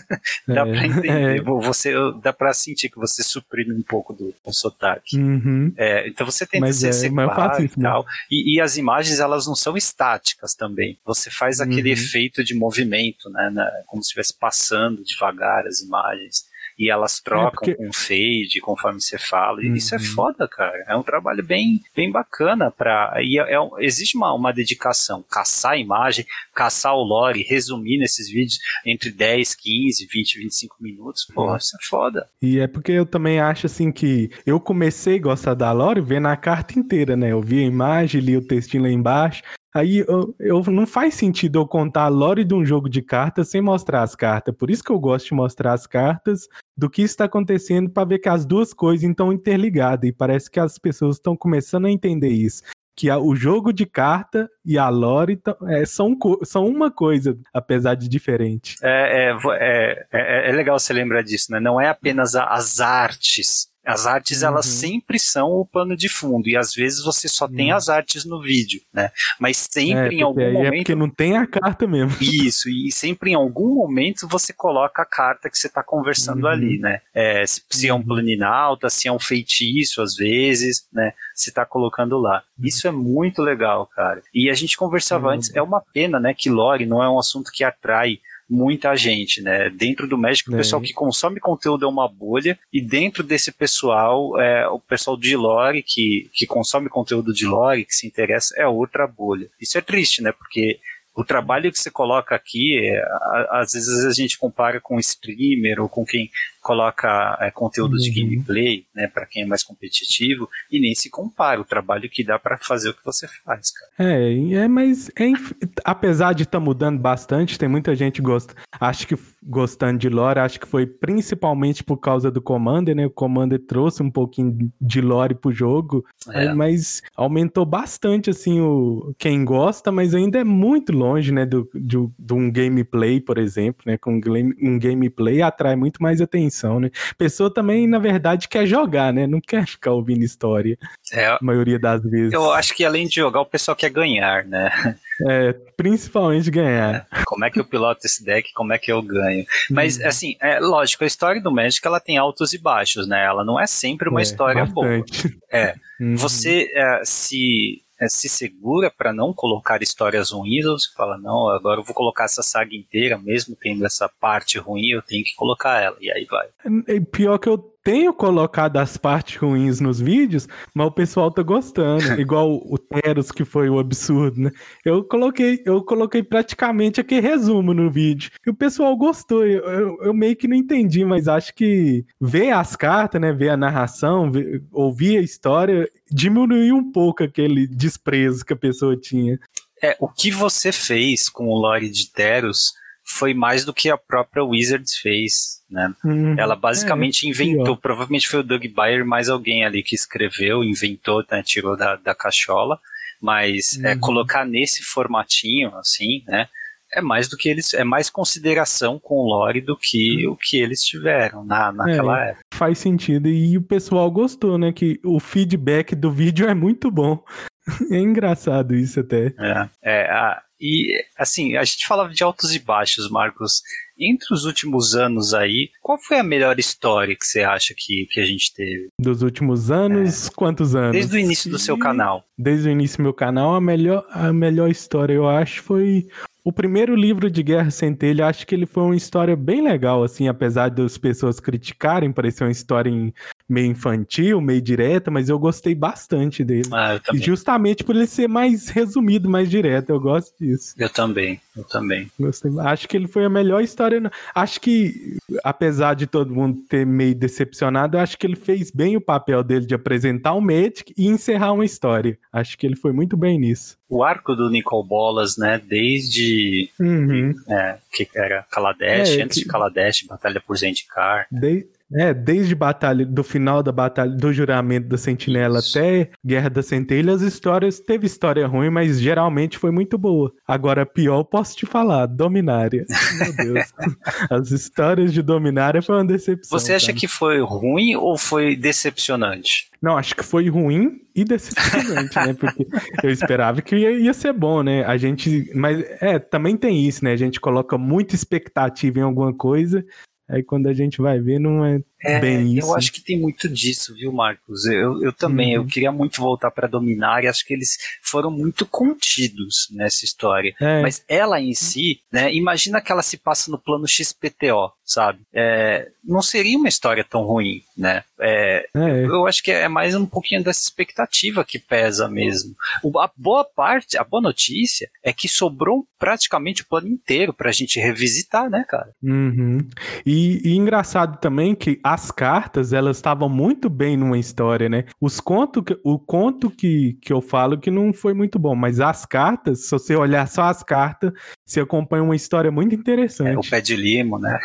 dá é, pra entender. É. Você, dá pra sentir que você suprime um pouco do, do sotaque. Uhum. É, então você tenta mas ser é, mas e tal. E, e as imagens, elas não são estáticas também. Você faz aquele uhum. efeito de movimento, né, né como se estivesse passando devagar as imagens e elas trocam é porque... com fade conforme você fala. E uhum. isso é uhum. foda, cara. É um trabalho bem, bem bacana para e é, é, existe uma, uma dedicação, caçar a imagem, caçar o lore, resumir nesses vídeos entre 10, 15, 20, 25 minutos. Pô, uhum. isso é foda. E é porque eu também acho assim que eu comecei a gostar da lore vendo a carta inteira, né? Eu vi a imagem, li o textinho lá embaixo, Aí eu, eu, não faz sentido eu contar a lore de um jogo de cartas sem mostrar as cartas. Por isso que eu gosto de mostrar as cartas do que está acontecendo para ver que as duas coisas estão interligadas. E parece que as pessoas estão começando a entender isso. Que a, o jogo de carta e a lore é, são, são uma coisa, apesar de diferente. É, é, é, é, é legal você lembrar disso, né? Não é apenas a, as artes as artes, uhum. elas sempre são o pano de fundo, e às vezes você só tem uhum. as artes no vídeo, né? Mas sempre é, em algum é momento. É porque não tem a carta mesmo. Isso, e sempre em algum momento você coloca a carta que você está conversando uhum. ali, né? É, se, se, é um uhum. planinalta, se é um feitiço, às vezes, né? Se está colocando lá. Uhum. Isso é muito legal, cara. E a gente conversava antes, é uma pena, né? Que lore não é um assunto que atrai muita gente, né? Dentro do Magic, o é. pessoal que consome conteúdo é uma bolha, e dentro desse pessoal, é, o pessoal de lore, que, que consome conteúdo de lore, que se interessa, é outra bolha. Isso é triste, né? Porque o trabalho que você coloca aqui, é, às vezes a gente compara com streamer ou com quem coloca é, conteúdo uhum. de gameplay, né, para quem é mais competitivo, e nem se compara o trabalho que dá para fazer o que você faz, cara. É, é mas é, apesar de estar tá mudando bastante, tem muita gente gosta, acho que gostando de lore, acho que foi principalmente por causa do Commander, né? O Commander trouxe um pouquinho de lore pro jogo, é. mas aumentou bastante assim o quem gosta, mas ainda é muito longe, né, do, de, de um gameplay, por exemplo, né? Com um gameplay atrai muito mais atenção, né? Pessoa também, na verdade, quer jogar, né? Não quer ficar ouvindo história. É, a maioria das vezes. Eu acho que além de jogar, o pessoal quer ganhar, né? É, principalmente ganhar. É, como é que eu piloto esse deck, como é que eu ganho. Mas, uhum. assim, é lógico, a história do Magic, ela tem altos e baixos, né? Ela não é sempre uma é, história bastante. boa. É. Uhum. Você é, se é, se segura para não colocar histórias ruins, ou você fala, não, agora eu vou colocar essa saga inteira, mesmo tendo essa parte ruim, eu tenho que colocar ela, e aí vai. É, pior que eu tenho colocado as partes ruins nos vídeos, mas o pessoal tá gostando. Igual o Teros, que foi o absurdo, né? Eu coloquei, eu coloquei praticamente aquele resumo no vídeo. E o pessoal gostou. Eu, eu, eu meio que não entendi, mas acho que ver as cartas, né? Ver a narração, ver, ouvir a história, diminuiu um pouco aquele desprezo que a pessoa tinha. É, o que você fez com o lore de Teros foi mais do que a própria Wizards fez, né? Uhum. Ela basicamente é, inventou, provavelmente foi o Doug Bayer mais alguém ali que escreveu, inventou, né, tirou da, da cachola, mas é, uhum. é, colocar nesse formatinho, assim, né? É mais do que eles, é mais consideração com o lore do que uhum. o que eles tiveram na, naquela é, época. Faz sentido e o pessoal gostou, né? Que o feedback do vídeo é muito bom. É engraçado isso até. É, é a, e, assim, a gente falava de altos e baixos, Marcos. Entre os últimos anos aí, qual foi a melhor história que você acha que, que a gente teve? Dos últimos anos? É. Quantos anos? Desde o início do seu canal. Desde o início do meu canal, a melhor, a melhor história, eu acho, foi o primeiro livro de Guerra Centelha, acho que ele foi uma história bem legal, assim, apesar das pessoas criticarem, parecer uma história em meio infantil, meio direta, mas eu gostei bastante dele. Ah, eu também. Justamente por ele ser mais resumido, mais direto, eu gosto disso. Eu também, eu também. Gostei. Acho que ele foi a melhor história. Acho que, apesar de todo mundo ter meio decepcionado, eu acho que ele fez bem o papel dele de apresentar o Magic e encerrar uma história. Acho que ele foi muito bem nisso. O arco do Nicol Bolas, né, desde uhum. é, que era Kaladesh, é, antes que... de Kaladesh, Batalha por Zendikar. De... É, desde batalha, do final da batalha do juramento da Sentinela Isso. até Guerra da Centelha, as histórias teve história ruim, mas geralmente foi muito boa. Agora, pior, posso te falar, Dominária. Meu Deus. as histórias de Dominária foi uma decepção. Você acha que foi ruim ou foi decepcionante? Não, acho que foi ruim e decepcionante, né? Porque eu esperava que ia, ia, ser bom, né? A gente. Mas é, também tem isso, né? A gente coloca muita expectativa em alguma coisa Aí quando a gente vai ver, não é, é bem isso. Eu acho que tem muito disso, viu, Marcos? Eu, eu também, uhum. eu queria muito voltar para dominar e acho que eles foram muito contidos nessa história. É. Mas ela em si, né? Imagina que ela se passa no plano XPTO, sabe? É, não seria uma história tão ruim, né? É, é, eu acho que é mais um pouquinho dessa expectativa que pesa mesmo. A boa parte, a boa notícia é que sobrou praticamente o plano inteiro pra gente revisitar, né, cara? Uhum. E, e, engraçado também que as cartas, elas estavam muito bem numa história, né? Os conto, o conto que, que eu falo que não foi muito bom, mas as cartas, se você olhar só as cartas, você acompanha uma história muito interessante. É, o pé de limo, né?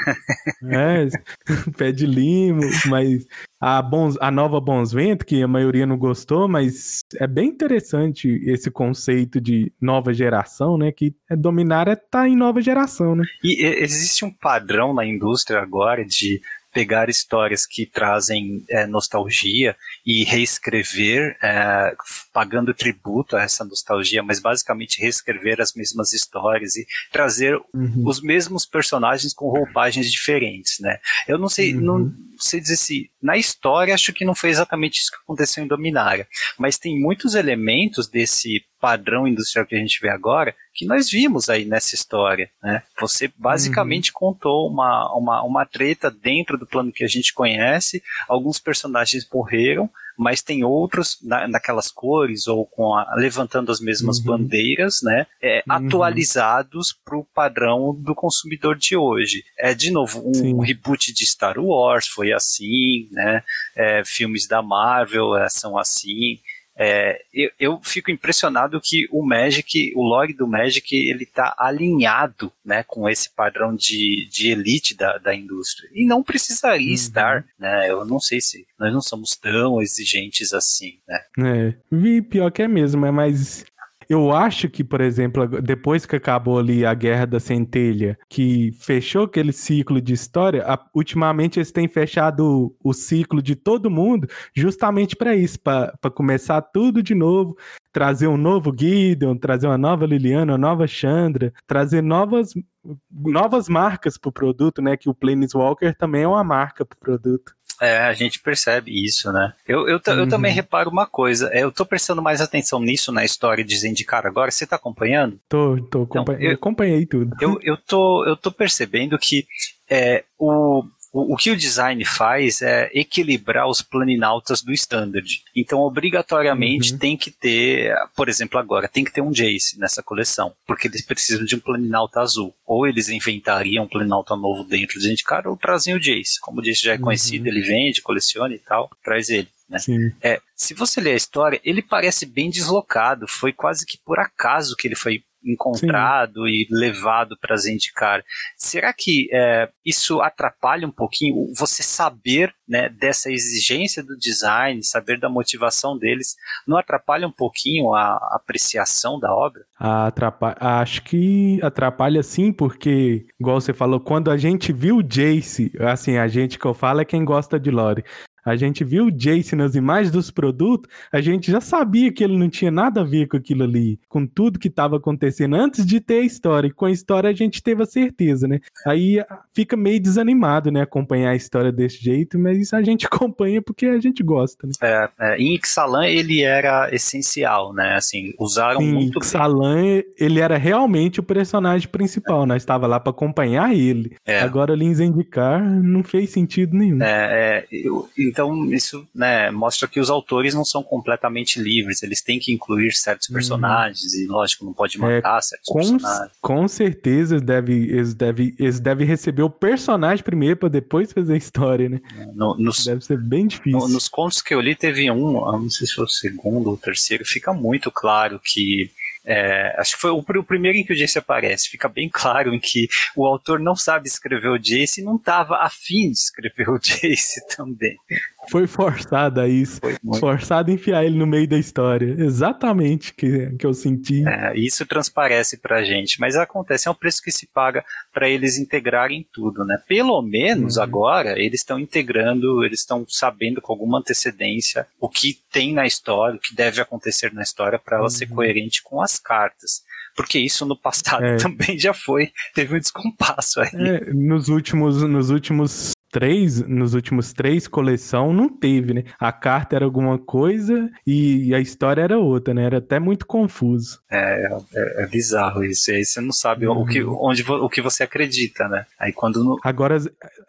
é, pé de limo, mas a, Bons, a nova Bons Vento, que a maioria não gostou, mas é bem interessante esse conceito de nova geração, né? Que é dominar é estar tá em nova geração, né? E existe um padrão na indústria agora de pegar histórias que trazem é, nostalgia e reescrever, é, pagando tributo a essa nostalgia, mas basicamente reescrever as mesmas histórias e trazer uhum. os mesmos personagens com roupagens diferentes, né? Eu não sei, uhum. não sei dizer se na história acho que não foi exatamente isso que aconteceu em Dominária, mas tem muitos elementos desse padrão industrial que a gente vê agora que nós vimos aí nessa história, né? Você basicamente uhum. contou uma, uma, uma treta dentro do plano que a gente conhece, alguns personagens morreram, mas tem outros na, naquelas cores ou com a, levantando as mesmas uhum. bandeiras, né? É, uhum. Atualizados para o padrão do consumidor de hoje. É de novo um Sim. reboot de Star Wars foi assim, né? É, filmes da Marvel é, são assim. É, eu, eu, fico impressionado que o Magic, o log do Magic, ele está alinhado né, com esse padrão de, de elite da, da indústria. E não precisaria uhum. estar, né? Eu não sei se nós não somos tão exigentes assim, né? É, e pior que é mesmo, é mais eu acho que, por exemplo, depois que acabou ali a Guerra da Centelha, que fechou aquele ciclo de história, a, ultimamente eles têm fechado o, o, ciclo de todo mundo justamente para isso, para começar tudo de novo, trazer um novo Gideon, trazer uma nova Liliana, uma nova Chandra, trazer novas, novas marcas para o produto, né? Que o Planeswalker também é uma marca para o produto. É, a gente percebe isso, né? Eu, eu, uhum. eu também reparo uma coisa, é, eu tô prestando mais atenção nisso na história de Zendikar agora, você tá acompanhando? Tô, tô, então, eu, acompanhei tudo. Eu, eu, tô, eu tô percebendo que é, o, o, o, que o design faz é equilibrar os planinautas do standard. Então, obrigatoriamente, uhum. tem que ter, por exemplo, agora, tem que ter um Jace nessa coleção, porque eles precisam de um planinauta azul. Ou eles inventariam um planinauta novo dentro do Zendikar, ou trazem o Jace. Como o Jace já é uhum. conhecido, ele vende, coleciona e tal, traz ele. Né? É, se você ler a história, ele parece bem deslocado. Foi quase que por acaso que ele foi encontrado Sim. e levado para Zendikar. Será que é, isso atrapalha um pouquinho você saber né, dessa exigência do design, saber da motivação deles, não atrapalha um pouquinho a apreciação da obra? Atrapalha, acho que atrapalha sim, porque, igual você falou, quando a gente viu o Jace, assim, a gente que eu falo é quem gosta de lore, a gente viu o Jace nas imagens dos produtos, a gente já sabia que ele não tinha nada a ver com aquilo ali, com tudo que estava acontecendo antes de ter a história. E com a história a gente teve a certeza, né? Aí ah, fica meio desanimado, né? Acompanhar a história desse jeito, mas a gente acompanha porque a gente gosta, né? É, é, em Ixalan ele era essencial, né? Assim, usaram Sim, muito Ixalan, ele era realmente o personagem principal, né? Estava lá para acompanhar ele. É. Agora ali em Zendikar não fez sentido nenhum. É, é eu, então, isso né, mostra que os autores não são completamente livres, eles têm que incluir certos uhum. personagens, e lógico, não pode matar é, certos com, personagens. Com certeza deve, eles, devem, eles devem receber o personagem primeiro para depois fazer a história, né? No, nos, deve ser bem difícil. No, nos contos que eu li, teve um, não sei se foi o segundo ou o terceiro, fica muito claro que é, acho que foi o, o, primeiro em que o Jace aparece. Fica bem claro em que o autor não sabe escrever o Jace e não estava afim de escrever o Jace também. Foi forçado a isso. Forçado a enfiar ele no meio da história. Exatamente que, que eu senti. É, isso transparece pra gente. Mas acontece, é um preço que se paga para eles integrarem tudo, né? Pelo menos uhum. agora eles estão integrando, eles estão sabendo com alguma antecedência o que tem na história, o que deve acontecer na história para ela uhum. ser coerente com as cartas porque isso no passado é. também já foi, teve um descompasso aí. É, nos últimos, nos últimos três, nos últimos três coleção, não teve, né? A carta era alguma coisa e a história era outra, né? Era até muito confuso. É, é, é bizarro isso. Aí você não sabe uhum. o, que, uhum. onde, o que você acredita, né? Aí quando. No... Agora,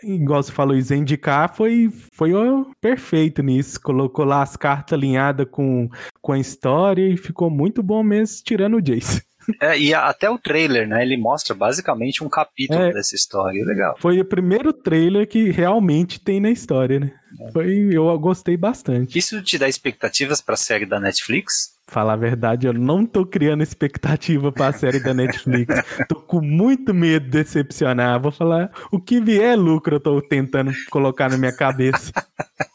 igual você falou, Zendikar foi, foi perfeito nisso. Colocou lá as cartas alinhadas com, com a história e ficou muito bom mesmo, tirando o Jace. É, e até o trailer, né? Ele mostra basicamente um capítulo é, dessa história. Legal. Foi o primeiro trailer que realmente tem na história, né? É. Foi, eu gostei bastante. Isso te dá expectativas para a série da Netflix? Falar a verdade, eu não tô criando expectativa para a série da Netflix. tô com muito medo de decepcionar. Vou falar, o que vier lucro eu tô tentando colocar na minha cabeça.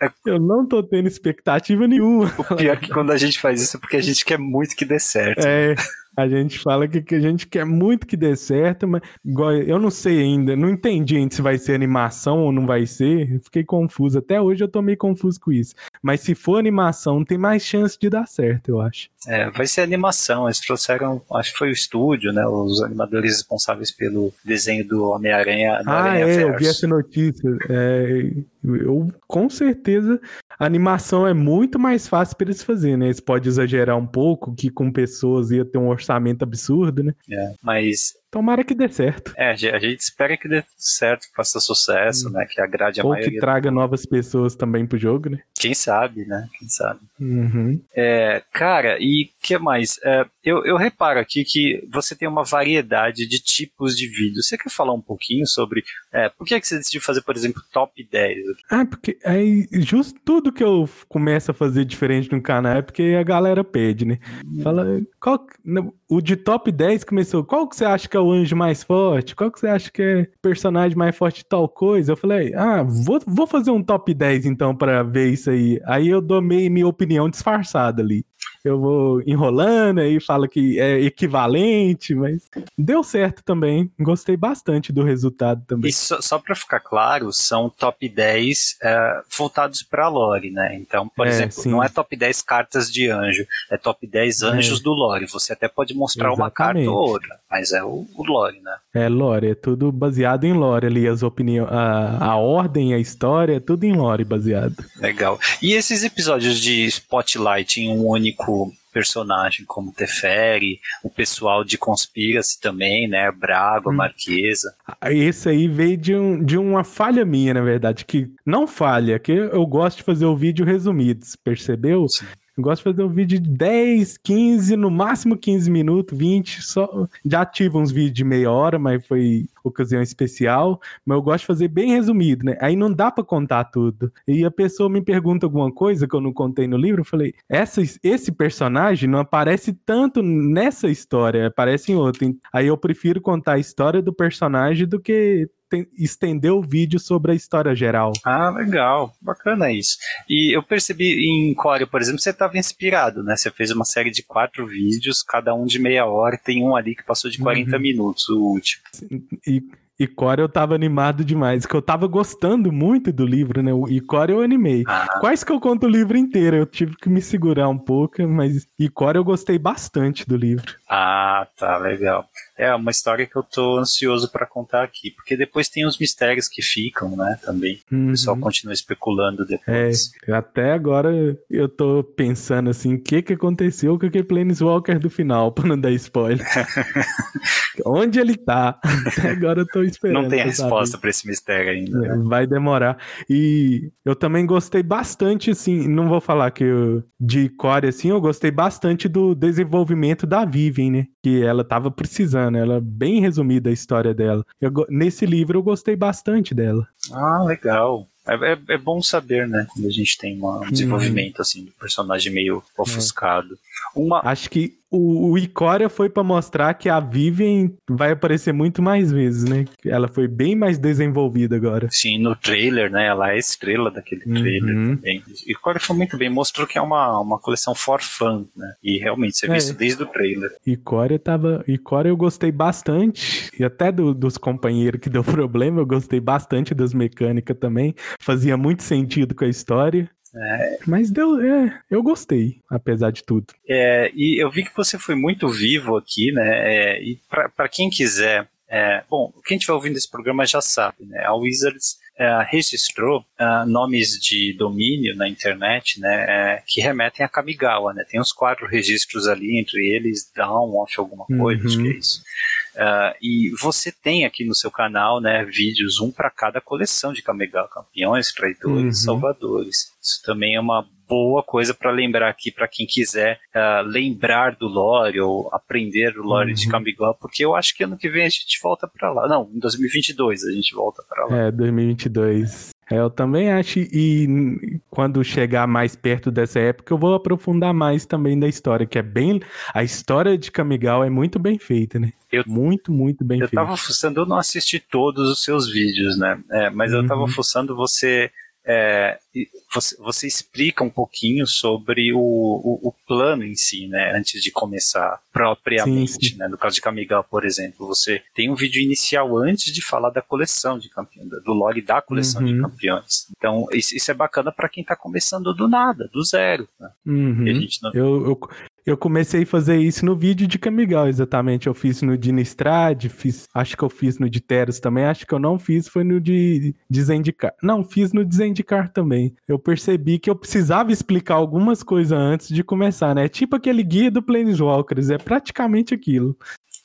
É eu não tô tendo expectativa nenhuma. O pior é que quando a gente faz isso é porque a gente quer muito que dê certo. É. A gente fala que, que a gente quer muito que dê certo, mas igual, eu não sei ainda, não entendi ainda se vai ser animação ou não vai ser. Fiquei confuso. Até hoje eu tô meio confuso com isso. Mas se for animação, tem mais chance de dar certo, eu acho. É, vai ser animação. Eles trouxeram, acho que foi o estúdio, né? Os animadores responsáveis pelo desenho do Homem-Aranha. Ah, é, eu vi essa notícia. É, eu, com certeza, a animação é muito mais fácil para eles fazerem, né? Eles podem exagerar um pouco, que com pessoas ia ter um orçamento absurdo, né? É, mas Tomara que dê certo. É, a gente espera que dê certo, que faça sucesso, hum. né? Que agrade a Ou maioria. Ou que traga novas pessoas também pro jogo, né? Quem sabe, né? Quem sabe. Uhum. É, cara, e que mais? É, eu, eu reparo aqui que você tem uma variedade de tipos de vídeos. Você quer falar um pouquinho sobre é, por que, é que você decidiu fazer, por exemplo, top 10? Ah, porque aí justo tudo que eu começo a fazer diferente no canal é porque a galera pede, né? Fala, qual, o de top 10 começou, qual que você acha que é o anjo mais forte? Qual que você acha que é personagem mais forte de tal coisa? Eu falei, ah, vou, vou fazer um top 10 então para ver isso aí. Aí eu dou meio minha opinião disfarçada ali eu vou enrolando aí falo que é equivalente, mas deu certo também. Gostei bastante do resultado também. E só, só para ficar claro, são top 10 é, voltados para lore, né? Então, por é, exemplo, sim. não é top 10 cartas de anjo, é top 10 é. anjos é. do lore. Você até pode mostrar Exatamente. uma carta ou outra, mas é o, o, lore, né? É lore, é tudo baseado em lore ali, as opiniões, a, a ordem, a história, é tudo em lore baseado. Legal. E esses episódios de Spotlight em um único personagem como Teferi, o pessoal de Conspiracy também, né? Braga, hum. Marquesa. Esse aí veio de, um, de uma falha minha, na verdade, que não falha, que eu gosto de fazer o vídeo resumido, percebeu? Sim. Eu gosto de fazer um vídeo de 10, 15, no máximo 15 minutos, 20. Só... Já ativo uns vídeos de meia hora, mas foi ocasião especial. Mas eu gosto de fazer bem resumido, né? Aí não dá para contar tudo. E a pessoa me pergunta alguma coisa que eu não contei no livro, eu falei: Essa, esse personagem não aparece tanto nessa história, aparece em outra. Aí eu prefiro contar a história do personagem do que estender o vídeo sobre a história geral. Ah, legal. Bacana isso. E eu percebi em Core, por exemplo, você estava inspirado, né? Você fez uma série de quatro vídeos, cada um de meia hora, tem um ali que passou de 40 uhum. minutos, o último. E e Core eu tava animado demais, que eu tava gostando muito do livro, né? E Core eu animei. Ah. Quais que eu conto o livro inteiro? Eu tive que me segurar um pouco, mas e Core eu gostei bastante do livro. Ah, tá, legal. É uma história que eu tô ansioso para contar aqui, porque depois tem os mistérios que ficam, né, também. Uhum. O pessoal continua especulando depois. É, até agora eu tô pensando assim, o que que aconteceu com aquele Planeswalker do final, pra não dar spoiler. Onde ele tá? Até agora eu tô esperando. Não tem a resposta para esse mistério ainda. Né? Vai demorar. E eu também gostei bastante, assim, não vou falar que eu, de core, assim, eu gostei bastante do desenvolvimento da Vivian, né? Que ela tava precisando. Ela, bem resumida a história dela. Eu, nesse livro eu gostei bastante dela. Ah, legal. É, é, é, bom saber, né? Quando a gente tem uma, um desenvolvimento, assim, do personagem meio ofuscado. É. Uma... Acho que o, o Icória foi para mostrar que a Vivian vai aparecer muito mais vezes, né? Ela foi bem mais desenvolvida agora. Sim, no trailer, né? Ela é estrela daquele trailer uhum. também. Icória foi muito bem, mostrou que é uma, uma coleção for fun, né? E realmente, você é. visto desde o trailer. Icória tava. Icória eu gostei bastante. E até do, dos companheiros que deu problema, eu gostei bastante das mecânicas também. Fazia muito sentido com a história. É. Mas deu, é, eu gostei, apesar de tudo. É, e eu vi que você foi muito vivo aqui, né? É, e para quem quiser, é, bom, quem estiver ouvindo esse programa já sabe, né? A Wizards é, registrou é, nomes de domínio na internet, né? Que remetem a Kamigawa, né? Tem uns quatro registros ali, entre eles Down, Off, alguma coisa, uhum. acho que é isso. Uh, e você tem aqui no seu canal né, vídeos, um para cada coleção de Kamigawa, campeões, traidores, uhum. salvadores. Isso também é uma boa coisa para lembrar aqui para quem quiser uh, lembrar do lore ou aprender do lore uhum. de Kamigawa, porque eu acho que ano que vem a gente volta para lá. Não, em 2022 a gente volta para lá. É, 2022. É, eu também acho, e quando chegar mais perto dessa época, eu vou aprofundar mais também da história, que é bem. A história de Kamigawa é muito bem feita, né? Eu, muito, muito bem eu feita. Eu tava fuçando, eu não assisti todos os seus vídeos, né? É, mas uhum. eu tava uhum. fuçando você é, você, você, explica um pouquinho sobre o, o, o, plano em si, né, antes de começar propriamente, sim, sim. né, no caso de Kamigawa, por exemplo, você tem um vídeo inicial antes de falar da coleção de campeões, do log da coleção uhum. de campeões. Então, isso, isso é bacana para quem está começando do nada, do zero. Né? Uhum. Não... eu, eu, eu comecei a fazer isso no vídeo de Camigal, exatamente. Eu fiz no de Nistrad, fiz, acho que eu fiz no de Teros também, acho que eu não fiz, foi no de, Zendikar. Não, fiz no de Zendikar também. Eu percebi que eu precisava explicar algumas coisas antes de começar, né? Tipo aquele guia do Planeswalkers, é praticamente aquilo.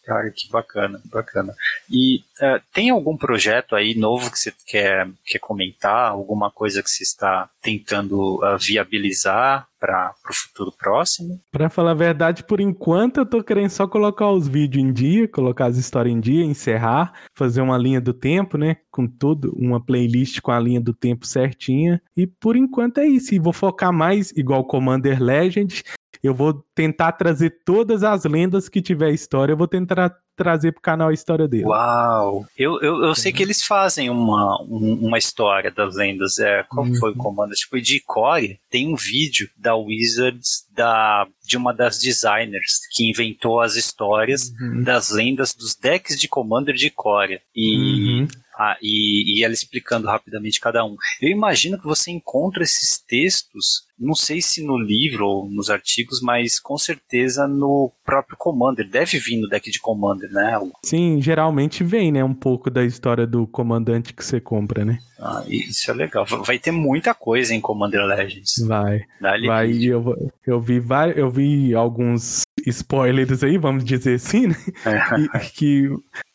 Cara, que bacana, bacana. E uh, tem algum projeto aí novo que você quer, quer comentar? Alguma coisa que você está tentando uh, viabilizar para o futuro próximo? Para falar a verdade, por enquanto eu tô querendo só colocar os vídeos em dia, colocar as histórias em dia, encerrar, fazer uma linha do tempo, né? Com tudo, uma playlist com a linha do tempo certinha. E por enquanto é isso. E vou focar mais, igual Commander Legend, eu vou tentar trazer todas as lendas que tiver história, eu vou tentar trazer pro canal a história dele. Uau! Eu, eu, eu sei que eles fazem uma, uma história das lendas. É, qual uhum. foi o comando? Tipo, de Core tem um vídeo da Wizards da, de uma das designers que inventou as histórias uhum. das lendas dos decks de Commander de Core. E. Uhum. Ah, e, e ela explicando rapidamente cada um. Eu imagino que você encontra esses textos não sei se no livro ou nos artigos, mas com certeza no próprio Commander. Deve vir no deck de Commander, né? Sim, geralmente vem, né? Um pouco da história do comandante que você compra, né? Ah, isso é legal. Vai ter muita coisa em Commander Legends. Vai. Dá-lhe vai. Eu, eu, vi vários, eu vi alguns spoilers aí, vamos dizer assim, né? É. que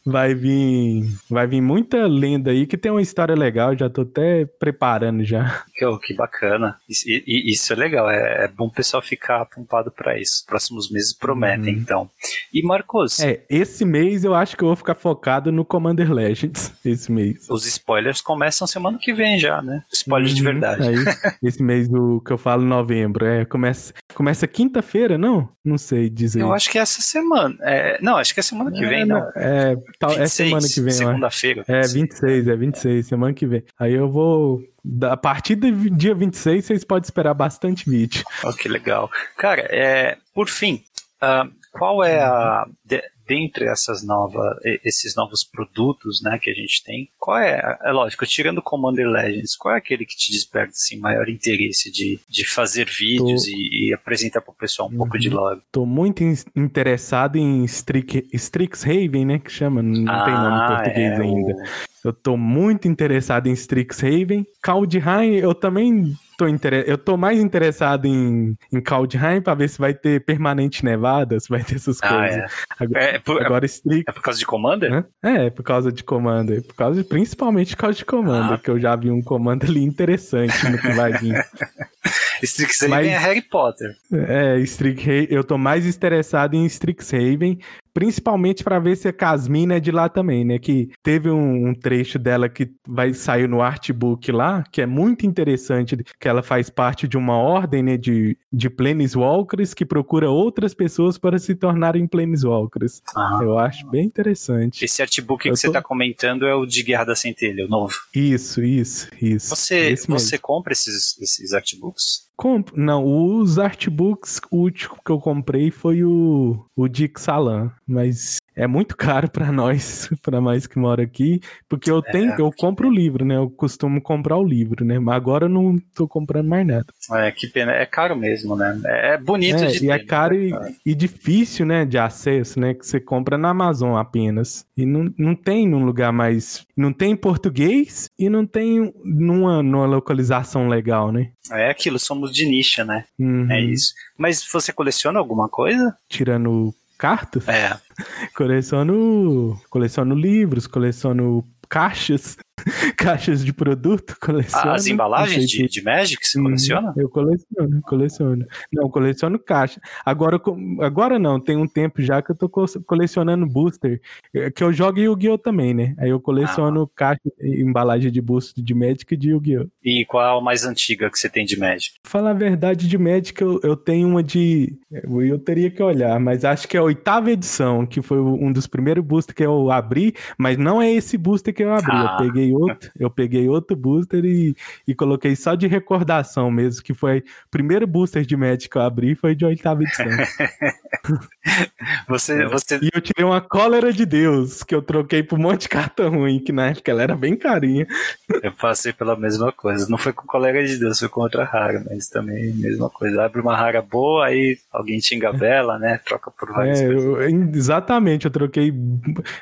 vai vir, vai vir muita lenda aí que tem uma história legal, já tô até preparando já. Que, que bacana. Isso, isso é legal, é, é bom o pessoal ficar apontado para isso. Os próximos meses prometem, uhum. então. E Marcos? É, esse mês eu acho que eu vou ficar focado no Commander Legends, esse mês. Os spoilers começam semana que vem já, né? Spoilers uhum, de verdade. Aí, esse mês do que eu falo novembro, é, começa, começa quinta-feira, não? Não sei dizer. Eu acho que é essa semana. É, não, acho que é semana que é, vem, não. É, tal, 26, é semana que vem. Segunda-feira. É, 26, é 26, semana que vem. Aí eu vou a partir do dia 26, vocês podem esperar bastante vídeo. Oh, que legal. Cara, é, por fim, uh, qual é a. De, dentre essas novas, esses novos produtos né, que a gente tem, qual é, é lógico, tirando o Commander Legends, qual é aquele que te desperta assim, maior interesse de, de fazer vídeos Tô... e, e, apresentar para o pessoal um uhum. pouco de uhum. lore? Tô muito interessado em Strix, Strixhaven, né, que chama, não ah, tem nome em ah, português é, ainda. O... Eu tô muito interessado em Strixhaven. Kaldheim, eu também tô inter... eu tô mais interessado em, em Kaldheim pra ver se vai ter permanente nevada, se vai ter essas ah, coisas. É. Agora, é, por, agora Strix... é por causa de Commander? É, é por causa de Commander. Por causa de, principalmente por causa de Commander, ah. que eu já vi um Commander ali interessante no que vai vir. Strixhaven Mas, é Harry Potter. É, Strixhaven, eu tô mais interessado em Strixhaven principalmente para ver se a Casmina é de lá também, né? Que teve um, um, trecho dela que vai sair no artbook lá, que é muito interessante, que ela faz parte de uma ordem, né, de, de Planeswalkers que procura outras pessoas para se tornarem Planeswalkers. Ah. Eu acho bem interessante. Esse artbook que tô... você está comentando é o de Guerra da Centelha, o novo. Isso, isso, isso. Você, você compra esses, esses artbooks? themselves Compro. Não, os artbooks, o último que eu comprei foi o, o Dick Salan, mas é muito caro para nós, para nós que mora aqui, porque eu tenho, é, eu compro o livro, né? Eu costumo comprar o livro, né? Mas agora eu não tô comprando mais nada. É, que pena, é caro mesmo, né? É, bonito é, de e é ter, é caro e, e, difícil, né, de acesso, né? Que você compra na Amazon apenas. E não, não tem num lugar mais, não tem em português e não tem numa, numa localização legal, né? É aquilo, somos de nicha, né? Uhum. É isso. Mas você coleciona alguma coisa? Tirando cartas? É. coleciono, coleciono livros, coleciono caixas. caixas de produto, coleciono. Ah, as embalagens de, de Magic você coleciona? Eu coleciono, coleciono. Não, coleciono caixa. Agora, agora não, tem um tempo já que eu tô colecionando booster, é, que eu jogo Yu-Gi-Oh! também, né? Aí eu coleciono ah. caixa, embalagem de booster de Magic e de Yu-Gi-Oh! E qual é a mais antiga que você tem de Magic? Falar a verdade, de Magic eu, eu tenho uma de... Eu teria que olhar, mas acho que é a oitava edição, que foi um dos primeiros boosters que eu abri, mas não é esse booster que eu abri, ah. eu peguei outro, eu peguei outro booster e, e coloquei só de recordação mesmo, que foi o primeiro booster de Magic que eu abri foi de oitava edição. você, é. você... E eu tirei uma cólera de Deus, que eu troquei por um monte de carta ruim, que na época ela era bem carinha. Eu passei pela mesma coisa. Não foi com cólera de Deus, foi com outra rara, mas também mesma coisa. Abre uma rara boa, aí alguém te engabela, né? Troca por várias é, eu, exatamente, eu troquei,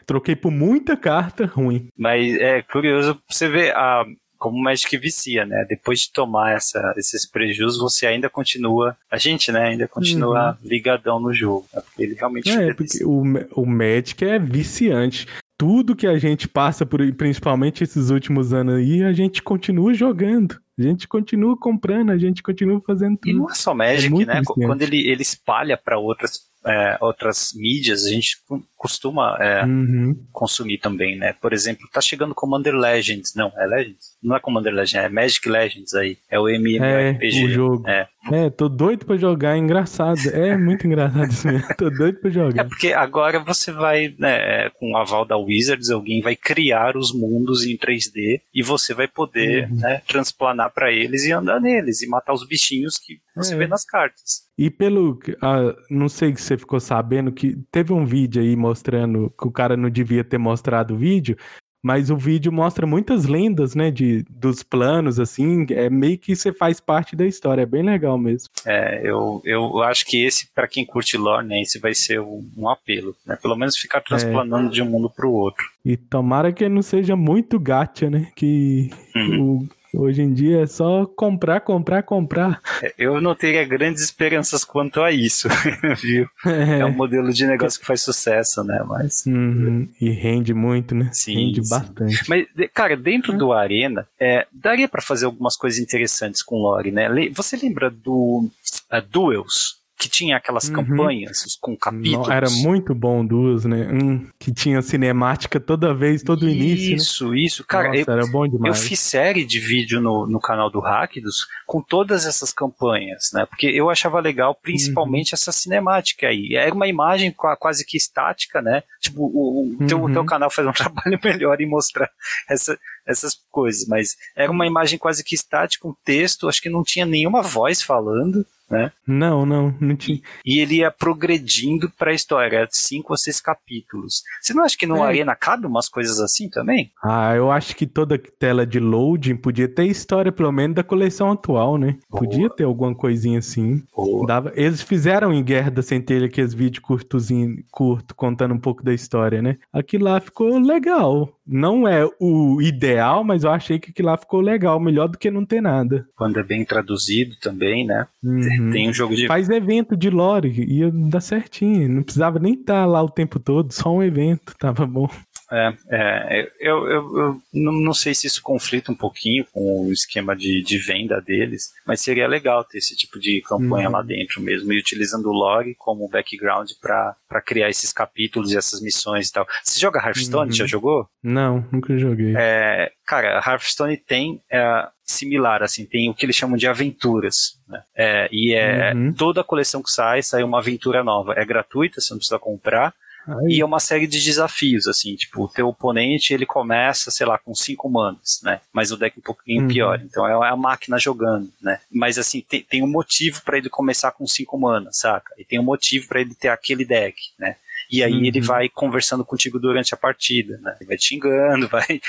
troquei por muita carta ruim. Mas é curioso você ver a como o Magic vicia, né? Depois de tomar essa, esses prejuízos, você ainda continua, a gente, né, ainda continua uhum. ligadão no jogo. Né? Porque ele realmente é, porque o, o Magic é viciante tudo que a gente passa por, principalmente esses últimos anos aí, a gente continua jogando. A gente continua comprando, a gente continua fazendo tudo. E não é só Magic, é né? Viciante. Quando ele, ele espalha para outras é, outras mídias, a gente costuma é, uhum. consumir também, né? Por exemplo, tá chegando Commander Legends. Não, é Legends? Não é Commander Legends, é Magic Legends aí. É o MMORPG. É, o jogo. É. é, tô doido pra jogar, é engraçado. É muito engraçado isso mesmo. tô doido pra jogar. É porque agora você vai, né, é, com o aval da Wizards, alguém vai criar os mundos em 3D e você vai poder, uhum. né, transplanar para eles e andar neles e matar os bichinhos que você é. vê nas cartas. E pelo. Uh, não sei se você ficou sabendo que teve um vídeo aí mostrando que o cara não devia ter mostrado o vídeo, mas o vídeo mostra muitas lendas, né, de, dos planos, assim, é meio que você faz parte da história, é bem legal mesmo. É, eu, eu acho que esse, para quem curte lore, né, esse vai ser um, um apelo, né, pelo menos ficar é. transplanando é. de um mundo para o outro. E tomara que não seja muito gacha, né, que uhum. o Hoje em dia é só comprar, comprar, comprar. É, eu não teria grandes esperanças quanto a isso, viu? É. é um modelo de negócio que faz sucesso, né? Mas. Uhum. E rende muito, né? Sim. Rende sim. bastante. Mas, cara, dentro do Arena, é, daria para fazer algumas coisas interessantes com Lore, né? Você lembra do uh, Duels? Que tinha aquelas uhum. campanhas com capítulos. Era muito bom duas, né? Um que tinha cinemática toda vez, todo isso, início. Isso, né? isso. Cara, Nossa, eu, era bom demais. Eu fiz série de vídeo no, no canal do Hackdos com todas essas campanhas, né? Porque eu achava legal, principalmente uhum. essa cinemática aí. Era uma imagem quase que estática, né? Tipo, o, o, teu, o teu uhum. canal faz um trabalho melhor em mostrar essa, essas coisas, mas era uma imagem quase que estática, um texto, acho que não tinha nenhuma voz falando, né? Não, não, não tinha. E ele ia progredindo para a história, cinco ou seis capítulos. Você não acha que no é. Arena cabe umas coisas assim também? Ah, eu acho que toda tela de loading podia ter história, pelo menos, da coleção atual, né? Boa. Podia ter alguma coisinha assim. Dava... Eles fizeram em Guerra da Centelha aqueles vídeos curtozinho, curto, contando um pouco da história, né? Aquilo lá ficou legal. Não é o ideal, mas eu achei que aquilo lá ficou legal, melhor do que não ter nada. Quando é bem traduzido também, né? Uhum. Uhum. Tem um jogo de. Faz evento de lore, ia dar certinho. Não precisava nem estar tá lá o tempo todo, só um evento, tava bom. É, é eu, eu, eu não, não, sei se isso conflita um pouquinho com o esquema de, de venda deles, mas seria legal ter esse tipo de campanha uhum. lá dentro mesmo, e utilizando o log como background para criar esses capítulos e essas missões e tal. Você joga Hearthstone? Uhum. Já jogou? Não, nunca joguei. É, cara, Hearthstone tem é, similar, assim, tem o que eles chamam de aventuras, né? É, e é uhum. toda a coleção que sai, sai uma aventura nova. É gratuita, você não precisa comprar. Aí. E é uma série de desafios, assim, tipo, o teu oponente, ele começa, sei lá, com cinco manas, né? Mas o deck é um pouquinho uhum. pior. Então é a máquina jogando, né? Mas assim, tem, tem um motivo para ele começar com cinco manas, saca? E tem um motivo para ele ter aquele deck, né? E aí uhum. ele vai conversando contigo durante a partida, né? Ele vai te xingando, vai.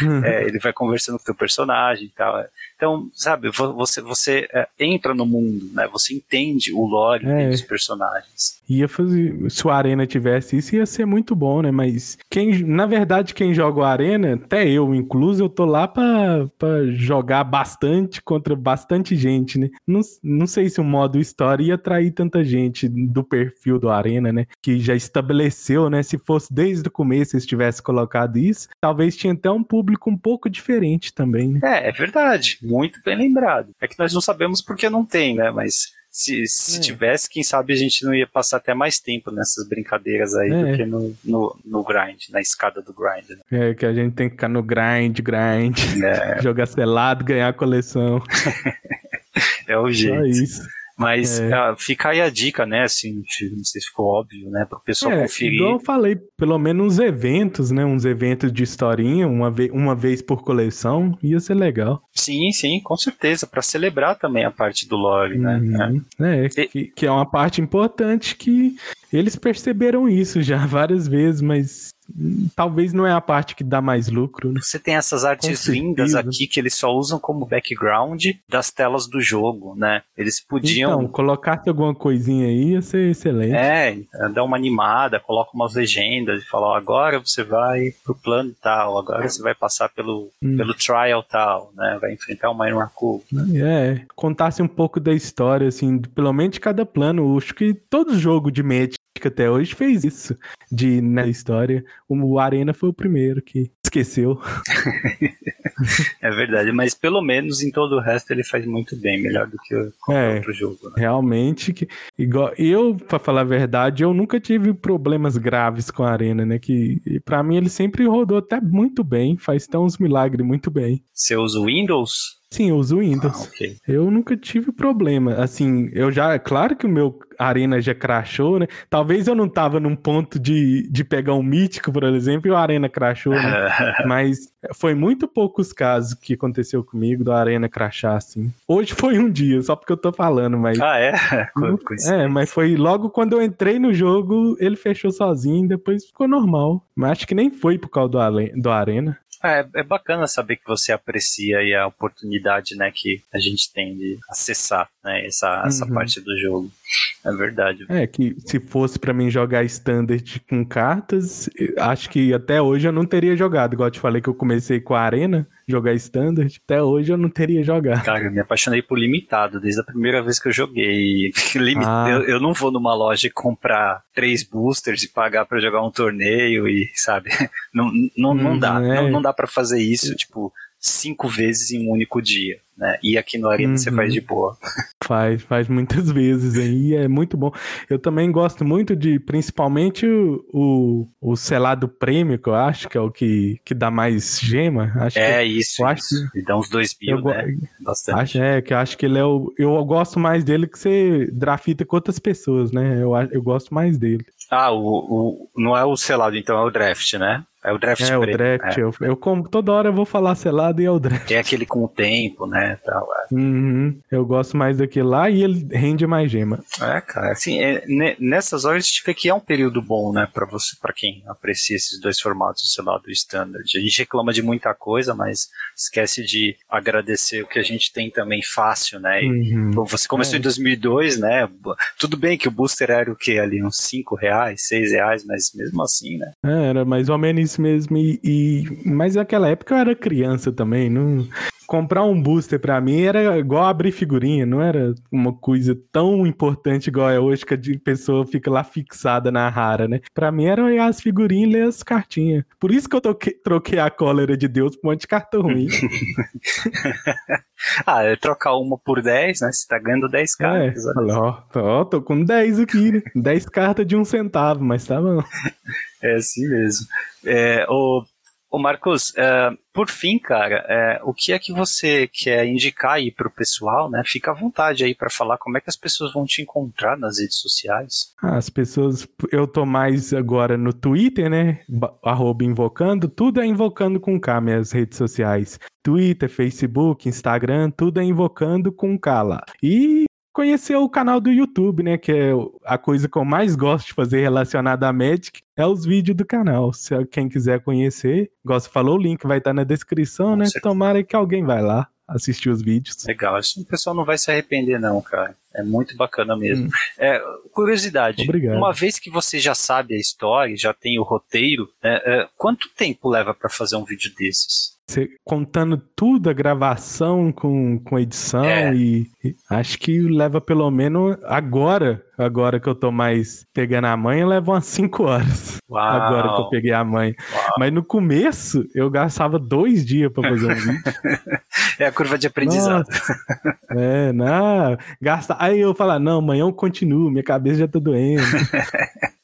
Uhum. é, ele vai conversando com o teu personagem e tal. Então, sabe, você, você é, entra no mundo, né? Você entende o lore é. dos personagens. Ia fazer. Se o Arena tivesse isso, ia ser muito bom, né? Mas quem, na verdade, quem joga o Arena, até eu, incluso, eu tô lá pra, pra jogar bastante contra bastante gente, né? Não, não sei se o modo história ia atrair tanta gente do perfil do Arena, né? Que já estabeleceu, né? Se fosse desde o começo eles tivesse colocado isso, talvez tinha até um público um pouco diferente também, né? É, é verdade muito bem lembrado. É que nós não sabemos porque não tem, né? Mas se, se é. tivesse, quem sabe a gente não ia passar até mais tempo nessas brincadeiras aí é. do que no, no, no, grind, na escada do grind. Né? É, que a gente tem que ficar no grind, grind, é. jogar selado, ganhar a coleção. é o jeito. Só isso. Mas é. uh, fica aí a dica, né? Assim, não sei se ficou óbvio, né? Para o pessoal é, conferir. Igual eu falei, pelo menos uns eventos, né? Uns eventos de historinha, uma, ve uma vez por coleção, ia ser legal. Sim, sim, com certeza. Para celebrar também a parte do lore, né? uhum. né? É, e... que, que é uma parte importante que eles perceberam isso já várias vezes, mas talvez não é a parte que dá mais lucro. Né? Você tem essas artes lindas aqui que eles só usam como background das telas do jogo, né? Eles podiam. Então, colocasse alguma coisinha aí ia ser excelente. É, dar uma animada, coloca umas legendas e fala: ó, agora você vai pro plano tal, agora você vai passar pelo, hum. pelo trial tal, né? Vai enfrentar o Minor Cool. É, contasse um pouco da história, assim, pelo menos de cada plano. Acho que todo jogo de Magic até hoje fez isso de na história. O Arena foi o primeiro que esqueceu. é verdade, mas pelo menos em todo o resto ele faz muito bem, melhor do que qualquer é, outro jogo. Né? Realmente, que, igual eu, para falar a verdade, eu nunca tive problemas graves com a Arena, né? Que para mim ele sempre rodou até muito bem, faz até uns milagres muito bem. Você usa o Windows? Sim, eu uso Windows. Ah, okay. Eu nunca tive problema. Assim, eu já. É claro que o meu Arena já crashou, né? Talvez eu não tava num ponto de, de pegar um mítico, por exemplo, e o Arena crashou, né? Mas foi muito poucos casos que aconteceu comigo do Arena crashar, assim. Hoje foi um dia, só porque eu tô falando, mas. Ah, é? é, mas foi logo quando eu entrei no jogo, ele fechou sozinho, depois ficou normal. Mas acho que nem foi por causa do, do Arena. É, é bacana saber que você aprecia a oportunidade né, que a gente tem de acessar né, essa, essa uhum. parte do jogo. É verdade. É, que se fosse para mim jogar standard com cartas, acho que até hoje eu não teria jogado. Igual eu te falei que eu comecei com a Arena, jogar standard, até hoje eu não teria jogado. Cara, eu me apaixonei por limitado, desde a primeira vez que eu joguei. Ah. Eu, eu, não vou numa loja e comprar três boosters e pagar para jogar um torneio e, sabe, não, não, não hum, dá. É. Não, não dá para fazer isso, tipo, cinco vezes em um único dia né? E aqui no Arena uhum. você faz de boa. Faz, faz muitas vezes aí, é muito bom. Eu também gosto muito de, principalmente, o, o, o selado prêmio, que eu acho que é o que, que dá mais gema. Acho é, que, isso, eu isso. Acho, e dá uns dois mil, né? Bastante. Acho, é, que eu acho que ele é o... Eu gosto mais dele que você drafita com outras pessoas, né? Eu, eu gosto mais dele. Ah, o, o, não é o selado, então é o draft, né? É o draft É, o draft. É. Eu, eu, como toda hora eu vou falar selado e é o draft. É aquele com o tempo, né? Tal, é. Uhum. Eu gosto mais daquele lá e ele rende mais gema. É, cara, assim, é, nessas horas a gente vê que é um período bom, né, pra você, para quem aprecia esses dois formatos, o selado e o standard. A gente reclama de muita coisa, mas esquece de agradecer o que a gente tem também fácil, né? E, uhum. Você começou é. em 2002, né? Tudo bem que o booster era o que ali, uns 5 reais, 6 reais, mas mesmo assim, né? É, era mais ou menos isso mesmo. E, e, mas naquela época eu era criança também, não comprar um booster para mim era igual abrir figurinha, não era uma coisa tão importante igual é hoje que a pessoa fica lá fixada na rara, né? Para mim era olhar as figurinhas e ler as cartinhas. Por isso que eu toquei, troquei a cólera de Deus por um monte de cartão ruim. ah, é trocar uma por 10, né? Você tá ganhando 10 cartas. É, ó, ó, tô com 10 aqui, né? 10 cartas de um centavo, mas tá bom. É assim mesmo. É, o Ô Marcos, é, por fim, cara, é, o que é que você quer indicar aí pro pessoal, né? Fica à vontade aí para falar como é que as pessoas vão te encontrar nas redes sociais. Ah, as pessoas, eu tô mais agora no Twitter, né? Arroba invocando, tudo é invocando com K, minhas redes sociais. Twitter, Facebook, Instagram, tudo é invocando com K lá. E conhecer o canal do YouTube, né? Que é a coisa que eu mais gosto de fazer relacionada a Magic, é os vídeos do canal. Se quem quiser conhecer, gosto falou, o link vai estar na descrição, né? Tomara que alguém vai lá assistir os vídeos. Legal, o pessoal não vai se arrepender não, cara. É muito bacana mesmo. Hum. É, curiosidade, Obrigado. uma vez que você já sabe a história, já tem o roteiro, é, é, quanto tempo leva para fazer um vídeo desses? Você contando tudo, a gravação com, com edição é. e, e, acho que leva pelo menos agora, agora que eu tô mais pegando a mãe, leva umas 5 horas. Uau. Agora que eu peguei a mãe. Uau. Mas no começo eu gastava dois dias para fazer um vídeo. é a curva de aprendizado. Nossa. É, não, gasta. Aí eu falo, não, amanhã eu continuo, minha cabeça já tá doendo.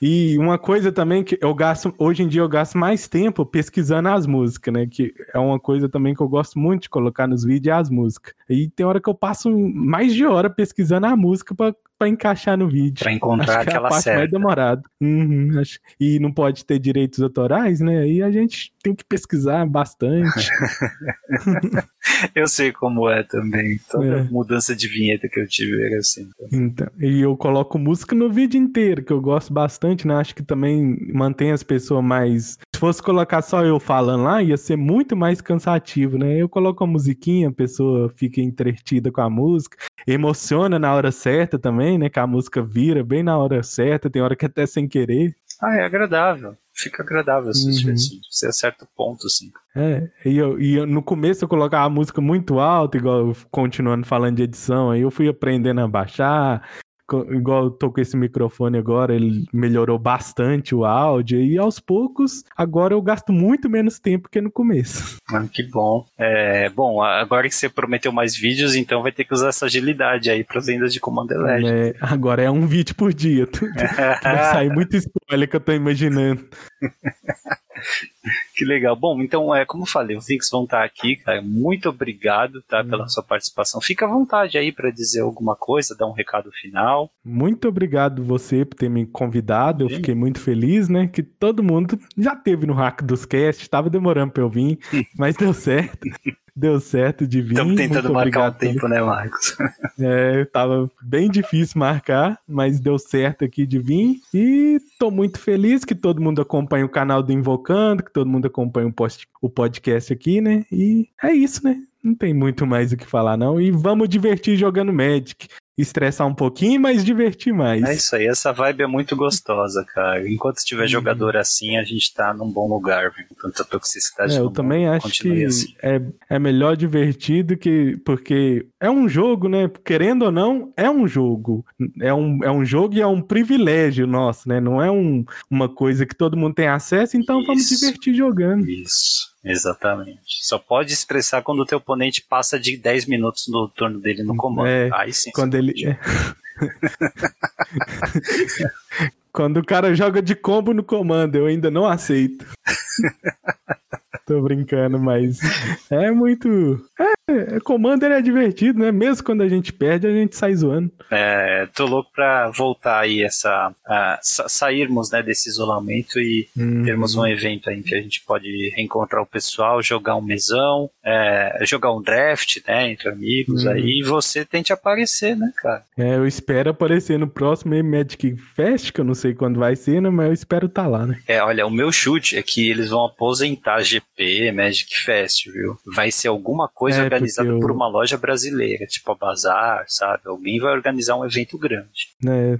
E uma coisa também que eu gasto, hoje em dia eu gasto mais tempo pesquisando as músicas, né? Que é uma coisa também que eu gosto muito de colocar nos vídeos, é as músicas. E tem hora que eu passo mais de hora pesquisando a música para pra encaixar no vídeo. Pra encontrar acho é aquela a parte certa. mais demorada. Uhum, acho- E não pode ter direitos autorais, né? Aí a gente tem que pesquisar bastante. Eu sei como é também. Toda É. mudança de vinheta que eu tive era assim. Então, e eu coloco música no vídeo inteiro, que eu gosto bastante, né? Acho que também mantém as pessoas mais. Se fosse colocar só eu falando lá, ia ser muito mais cansativo, né? Eu coloco a musiquinha, a pessoa fica entretida com a música, emociona na hora certa também, né? Que a música vira bem na hora certa, tem hora que até sem querer. Ah, é agradável. Fica agradável assistir Uhum. assim. Você acerta o ponto, assim. É, e, eu, e eu- no começo eu colocava a música muito alta, igual continuando falando de edição, aí eu fui aprendendo a baixar, igual eu tô com esse microfone agora, ele melhorou bastante o áudio, e aos poucos, agora eu gasto muito menos tempo que no começo. Ah, que bom. É, bom, agora que você prometeu mais vídeos, então vai ter que usar essa agilidade aí para vendas de Command Legend. É, agora é um vídeo por dia, tu- tu- vai sair muito spoiler que eu tô imaginando. Que legal. Bom, então, é, como eu falei, os links vão estar aqui, cara. Muito obrigado, tá, pela sua participação. Fica à vontade aí para dizer alguma coisa, dar um recado final. Muito obrigado você por ter me convidado. Eu fiquei muito feliz, né? Que todo mundo já teve no Hack dos Cast, tava demorando pra eu vir, mas deu certo. Deu certo de vir. Estamos tentando marcar um também. tempo, né, Marcos? É, tava bem difícil marcar, mas deu certo aqui de vir. E tô muito feliz que todo mundo acompanha o canal do Invocando, que todo mundo acompanha o, podcast aqui, né? E é isso, né? Não tem muito mais o que falar, não. E vamos divertir jogando Magic. Estressar um pouquinho, mas divertir mais. É isso aí, essa vibe é muito gostosa, cara. Enquanto tiver Uhum. jogador assim, a gente tá num bom lugar, viu? Tanta toxicidade. É, eu no também mundo, acho continue que assim. é, é melhor divertido que. Porque é um jogo, né? Querendo ou não, é um jogo. É um, é um jogo e é um privilégio nosso, né? Não é um, uma coisa que todo mundo tem acesso, então vamos Isso. divertir jogando. Isso, exatamente. Só pode expressar quando o teu oponente passa de 10 minutos no turno dele no comando. É, Aí sim. Quando ele. Quando o cara joga de combo no comando, eu ainda não aceito. Tô brincando, mas é muito. É, Commander é divertido, né? Mesmo quando a gente perde, a gente sai zoando. É, tô louco pra voltar aí essa. a sa- sairmos né, desse isolamento e Uhum. termos um evento aí em que a gente pode reencontrar o pessoal, jogar um mesão, é, jogar um draft, né? Entre amigos Uhum. aí, e você tente aparecer, né, cara? É, eu espero aparecer no próximo Magic Fest, que eu não sei quando vai ser, né? Mas eu espero estar lá, né? É, olha, o meu chute é que eles vão aposentar GP, Magic Fest, viu? Vai ser alguma coisa É, organizada porque por eu- uma loja brasileira, tipo a Bazar, sabe? Alguém vai organizar um evento grande. É,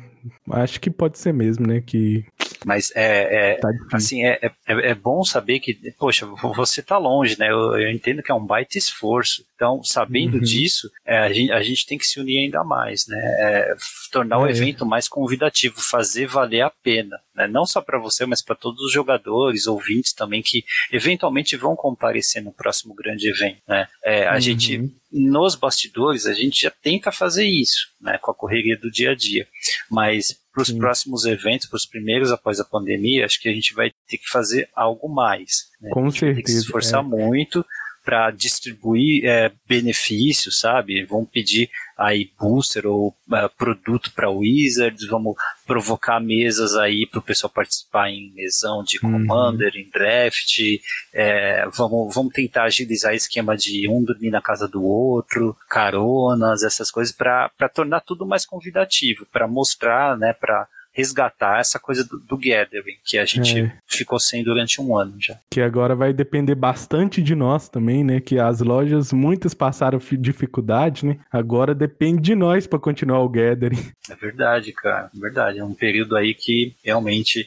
acho que pode ser mesmo, né? Que Mas é, é, tá assim, é, é, é bom saber que, poxa, você tá longe, né? Eu, eu entendo que é um baita esforço. Então, sabendo Uhum. disso, é, a, gente, a gente tem que se unir ainda mais, né? É, tornar o É. evento mais convidativo, fazer valer a pena, né? Não só para você, mas para todos os jogadores, ouvintes também que eventualmente vão comparecer no próximo grande evento, né? É, a Uhum. gente nos bastidores a gente já tenta fazer isso, né, com a correria do dia a dia. Mas para os próximos eventos, para os primeiros após a pandemia, acho que a gente vai ter que fazer algo mais. Né? Com a gente vai ter que se certeza, esforçar muito para distribuir é, benefícios, sabe? Vão pedir aí booster ou é, produto para Wizards, vamos provocar mesas aí para o pessoal participar em mesão de Uhum. Commander, em draft, é, vamos, vamos tentar agilizar esquema de um dormir na casa do outro, caronas, essas coisas, para tornar tudo mais convidativo, para mostrar, né, para resgatar essa coisa do, do gathering que a gente É. ficou sem durante um ano já. Que agora vai depender bastante de nós também, né? Que as lojas, muitas passaram fi- dificuldade, né? Agora depende de nós para continuar o gathering. É verdade, cara, é verdade. É um período aí que realmente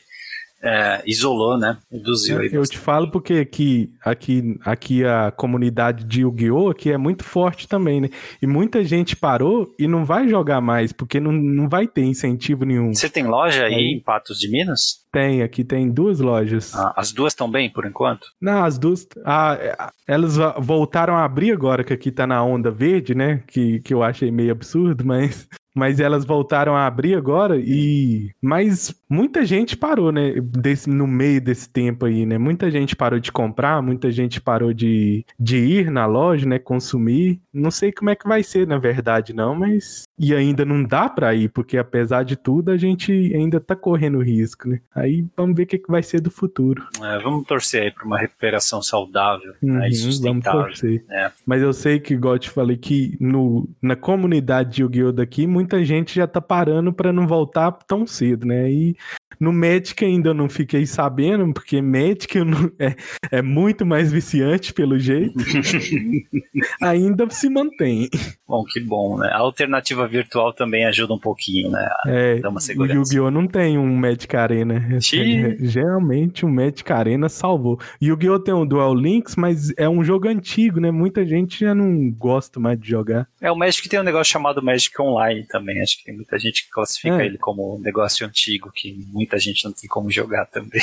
é, isolou, né? Reduziu aí. Eu te falo porque aqui, aqui, aqui a comunidade de Yu-Gi-Oh! aqui é muito forte também, né? E muita gente parou e não vai jogar mais, porque não, não vai ter incentivo nenhum. Você tem loja aí em Patos de Minas? Tem, aqui tem duas lojas. Ah, as duas estão bem por enquanto? Não, as duas. Ah, é, elas voltaram a abrir agora, que aqui tá na onda verde, né? Que, que eu achei meio absurdo, mas. Mas elas voltaram a abrir agora e. Mas muita gente parou, né? Desse, no meio desse tempo aí, né? Muita gente parou de comprar, muita gente parou de, de ir na loja, né? Consumir. Não sei como é que vai ser, na verdade, não, mas. E ainda não dá pra ir, porque apesar de tudo, a gente ainda tá correndo risco, né? Aí vamos ver o que, que vai ser do futuro. É, vamos torcer aí pra uma recuperação saudável Uhum, né, e vamos sustentável. torcer. É. Mas eu sei que, igual eu te falei, que no, na comunidade de Yu-Gi-Oh! daqui, muita gente já tá parando pra não voltar tão cedo, né? E no Magic ainda não fiquei sabendo, porque Magic não- é, é muito mais viciante, pelo jeito. ainda se mantém. Bom, que bom, né? A alternativa virtual também ajuda um pouquinho, né? É, Dá uma o segurança. Yu-Gi-Oh! não tem um Magic Arena. Xiii. Geralmente o Magic Arena salvou. Yu-Gi-Oh! tem um Dual Links, mas é um jogo antigo, né? Muita gente já não gosta mais de jogar. É, o Magic tem um negócio chamado Magic Online também. Acho que tem muita gente que classifica É. ele como um negócio antigo, que muita gente não tem como jogar também.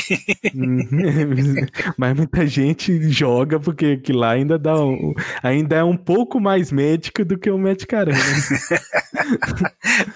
Uhum. Mas muita gente joga porque que lá ainda dá um, ainda é um pouco mais médico do que o Magic Arena.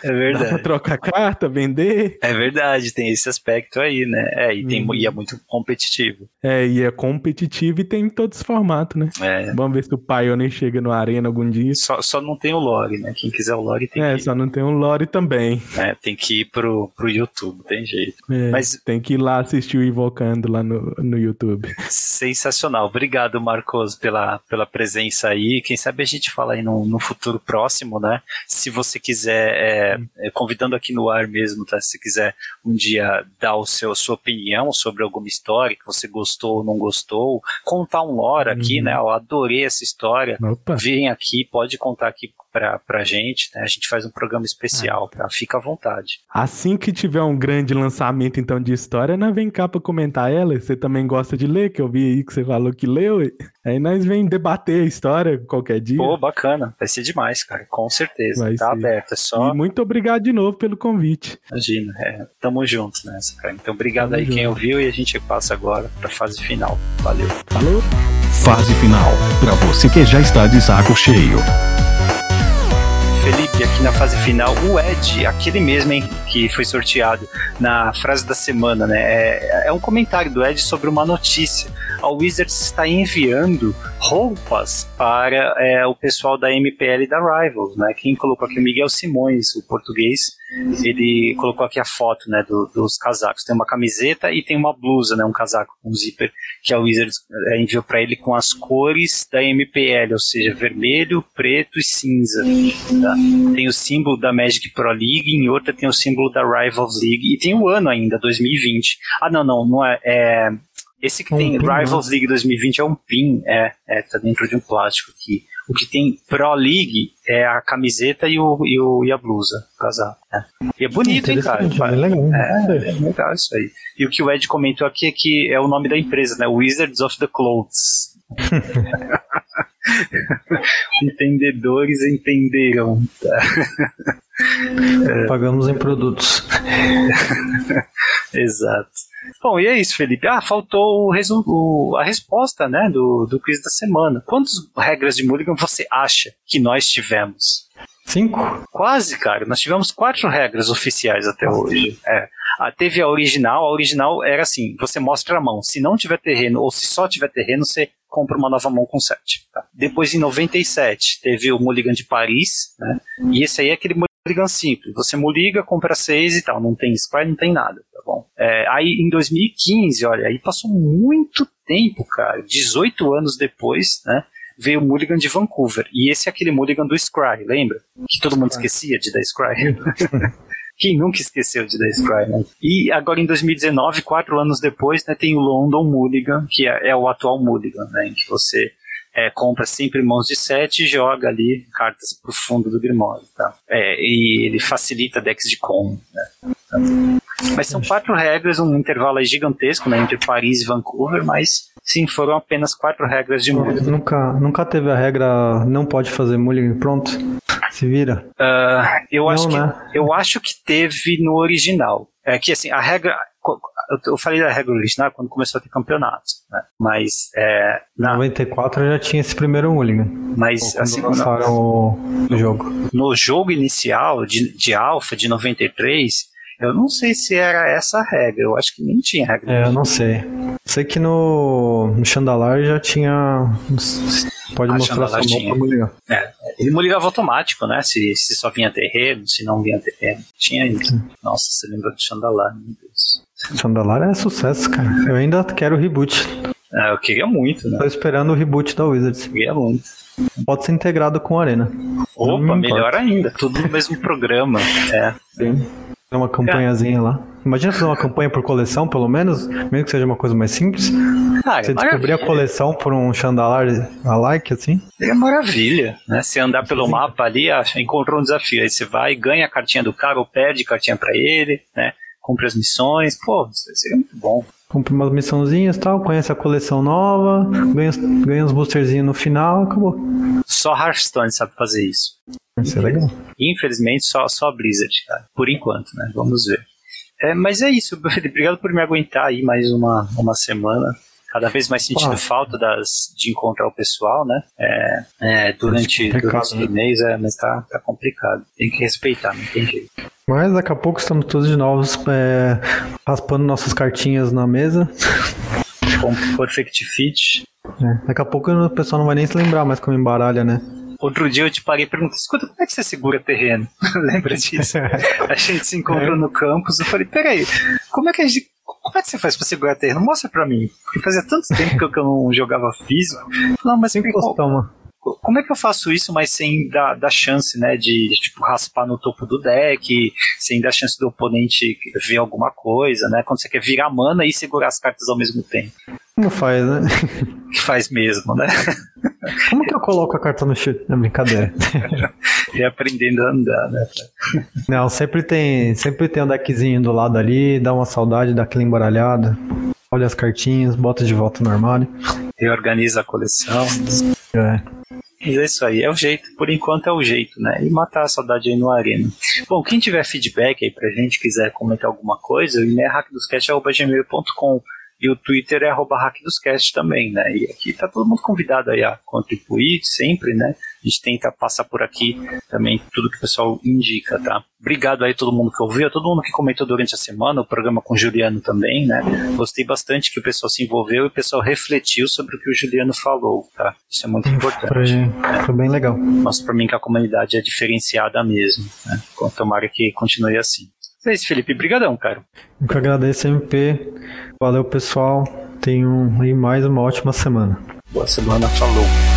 É Dá verdade. trocar carta, vender. É verdade, tem esse aspecto aí, né? É, e, tem, Uhum. e é muito competitivo. É, e é competitivo e tem em todos os formatos, né? É, Vamos ver se o Pioneer chega no Arena algum dia. só, só não tem o lore, né? Quem quiser o lore tem, É, que, só não tem um lore também. é, tem que ir pro, pro YouTube, tem jeito. É, Mas- Tem que ir lá assistir o Invocando lá no, no YouTube. Sensacional. Obrigado, Marcos, pela, pela presença aí. Quem sabe a gente fala aí no, no futuro próximo, né? Se você quiser, é, é, convidando aqui no ar mesmo, tá? Se quiser um dia dar o seu, sua opinião sobre alguma história que você gostou ou não gostou, contar um lore aqui, Uhum. né? Eu adorei essa história. Opa. Vem aqui, pode contar aqui pra, pra gente, né? A gente faz um programa especial, tá? Fica à vontade. Assim que tiver um grande lançamento, então, de história, nós vem cá pra comentar ela. Você também gosta de ler, que eu vi aí que você falou que leu. e- Aí nós vem debater a história qualquer dia. Pô, bacana. Vai ser demais, cara. Com certeza. Vai tá ser. aberto. É só. E muito obrigado de novo pelo convite. Imagina, é, tamo junto nessa, cara. Então, obrigado Tamo aí quem junto. ouviu e a gente passa agora pra fase final. Valeu. Falou? Fase final. Pra você que já está de saco cheio. Felipe, aqui na fase final, o Ed, aquele mesmo, hein, que foi sorteado na frase da semana, né? É, é um comentário do Ed sobre uma notícia. A Wizards está enviando roupas para é, o pessoal da MPL da Rivals, né? Quem colocou aqui o Miguel Simões, o português, ele colocou aqui a foto, né, do- dos casacos. Tem uma camiseta e tem uma blusa, né, um casaco com zíper que a Wizards é, enviou para ele com as cores da MPL, ou seja, vermelho, preto e cinza. tá? Tem o símbolo da Magic Pro League, em outra tem o símbolo da Rivals League e tem o ano ainda, 2020. Ah, não, não, não é. é esse que Um tem pin, Rivals League 2020 é um pin, é, é, tá dentro de um plástico aqui. O que tem Pro League é a camiseta e, o, e, o, e a blusa, o casaco. né? E é bonito, hein, cara? Bem legal. É, é legal isso aí. E o que o Ed comentou aqui é que é o nome da empresa, né? Wizards of the Clothes. Entendedores entenderão. Pagamos em produtos. Exato. Bom, e é isso, Felipe. Ah, faltou o resu- o- a resposta, né, do, do quiz da semana. Quantas regras de Mulligan você acha que nós tivemos? Cinco? Quase, cara. Nós tivemos quatro regras oficiais até hoje. É. Ah, teve a original. A original era assim: você mostra a mão. Se não tiver terreno ou se só tiver terreno, você compra uma nova mão com sete. tá? Depois, em 97, teve o Mulligan de Paris. Né? E esse aí é aquele Mulligan simples. Você mulliga, compra seis e tal. Não tem Scry, não tem nada. Tá bom? É, aí, em 2015, olha, aí passou muito tempo, cara. 18 anos depois, né? Veio o Mulligan de Vancouver. E esse é aquele Mulligan do Scry, lembra? Que todo mundo esquecia de dar Scry. Quem nunca esqueceu de dar Scry, né? E agora em 2019, quatro anos depois, né, tem o London Mulligan, que é, é o atual Mulligan, né? Em que você é, compra sempre mãos de sete e joga ali cartas pro fundo do Grimório, tá? É, e ele facilita decks de com, né? Mas são quatro regras, um intervalo gigantesco, né? Entre Paris e Vancouver, mas sim, foram apenas quatro regras de Mulligan. Nunca, nunca teve a regra não pode fazer mulligan pronto? Se vira. Ah, eu, Não, acho que, né? eu acho que teve no original. É que assim, a regra. Eu falei da regra original quando começou a ter campeonato, né? Mas, é, na, 94 já tinha esse primeiro mulligan. mas assim, lançaram o, o jogo. no jogo inicial de, de Alpha de 93, Eu não sei se era essa a regra, eu acho que nem tinha regra. É, eu não sei. Sei que no, no Chandalar já tinha. Pode Ah, mostrar sua mão pra ligar. É, ele ligava automático, né? Se, se só vinha terreno, se não vinha terreno. Tinha isso. Nossa, você lembra do Chandalar, meu Deus. Chandalar é sucesso, cara. Eu ainda quero o reboot. É, eu queria muito, né? Tô esperando o reboot da Wizards. Eu queria muito. Pode ser integrado com a Arena. Opa, me melhor ainda. Tudo no mesmo programa. É. Sim. Uma campanhazinha lá. Imagina fazer uma campanha por coleção, pelo menos, mesmo que seja uma coisa mais simples. Ah, Você é descobrir a coleção por um Chandalar alike, assim. É maravilha, né? Você andar pelo mapa ali, ah, encontrou um desafio. Aí você vai, ganha a cartinha do cara ou pede cartinha pra ele, né? Cumpre as missões. Pô, seria muito bom. Compre umas missãozinhas e tal, conhece a coleção nova, ganha, ganha uns boosterzinhos no final, acabou. Só Hearthstone sabe fazer isso. Isso é legal. Infelizmente, só, só a Blizzard, cara. Por enquanto, né? Vamos ver. É, mas é isso. Obrigado por me aguentar aí mais uma, uma semana. Cada vez mais sentindo Ah. falta das, de encontrar o pessoal, né? É, é, durante, complicado, durante os né? torneios, é, mas tá, tá complicado. Tem que respeitar, não tem jeito. Mas daqui a pouco estamos todos de novo é, raspando nossas cartinhas na mesa. Com Perfect Fit. É, Daqui a pouco o pessoal não vai nem se lembrar mais como embaralha, né? Outro dia eu te parei e perguntei, escuta, como é que você segura terreno? Lembra disso? A gente se encontrou no campus, eu falei, peraí, como é que a gente. Como é que você faz pra segurar terreno? Mostra pra mim. Porque fazia tanto tempo que eu, que eu não jogava físico. Não, mas Sempre qual- postar uma. como é que eu faço isso, mas sem dar, dar chance, né, de tipo raspar no topo do deck, sem dar chance do oponente ver alguma coisa, né? Quando você quer virar mana e segurar as cartas ao mesmo tempo. Como faz, né? Que faz mesmo, né? Como que eu coloco a carta no chute? É brincadeira. E aprendendo a andar, né? Não, sempre tem, sempre tem um deckzinho do lado ali, dá uma saudade daquela embaralhada. Olha as cartinhas, bota de volta no armário. Reorganiza a coleção. É. Mas é isso aí, é o jeito, por enquanto é o jeito, né? E matar a saudade aí no Arena. Bom, quem tiver feedback aí pra gente, quiser comentar alguma coisa, o e-mail é hackdoscast.gmail.com e o Twitter é hackdoscast também, né? E aqui tá todo mundo convidado aí a contribuir sempre, né? A gente tenta passar por aqui também tudo que o pessoal indica, tá? Obrigado aí a todo mundo que ouviu, a todo mundo que comentou durante a semana, o programa com o Juliano também, né? Gostei bastante que o pessoal se envolveu e o pessoal refletiu sobre o que o Juliano falou, tá? Isso é muito importante. Foi, foi bem legal. Mostra pra mim que a comunidade é diferenciada mesmo. Né? Tomara que continue assim. É isso, Felipe. Brigadão, cara. Eu que agradeço, MP. Valeu, pessoal. Tenham aí mais uma ótima semana. Boa semana. Falou.